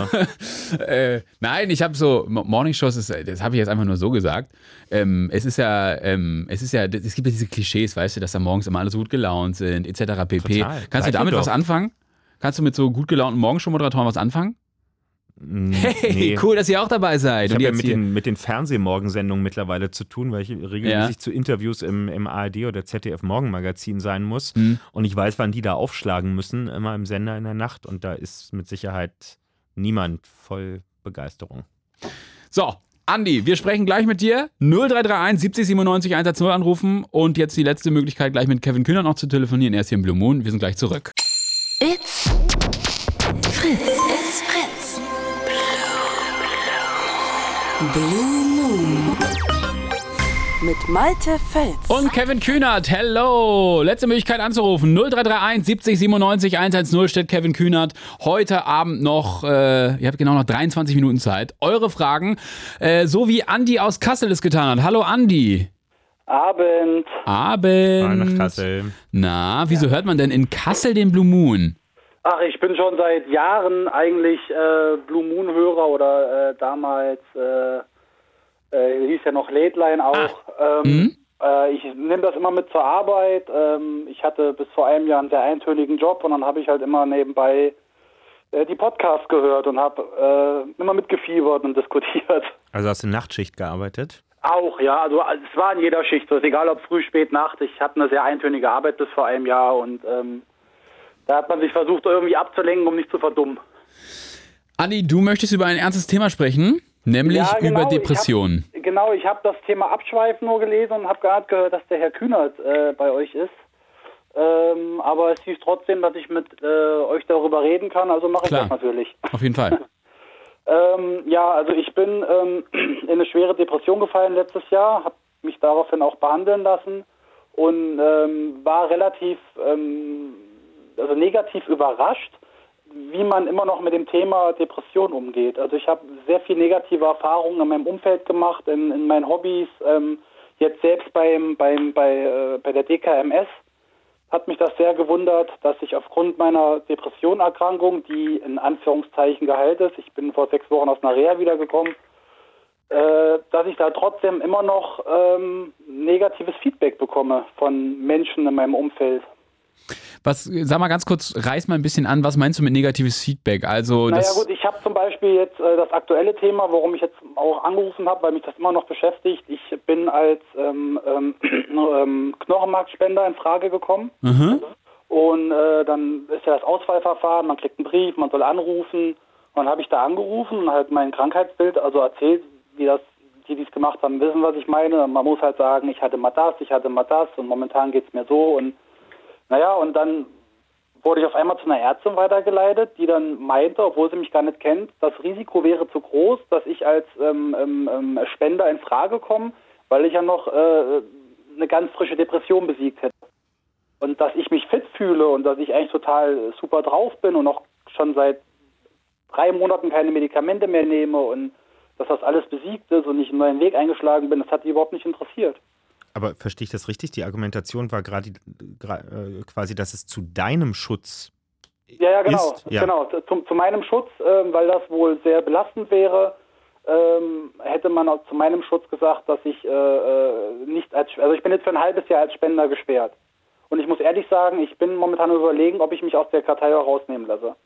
äh, nein, ich habe so Mo- Morning Shows, ist, das habe ich jetzt einfach nur so gesagt. Ähm, es ist ja, ähm, es ist ja, es gibt ja diese Klischees, weißt du, dass da morgens immer alle so gut gelaunt sind, etc. pp. Total. Kannst du damit was anfangen? Kannst du mit so gut gelaunten Morgenshow-Moderatoren was anfangen? Mm, Hey, nee. cool, dass ihr auch dabei seid. Ich habe ja mit den, mit den Fernsehmorgensendungen mittlerweile zu tun, weil ich regelmäßig Ja. zu Interviews im, im ARD oder ZDF Morgenmagazin sein muss. Hm. Und ich weiß, wann die da aufschlagen müssen, immer im Sender in der Nacht. Und da ist mit Sicherheit niemand voll Begeisterung. So, Andi, wir sprechen gleich mit dir. 0331 70 97 110 anrufen. Und jetzt die letzte Möglichkeit, gleich mit Kevin Kühner noch zu telefonieren. Er ist hier im Blue Moon. Wir sind gleich zurück. It's Fritz. Blue Moon. Mit Malte Fels. Und Kevin Kühnert, hello! Letzte Möglichkeit anzurufen. 0331 70 97 110 steht Kevin Kühnert. Heute Abend noch, äh, ihr habt genau noch 23 Minuten Zeit. Eure Fragen, äh, so wie Andi aus Kassel es getan hat. Hallo Andi. Abend. Abend. Mal nach Kassel. Na, wieso hört man denn in Kassel den Blue Moon? Ach, ich bin schon seit Jahren eigentlich äh, Blue Moon Hörer oder äh, damals äh, äh, hieß ja noch Lateline auch. Ähm, Mhm. äh, ich nehme das immer mit zur Arbeit. Ähm, ich hatte bis vor einem Jahr einen sehr eintönigen Job und dann habe ich halt immer nebenbei äh, die Podcasts gehört und habe immer mitgefiebert und diskutiert. Also hast du Nachtschicht gearbeitet? Auch, ja. Also es war in jeder Schicht so. Ist egal ob früh, spät, Nacht. Ich hatte eine sehr eintönige Arbeit bis vor einem Jahr und ähm, da hat man sich versucht, irgendwie abzulenken, um nicht zu verdummen. Andi, du möchtest über ein ernstes Thema sprechen, nämlich Ja, genau, über ich Depressionen. hab- Genau, ich habe das Thema Abschweifen nur gelesen und habe gerade gehört, dass der Herr Kühnert äh, bei euch ist. Ähm, aber es hieß trotzdem, dass ich mit äh, euch darüber reden kann, also mache ich das natürlich. Auf jeden Fall. Ähm, ja, also ich bin ähm, in eine schwere Depression gefallen letztes Jahr, habe mich daraufhin auch behandeln lassen und ähm, war relativ ähm, also negativ überrascht, wie man immer noch mit dem Thema Depression umgeht. Also ich habe sehr viel negative Erfahrungen in meinem Umfeld gemacht, in, in meinen Hobbys, ähm, jetzt selbst beim, beim, bei, äh, bei der DKMS hat mich das sehr gewundert, dass ich aufgrund meiner Depressionerkrankung, die in Anführungszeichen geheilt ist, ich bin vor sechs Wochen aus einer Reha wiedergekommen, äh, dass ich da trotzdem immer noch ähm, negatives Feedback bekomme von Menschen in meinem Umfeld. Was, sag mal ganz kurz, reiß mal ein bisschen an, was meinst du mit negatives Feedback? Also, Naja gut, ich habe zum Beispiel jetzt äh, das aktuelle Thema, warum ich jetzt auch angerufen habe, weil mich das immer noch beschäftigt. Ich bin als ähm, ähm, ähm, Knochenmarkspender in Frage gekommen. Mhm. Und äh, dann ist ja das Auswahlverfahren, man kriegt einen Brief, man soll anrufen dann habe ich da angerufen und halt mein Krankheitsbild, also erzählt, wie das, die, die es gemacht haben, wissen, was ich meine. Man muss halt sagen, ich hatte mal das, ich hatte mal das und momentan geht es mir so und naja, und dann wurde ich auf einmal zu einer Ärztin weitergeleitet, die dann meinte, obwohl sie mich gar nicht kennt, das Risiko wäre zu groß, dass ich als ähm, ähm, ähm Spender in Frage komme, weil ich ja noch äh, eine ganz frische Depression besiegt hätte. Und dass ich mich fit fühle und dass ich eigentlich total super drauf bin und auch schon seit drei Monaten keine Medikamente mehr nehme und dass das alles besiegt ist und ich einen neuen Weg eingeschlagen bin, das hat die überhaupt nicht interessiert. Aber verstehe ich das richtig? Die Argumentation war gerade äh, quasi, dass es zu deinem Schutz ja, ja, genau, ist. Ja. genau. Zu, zu meinem Schutz, äh, weil das wohl sehr belastend wäre, ähm, hätte man auch zu meinem Schutz gesagt, dass ich äh, äh, nicht als, also ich bin jetzt für ein halbes Jahr als Spender gesperrt. Und ich muss ehrlich sagen, ich bin momentan überlegen, ob ich mich aus der Kartei herausnehmen lasse.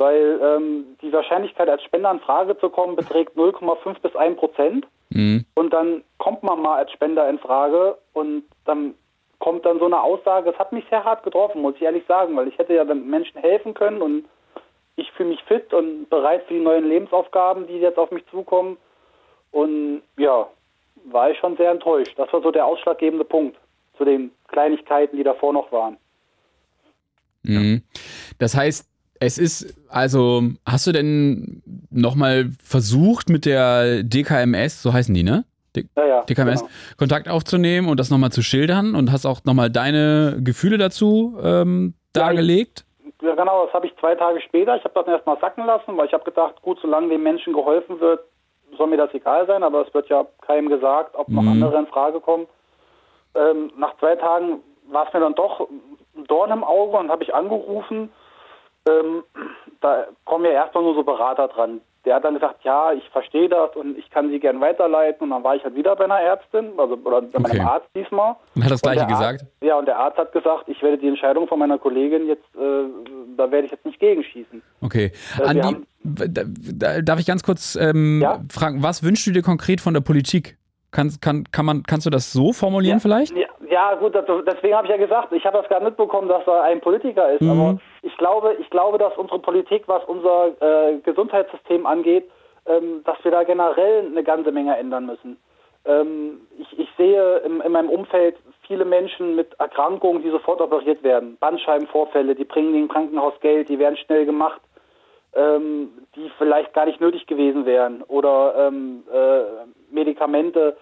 Weil ähm, die Wahrscheinlichkeit, als Spender in Frage zu kommen, beträgt 0,5 bis 1 Prozent. Mhm. Und dann kommt man mal als Spender in Frage und dann kommt dann so eine Aussage, das hat mich sehr hart getroffen, muss ich ehrlich sagen, weil ich hätte ja dann Menschen helfen können und ich fühle mich fit und bereit für die neuen Lebensaufgaben, die jetzt auf mich zukommen. Und ja, war ich schon sehr enttäuscht. Das war so der ausschlaggebende Punkt zu den Kleinigkeiten, die davor noch waren. Mhm. Das heißt, es ist, also, hast du denn nochmal versucht mit der DKMS, so heißen die, ne? D ja, ja, DKMS, genau. Kontakt aufzunehmen und das nochmal zu schildern und hast auch nochmal deine Gefühle dazu ähm, dargelegt? Ja, genau, das habe ich zwei Tage später. Ich habe das erstmal sacken lassen, weil ich habe gedacht, gut, solange dem Menschen geholfen wird, soll mir das egal sein, aber es wird ja keinem gesagt, ob noch mhm. andere in Frage kommen. Ähm, nach zwei Tagen war es mir dann doch ein Dorn im Auge und habe ich angerufen. Ähm, da kommen ja erstmal nur so Berater dran, der hat dann gesagt, ja, ich verstehe das und ich kann sie gern weiterleiten. Und dann war ich halt wieder bei einer Ärztin, also oder bei meinem Arzt diesmal. Und hat das gleiche gesagt? Arzt, ja, und der Arzt hat gesagt, ich werde die Entscheidung von meiner Kollegin jetzt, äh, da werde ich jetzt nicht gegenschießen. Okay. Äh, Andi, darf ich ganz kurz ähm, ja? fragen, was wünschst du dir konkret von der Politik? Kann, kann, kann man, kannst du das so formulieren ja, vielleicht? Ja, ja, gut, deswegen habe ich ja gesagt, ich habe das gar mitbekommen, dass er ein Politiker ist. Mhm. Aber ich glaube, ich glaube, dass unsere Politik, was unser äh, Gesundheitssystem angeht, ähm, dass wir da generell eine ganze Menge ändern müssen. Ähm, ich, ich, sehe in, in, meinem Umfeld viele Menschen mit Erkrankungen, die sofort operiert werden. Bandscheibenvorfälle, die bringen dem Krankenhaus Geld, die werden schnell gemacht, ähm, die vielleicht gar nicht nötig gewesen wären. Oder ähm, äh, Medikamente,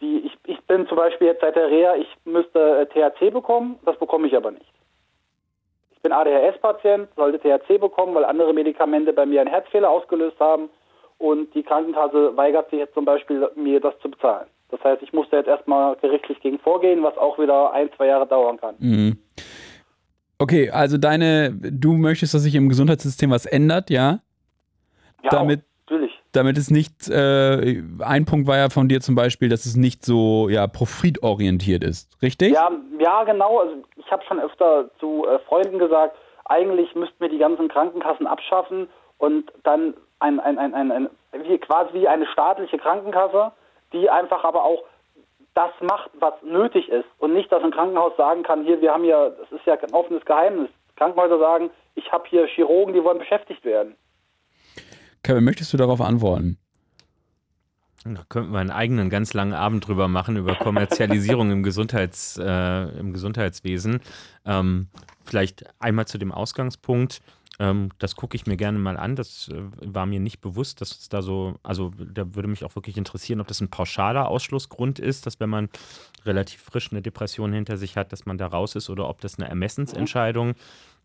die ich, ich bin zum Beispiel jetzt seit der Reha, ich müsste äh, THC bekommen, das bekomme ich aber nicht. Ich bin ADHS-Patient, sollte THC bekommen, weil andere Medikamente bei mir einen Herzfehler ausgelöst haben und die Krankenkasse weigert sich jetzt zum Beispiel, mir das zu bezahlen. Das heißt, ich musste jetzt erstmal gerichtlich gegen vorgehen, was auch wieder ein, zwei Jahre dauern kann. Mhm. Okay, also deine, du möchtest, dass sich im Gesundheitssystem was ändert, ja? Ja, damit, natürlich damit es nicht, äh, ein Punkt war ja von dir zum Beispiel, dass es nicht so ja, profitorientiert ist, richtig? Ja, ja genau. Also ich habe schon öfter zu äh, Freunden gesagt, eigentlich müssten wir die ganzen Krankenkassen abschaffen und dann ein, ein, ein, ein, ein wie, quasi wie eine staatliche Krankenkasse, die einfach aber auch das macht, was nötig ist und nicht, dass ein Krankenhaus sagen kann, hier, wir haben ja, das ist ja ein offenes Geheimnis. Krankenhäuser sagen, ich habe hier Chirurgen, die wollen beschäftigt werden. Kevin, möchtest du darauf antworten? Da könnten wir einen eigenen ganz langen Abend drüber machen, über Kommerzialisierung im, Gesundheits, äh, im Gesundheitswesen. Ähm, vielleicht einmal zu dem Ausgangspunkt. Ähm, das gucke ich mir gerne mal an. Das äh, war mir nicht bewusst, dass es da so, also da würde mich auch wirklich interessieren, ob das ein pauschaler Ausschlussgrund ist, dass wenn man relativ frisch eine Depression hinter sich hat, dass man da raus ist oder ob das eine Ermessensentscheidung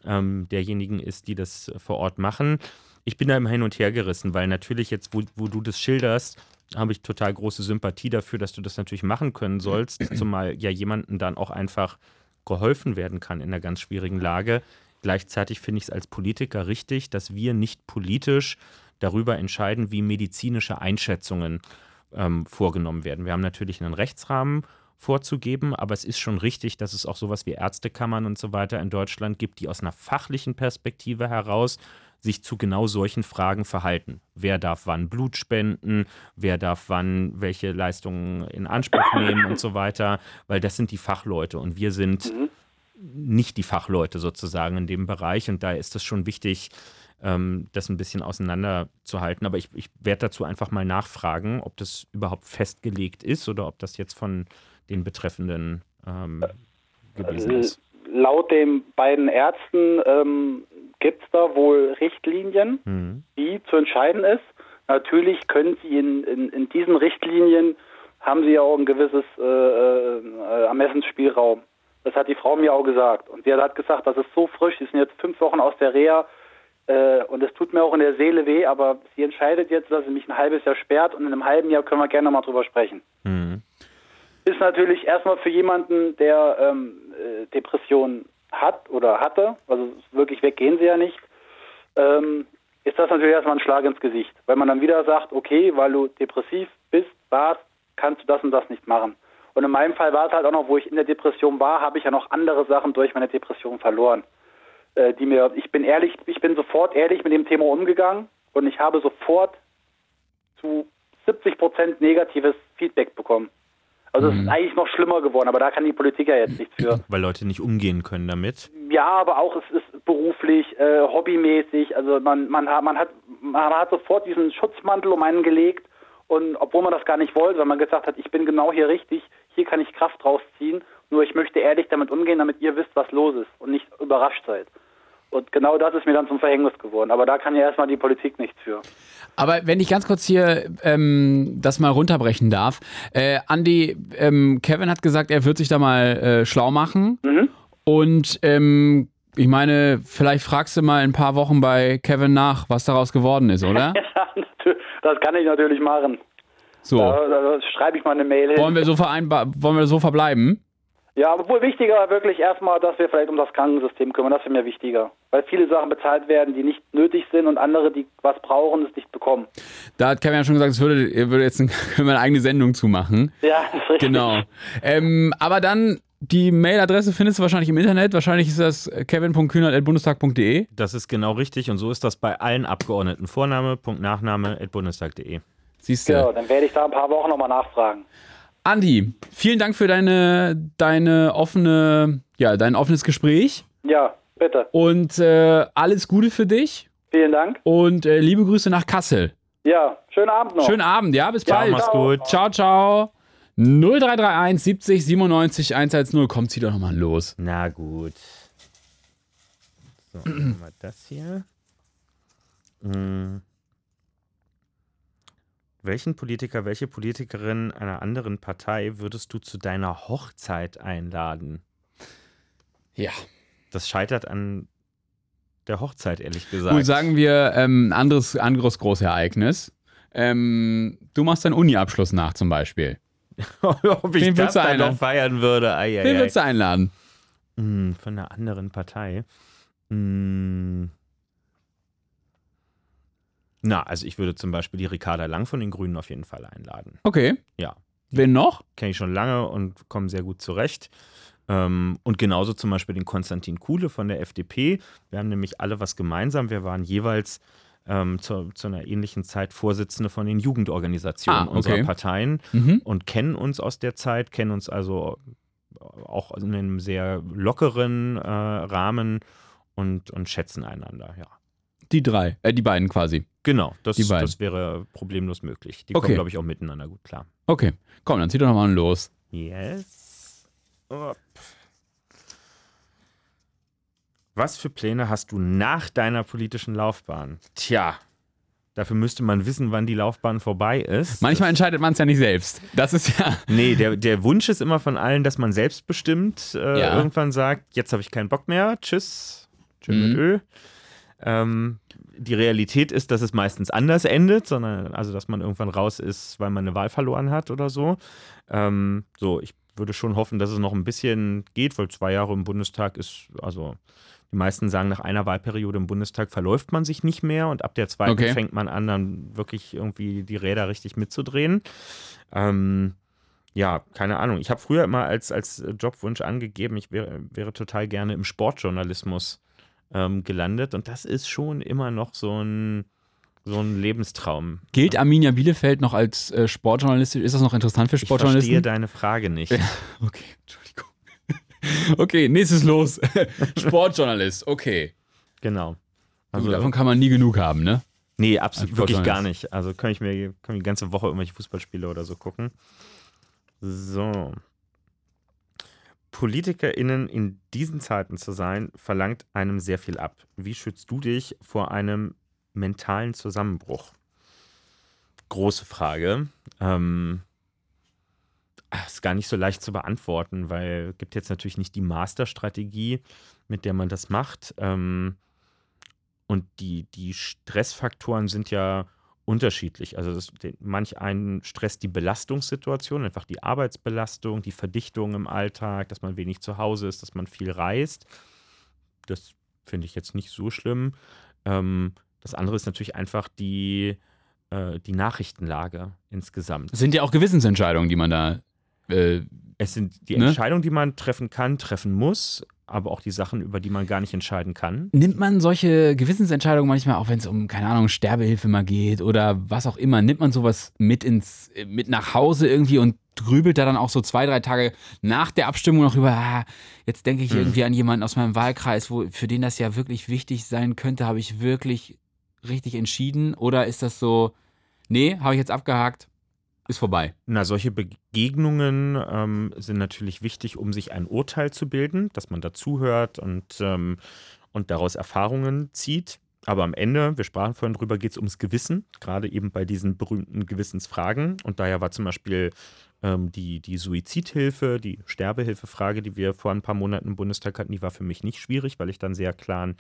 ähm, derjenigen ist, die das vor Ort machen ich bin da immer hin und her gerissen, weil natürlich jetzt, wo, wo du das schilderst, habe ich total große Sympathie dafür, dass du das natürlich machen können sollst, zumal ja jemandem dann auch einfach geholfen werden kann in einer ganz schwierigen Lage. Gleichzeitig finde ich es als Politiker richtig, dass wir nicht politisch darüber entscheiden, wie medizinische Einschätzungen ähm, vorgenommen werden. Wir haben natürlich einen Rechtsrahmen vorzugeben, aber es ist schon richtig, dass es auch sowas wie Ärztekammern und so weiter in Deutschland gibt, die aus einer fachlichen Perspektive heraus sich zu genau solchen Fragen verhalten. Wer darf wann Blut spenden, wer darf wann welche Leistungen in Anspruch nehmen und so weiter, weil das sind die Fachleute und wir sind mhm. nicht die Fachleute sozusagen in dem Bereich und da ist es schon wichtig, ähm, das ein bisschen auseinanderzuhalten. Aber ich, ich werde dazu einfach mal nachfragen, ob das überhaupt festgelegt ist oder ob das jetzt von den Betreffenden ähm, gewesen ist. Laut den beiden Ärzten ähm, gibt es da wohl Richtlinien, Mhm. die zu entscheiden ist. Natürlich können Sie in, in, in diesen Richtlinien, haben Sie ja auch ein gewisses äh, äh, Ermessensspielraum. Das hat die Frau mir auch gesagt. Und sie hat gesagt, das ist so frisch, Sie sind jetzt fünf Wochen aus der Reha äh, und es tut mir auch in der Seele weh, aber sie entscheidet jetzt, dass sie mich ein halbes Jahr sperrt und in einem halben Jahr können wir gerne mal drüber sprechen. Mhm. Ist natürlich erstmal für jemanden, der ähm, äh, Depressionen hat oder hatte, also wirklich weggehen sie ja nicht, ähm, ist das natürlich erstmal ein Schlag ins Gesicht. Weil man dann wieder sagt, okay, weil du depressiv bist, warst, kannst du das und das nicht machen. Und in meinem Fall war es halt auch noch, wo ich in der Depression war, habe ich ja noch andere Sachen durch meine Depression verloren. Äh, die mir, ich bin ehrlich, ich bin sofort ehrlich mit dem Thema umgegangen und ich habe sofort zu 70 Prozent negatives Feedback bekommen. Also es ist eigentlich noch schlimmer geworden, aber da kann die Politik ja jetzt nichts für. Weil Leute nicht umgehen können damit. Ja, aber auch es ist beruflich, äh, hobbymäßig. Also man, man, hat, man, hat, man hat sofort diesen Schutzmantel um einen gelegt und obwohl man das gar nicht wollte, weil man gesagt hat, ich bin genau hier richtig, hier kann ich Kraft rausziehen, nur ich möchte ehrlich damit umgehen, damit ihr wisst, was los ist und nicht überrascht seid. Und genau das ist mir dann zum Verhängnis geworden. Aber da kann ja erstmal die Politik nichts für. Aber wenn ich ganz kurz hier ähm, das mal runterbrechen darf. Äh, Andi, ähm, Kevin hat gesagt, er wird sich da mal äh, schlau machen. Mhm. Und ähm, ich meine, vielleicht fragst du mal in ein paar Wochen bei Kevin nach, was daraus geworden ist, oder? Ja, das kann ich natürlich machen. So. Da, da schreibe ich mal eine Mail hin. Wollen wir so vereinbar wollen wir so verbleiben? Ja, aber wohl wichtiger war wirklich erstmal, dass wir vielleicht um das Krankensystem kümmern. Das wäre mir wichtiger. Weil viele Sachen bezahlt werden, die nicht nötig sind und andere, die was brauchen, es nicht bekommen. Da hat Kevin ja schon gesagt, es würde, er würde jetzt ein, können wir eine eigene Sendung zumachen. Ja, das ist richtig. Genau. Ähm, aber dann, die Mailadresse findest du wahrscheinlich im Internet. Wahrscheinlich ist das kevin.kühnert.bundestag.de. Das ist genau richtig und so ist das bei allen Abgeordneten. Vorname, Punkt, Nachname. Siehst du. Ja, dann werde ich da ein paar Wochen nochmal nachfragen. Andi, vielen Dank für deine, deine offene, ja, dein offenes Gespräch. Ja, bitte. Und äh, alles Gute für dich. Vielen Dank. Und äh, liebe Grüße nach Kassel. Ja, schönen Abend noch. Schönen Abend, ja, bis Ja, bald. mach's gut. Ciao, ciao. 0331 70 97 110. Kommt, zieh doch nochmal los. Na gut. So, wir das hier. Hm. Welchen Politiker, welche Politikerin einer anderen Partei würdest du zu deiner Hochzeit einladen? Ja. Das scheitert an der Hochzeit, ehrlich gesagt. Gut, sagen wir ähm, ein anderes, anderes Großereignis. Ähm, du machst deinen Uni-Abschluss nach zum Beispiel. Ob ich Wen das dann noch einladen? feiern würde. Ei, ei, Wen würdest du einladen? Hm, von einer anderen Partei. Hm. Na, also ich würde zum Beispiel die Ricarda Lang von den Grünen auf jeden Fall einladen. Okay. Ja. Wen noch? Kenne ich schon lange und komme sehr gut zurecht. Ähm, und genauso zum Beispiel den Konstantin Kuhle von der FDP. Wir haben nämlich alle was gemeinsam. Wir waren jeweils ähm, zu, zu einer ähnlichen Zeit Vorsitzende von den Jugendorganisationen Ah, okay. unserer Parteien Mhm. und kennen uns aus der Zeit, kennen uns also auch in einem sehr lockeren äh, Rahmen und, und schätzen einander, ja. Die drei, äh, die beiden quasi. Genau, das, das wäre problemlos möglich. Die Okay. kommen, glaube ich, auch miteinander gut klar. Okay, komm, dann zieh doch nochmal los. Yes. Up. Was für Pläne hast du nach deiner politischen Laufbahn? Tja, dafür müsste man wissen, wann die Laufbahn vorbei ist. Manchmal entscheidet man es ja nicht selbst. Das ist ja. Nee, der, der Wunsch ist immer von allen, dass man selbstbestimmt äh, Ja. irgendwann sagt, jetzt habe ich keinen Bock mehr, tschüss, tschüss Mhm. mit Ö. Ähm, die Realität ist, dass es meistens anders endet, sondern also, dass man irgendwann raus ist, weil man eine Wahl verloren hat oder so. Ähm, so, ich würde schon hoffen, dass es noch ein bisschen geht, weil zwei Jahre im Bundestag ist, also die meisten sagen, nach einer Wahlperiode im Bundestag verläuft man sich nicht mehr und ab der zweiten Okay. fängt man an, dann wirklich irgendwie die Räder richtig mitzudrehen. Ähm, ja, keine Ahnung. Ich habe früher immer als, als Jobwunsch angegeben, ich wäre, wäre total gerne im Sportjournalismus ähm, gelandet und das ist schon immer noch so ein, so ein Lebenstraum. Gilt Arminia Bielefeld noch als äh, Sportjournalistin? Ist das noch interessant für Ich verstehe Sportjournalisten? deine Frage nicht. Okay, Entschuldigung. Okay, nächstes los. Sportjournalist, okay. Genau. Also Davon kann man nie genug haben, ne? Nee, absolut wirklich gar nicht. Also kann ich mir kann die ganze Woche irgendwelche Fußballspiele oder so gucken. So. PolitikerInnen in diesen Zeiten zu sein, verlangt einem sehr viel ab. Wie schützt du dich vor einem mentalen Zusammenbruch? Große Frage. Ähm, ah, ist gar nicht so leicht zu beantworten, weil es gibt jetzt natürlich nicht die Masterstrategie, mit der man das macht. Ähm, und die, die Stressfaktoren sind ja unterschiedlich. Also das, den, manch einen stresst die Belastungssituation, einfach die Arbeitsbelastung, die Verdichtung im Alltag, dass man wenig zu Hause ist, dass man viel reist. Das finde ich jetzt nicht so schlimm. Ähm, das andere ist natürlich einfach die, äh, die Nachrichtenlage insgesamt. Das sind ja auch Gewissensentscheidungen, die man da. Äh, Es sind die Ne? Entscheidungen, die man treffen kann, treffen muss, aber auch die Sachen, über die man gar nicht entscheiden kann. nimmt man solche Gewissensentscheidungen manchmal, auch wenn es um, keine Ahnung, Sterbehilfe mal geht oder was auch immer, nimmt man sowas mit ins, mit nach Hause irgendwie und grübelt da dann auch so zwei, drei Tage nach der Abstimmung noch über, ah, jetzt denke ich Mhm. irgendwie an jemanden aus meinem Wahlkreis, wo, für den das ja wirklich wichtig sein könnte, habe ich wirklich richtig entschieden? Oder ist das so, nee, habe ich jetzt abgehakt, ist vorbei? Na, solche Begegnungen ähm, sind natürlich wichtig, um sich ein Urteil zu bilden, dass man dazuhört und, ähm, und daraus Erfahrungen zieht. Aber am Ende, wir sprachen vorhin drüber, geht es ums Gewissen, gerade eben bei diesen berühmten Gewissensfragen. Und daher war zum Beispiel ähm, die, die Suizidhilfe, die Sterbehilfefrage, die wir vor ein paar Monaten im Bundestag hatten, die war für mich nicht schwierig, weil ich dann sehr klaren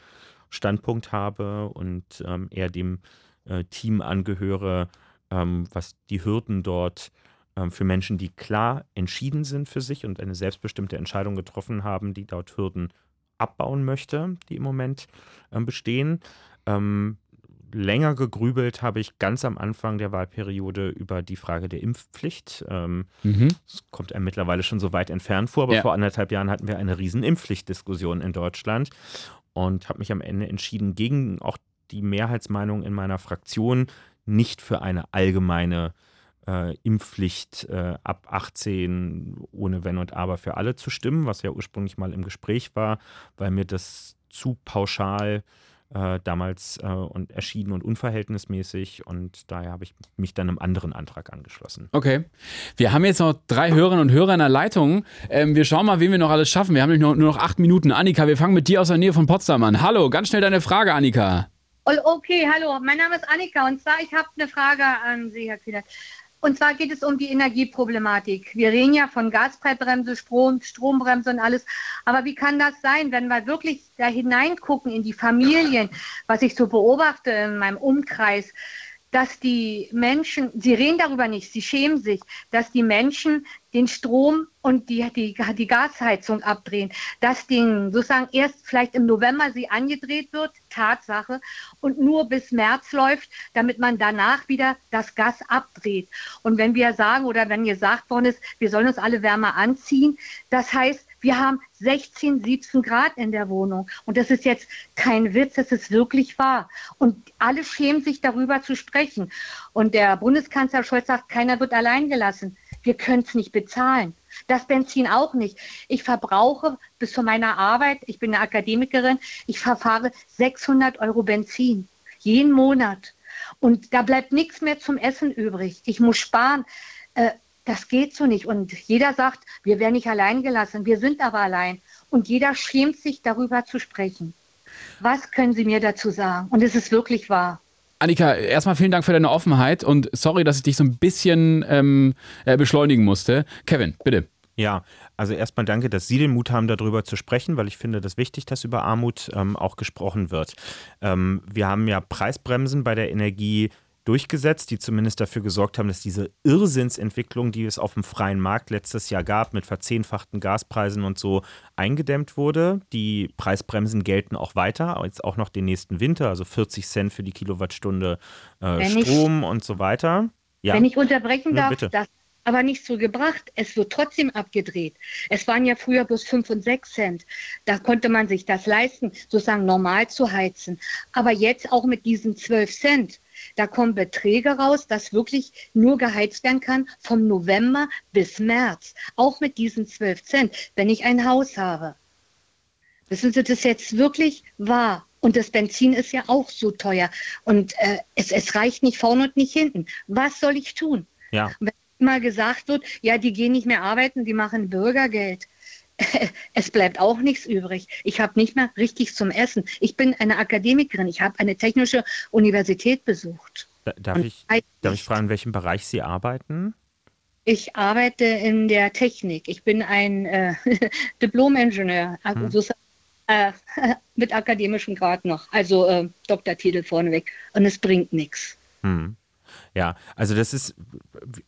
Standpunkt habe und ähm, eher dem äh, Team angehöre, ähm, was die Hürden dort ähm, für Menschen, die klar entschieden sind für sich und eine selbstbestimmte Entscheidung getroffen haben, die dort Hürden abbauen möchte, die im Moment ähm, bestehen. Ähm, länger gegrübelt habe ich ganz am Anfang der Wahlperiode über die Frage der Impfpflicht. Ähm, Mhm. es kommt einem mittlerweile schon so weit entfernt vor, aber Ja. vor anderthalb Jahren hatten wir eine riesen Impfpflichtdiskussion in Deutschland und habe mich am Ende entschieden, gegen auch die Mehrheitsmeinung in meiner Fraktion nicht für eine allgemeine äh, Impfpflicht äh, ab 18 ohne Wenn und Aber für alle zu stimmen, was ja ursprünglich mal im Gespräch war, weil mir das zu pauschal äh, damals äh, und erschienen und unverhältnismäßig und daher habe ich mich dann einem anderen Antrag angeschlossen. Okay. Wir haben jetzt noch drei Hörerinnen und Hörer in der Leitung. Ähm, wir schauen mal, wen wir noch alles schaffen. Wir haben nur noch acht Minuten. Annika, wir fangen mit dir aus der Nähe von Potsdam an. Hallo, ganz schnell deine Frage, Annika. Okay, hallo, mein Name ist Annika und zwar, ich habe eine Frage an Sie, Herr Kühner. Und zwar geht es um die Energieproblematik. Wir reden ja von Gaspreisbremse, Strom, Strombremse und alles. Aber wie kann das sein, wenn wir wirklich da hineingucken in die Familien, was ich so beobachte in meinem Umkreis, dass die Menschen, sie reden darüber nicht, sie schämen sich, dass die Menschen den Strom und die, die, die Gasheizung abdrehen, dass den sozusagen erst vielleicht im November sie angedreht wird, Tatsache, und nur bis März läuft, damit man danach wieder das Gas abdreht. Und wenn wir sagen oder wenn gesagt worden ist, wir sollen uns alle wärmer anziehen, das heißt, wir haben 16, 17 Grad in der Wohnung. Und das ist jetzt kein Witz, das ist wirklich wahr. Und alle schämen sich darüber zu sprechen. Und der Bundeskanzler Scholz sagt, keiner wird allein gelassen. Wir können es nicht bezahlen. Das Benzin auch nicht. Ich verbrauche bis zu meiner Arbeit, ich bin eine Akademikerin, ich verfahre 600 Euro Benzin. Jeden Monat. Und da bleibt nichts mehr zum Essen übrig. Ich muss sparen. Äh, das geht so nicht. Und jeder sagt, wir werden nicht allein gelassen. Wir sind aber allein. Und jeder schämt sich darüber zu sprechen. Was können Sie mir dazu sagen? Und es ist wirklich wahr. Annika, erstmal vielen Dank für deine Offenheit und sorry, dass ich dich so ein bisschen ähm, äh, beschleunigen musste. Kevin, bitte. Ja, also erstmal danke, dass Sie den Mut haben, darüber zu sprechen, weil ich finde das wichtig, dass über Armut ähm, auch gesprochen wird. Ähm, wir haben ja Preisbremsen bei der Energie durchgesetzt, die zumindest dafür gesorgt haben, dass diese Irrsinnsentwicklung, die es auf dem freien Markt letztes Jahr gab, mit verzehnfachten Gaspreisen und so, eingedämmt wurde. Die Preisbremsen gelten auch weiter, jetzt auch noch den nächsten Winter, also 40 Cent für die Kilowattstunde äh, Wenn ich- Strom und so weiter. Ja. Wenn ich unterbrechen darf, bitte. das aber nicht so gebracht. Es wird trotzdem abgedreht. Es waren ja früher bloß 5 und 6 Cent. Da konnte man sich das leisten, sozusagen normal zu heizen. Aber jetzt auch mit diesen 12 Cent. Da kommen Beträge raus, dass wirklich nur geheizt werden kann vom November bis März. Auch mit diesen 12 Cent, wenn ich ein Haus habe. Wissen Sie, das ist jetzt wirklich wahr. Und das Benzin ist ja auch so teuer. Und äh, es, es reicht nicht vorne und nicht hinten. Was soll ich tun? Ja. Wenn mal gesagt wird, ja, die gehen nicht mehr arbeiten, die machen Bürgergeld. Es bleibt auch nichts übrig. Ich habe nicht mehr richtig zum Essen. Ich bin eine Akademikerin. Ich habe eine technische Universität besucht. Da, darf, ich, darf ich fragen, in welchem Bereich Sie arbeiten? Ich arbeite in der Technik. Ich bin ein äh, Diplom-Ingenieur, Hm. also, äh, mit akademischem Grad noch, also äh, Doktortitel vorneweg. Und es bringt nichts. Hm. Ja, also das ist,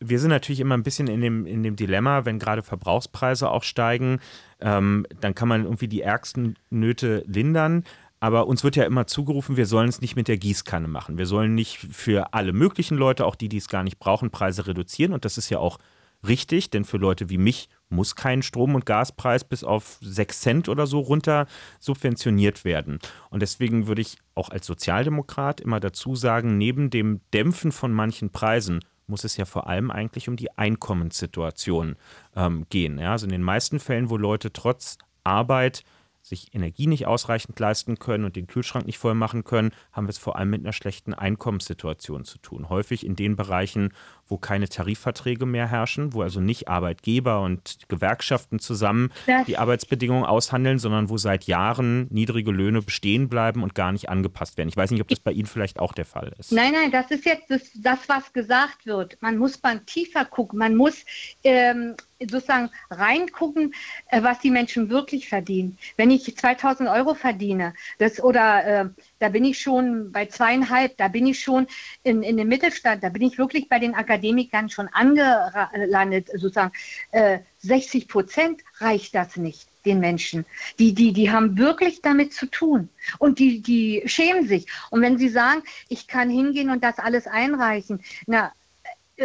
wir sind natürlich immer ein bisschen in dem, in dem Dilemma, wenn gerade Verbrauchspreise auch steigen, ähm, dann kann man irgendwie die ärgsten Nöte lindern. Aber uns wird ja immer zugerufen, wir sollen es nicht mit der Gießkanne machen. Wir sollen nicht für alle möglichen Leute, auch die, die es gar nicht brauchen, Preise reduzieren. Und das ist ja auch richtig, denn für Leute wie mich muss kein Strom- und Gaspreis bis auf 6 Cent oder so runter subventioniert werden. Und deswegen würde ich auch als Sozialdemokrat immer dazu sagen, neben dem Dämpfen von manchen Preisen muss es ja vor allem eigentlich um die Einkommenssituation ähm, gehen. Ja? Also in den meisten Fällen, wo Leute trotz Arbeit sich Energie nicht ausreichend leisten können und den Kühlschrank nicht voll machen können, haben wir es vor allem mit einer schlechten Einkommenssituation zu tun. Häufig in den Bereichen, wo keine Tarifverträge mehr herrschen, wo also nicht Arbeitgeber und Gewerkschaften zusammen Das- die Arbeitsbedingungen aushandeln, sondern wo seit Jahren niedrige Löhne bestehen bleiben und gar nicht angepasst werden. Ich weiß nicht, ob das bei Ihnen vielleicht auch der Fall ist. Nein, nein, das ist jetzt das, das was gesagt wird. Man muss mal tiefer gucken. Man muss ähm, sozusagen reingucken, äh, was die Menschen wirklich verdienen. Wenn ich 2000 Euro verdiene, das oder äh, da bin ich schon bei zweieinhalb, da bin ich schon in, in dem Mittelstand, da bin ich wirklich bei den Akademikern schon angelandet, sozusagen. Äh, 60 Prozent reicht das nicht den Menschen. Die, die, die haben wirklich damit zu tun. Und die, die schämen sich. Und wenn sie sagen, ich kann hingehen und das alles einreichen, na,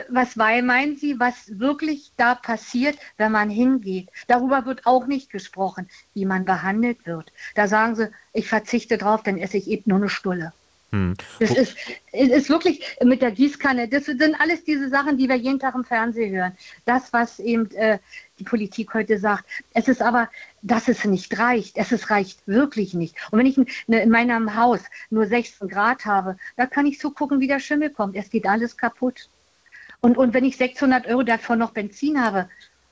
was weil meinen Sie, was wirklich da passiert, wenn man hingeht? Darüber wird auch nicht gesprochen, wie man behandelt wird. Da sagen sie, ich verzichte drauf, dann esse ich eben nur eine Stulle. Hm. Das ist, ist wirklich mit der Gießkanne, das sind alles diese Sachen, die wir jeden Tag im Fernsehen hören. Das, was eben äh, die Politik heute sagt. Es ist aber, dass es nicht reicht. Es ist, reicht wirklich nicht. Und wenn ich ne, in meinem Haus nur 16 Grad habe, da kann ich so gucken, wie der Schimmel kommt. Es geht alles kaputt. Und, und wenn ich 600 Euro davon noch Benzin habe,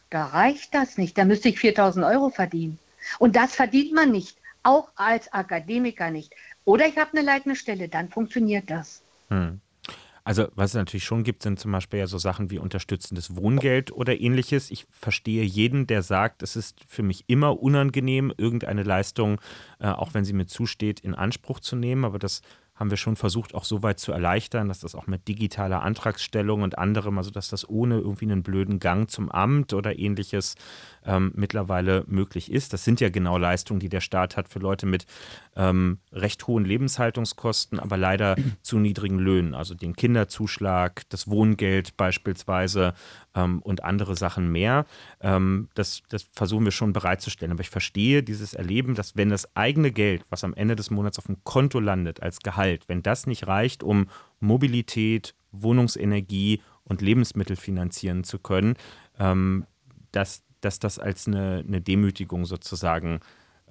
da reicht das nicht. Da müsste ich 4000 Euro verdienen. Und das verdient man nicht. Auch als Akademiker nicht. Oder ich habe eine leitende Stelle, dann funktioniert das. Hm. Also, was es natürlich schon gibt, sind zum Beispiel ja so Sachen wie unterstützendes Wohngeld oder ähnliches. Ich verstehe jeden, der sagt, es ist für mich immer unangenehm, irgendeine Leistung, äh, auch wenn sie mir zusteht, in Anspruch zu nehmen. Aber das haben wir schon versucht, auch so weit zu erleichtern, dass das auch mit digitaler Antragsstellung und anderem, also dass das ohne irgendwie einen blöden Gang zum Amt oder ähnliches ähm, mittlerweile möglich ist. Das sind ja genau Leistungen, die der Staat hat für Leute mit ähm, recht hohen Lebenshaltungskosten, aber leider zu niedrigen Löhnen. Also den Kinderzuschlag, das Wohngeld beispielsweise ähm, und andere Sachen mehr. Ähm, das, das versuchen wir schon bereitzustellen. Aber ich verstehe dieses Erleben, dass wenn das eigene Geld, was am Ende des Monats auf dem Konto landet als Gehalt, wenn das nicht reicht, um Mobilität, Wohnungsenergie und Lebensmittel finanzieren zu können, ähm, dass, dass das als eine, eine Demütigung sozusagen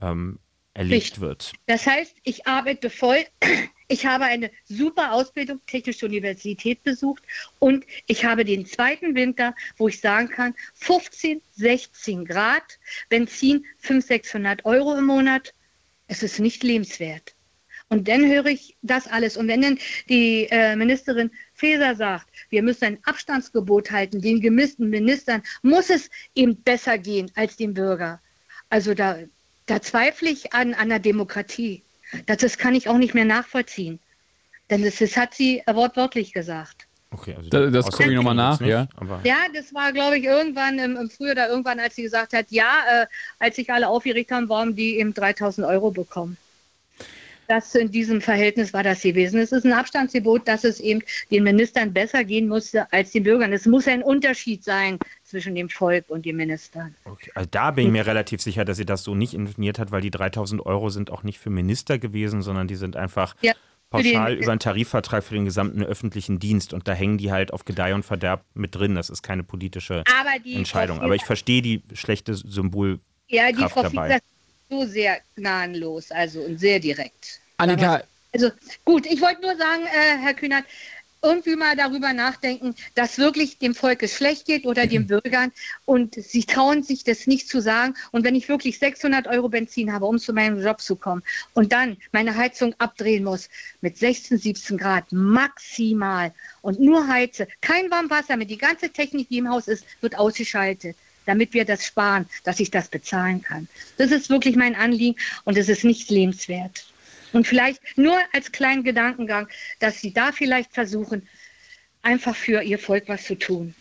ähm, erlebt Richtig. wird. Das heißt, ich arbeite voll. Ich habe eine super Ausbildung, Technische Universität besucht und ich habe den zweiten Winter, wo ich sagen kann, 15, 16 Grad, Benzin 500, 600 Euro im Monat. Es ist nicht lebenswert. Und dann höre ich das alles. Und wenn dann die äh, Ministerin Faeser sagt, wir müssen ein Abstandsgebot halten, den gemissten Ministern muss es eben besser gehen als dem Bürger. Also da, da zweifle ich an, an der Demokratie. Das, das kann ich auch nicht mehr nachvollziehen. Denn das, das hat sie wortwörtlich gesagt. Okay, also Da- das Außer- gucke ich nochmal nach, nicht, ja. Aber Ja, das war, glaube ich, irgendwann im, im Frühjahr oder irgendwann, als sie gesagt hat, ja, äh, als sich alle aufgeregt haben, warum die eben 3000 Euro bekommen. Das in diesem Verhältnis war das gewesen. Es ist ein Abstandsgebot, dass es eben den Ministern besser gehen musste als den Bürgern. Es muss ein Unterschied sein zwischen dem Volk und den Ministern. Okay, also da bin ich mir relativ sicher, dass sie das so nicht informiert hat, weil die 3000 Euro sind auch nicht für Minister gewesen, sondern die sind einfach Ja, den- pauschal über einen Tarifvertrag für den gesamten öffentlichen Dienst und da hängen die halt auf Gedeih und Verderb mit drin. Das ist keine politische Aber Entscheidung. Aber ich verstehe die schlechte Symbolkraft Ja, die Frau dabei. Fiedler so sehr gnadenlos, also und sehr direkt. Annika, Also gut, ich wollte nur sagen, äh, Herr Kühnert, irgendwie mal darüber nachdenken, dass wirklich dem Volk es schlecht geht oder den Bürgern und sie trauen sich das nicht zu sagen. Und wenn ich wirklich 600 Euro Benzin habe, um zu meinem Job zu kommen und dann meine Heizung abdrehen muss mit 16, 17 Grad maximal und nur heize, kein Warmwasser mehr, die ganze Technik, die im Haus ist, wird ausgeschaltet damit wir das sparen, dass ich das bezahlen kann. Das ist wirklich mein Anliegen und es ist nicht lebenswert. Und vielleicht nur als kleinen Gedankengang, dass Sie da vielleicht versuchen, einfach für Ihr Volk was zu tun.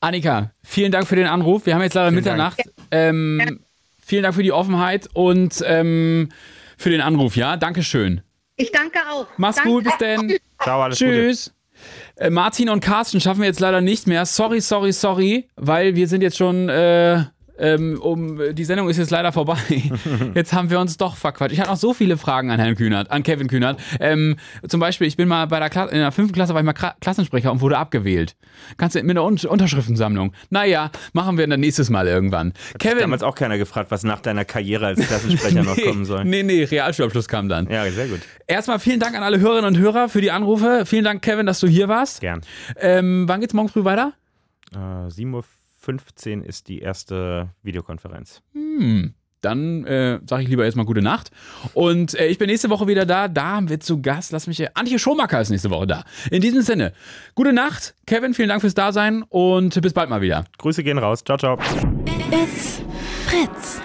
Annika, vielen Dank für den Anruf. Wir haben jetzt leider Vielen Mitternacht. Ähm, vielen Dank für die Offenheit und ähm, für den Anruf, ja? Dankeschön. Ich danke auch. Mach's danke. gut, bis denn. Ciao, alles Tschüss. Äh, Martin und Carsten schaffen wir jetzt leider nicht mehr. Sorry, sorry, sorry, weil wir sind jetzt schon. Äh, ähm, um, die Sendung ist jetzt leider vorbei. Jetzt haben wir uns doch verquatscht. Ich hatte noch so viele Fragen an Herrn Kühnert, an Kevin Kühnert. Ähm, zum Beispiel, ich bin mal bei der Klasse, in der fünften Klasse war ich mal Kla Klassensprecher und wurde abgewählt. Kannst du mit einer Un Unterschriftensammlung? Naja, machen wir dann nächstes Mal irgendwann. Hat Kevin. damals auch keiner gefragt, was nach deiner Karriere als Klassensprecher noch kommen soll. Nee, nee, Realschulabschluss kam dann. Ja, sehr gut. Erstmal vielen Dank an alle Hörerinnen und Hörer für die Anrufe. Vielen Dank, Kevin, dass du hier warst. Gern. Ähm, wann geht's morgen früh weiter? Äh, 7.15 Uhr ist die erste Videokonferenz. Hm. Dann äh, sage ich lieber erstmal gute Nacht. Und äh, ich bin nächste Woche wieder da. Da haben wir zu Gast, lass mich. Antje Schomacker ist nächste Woche da. In diesem Sinne, gute Nacht. Kevin, vielen Dank fürs Dasein und bis bald mal wieder. Grüße gehen raus. Ciao, ciao. It's Fritz.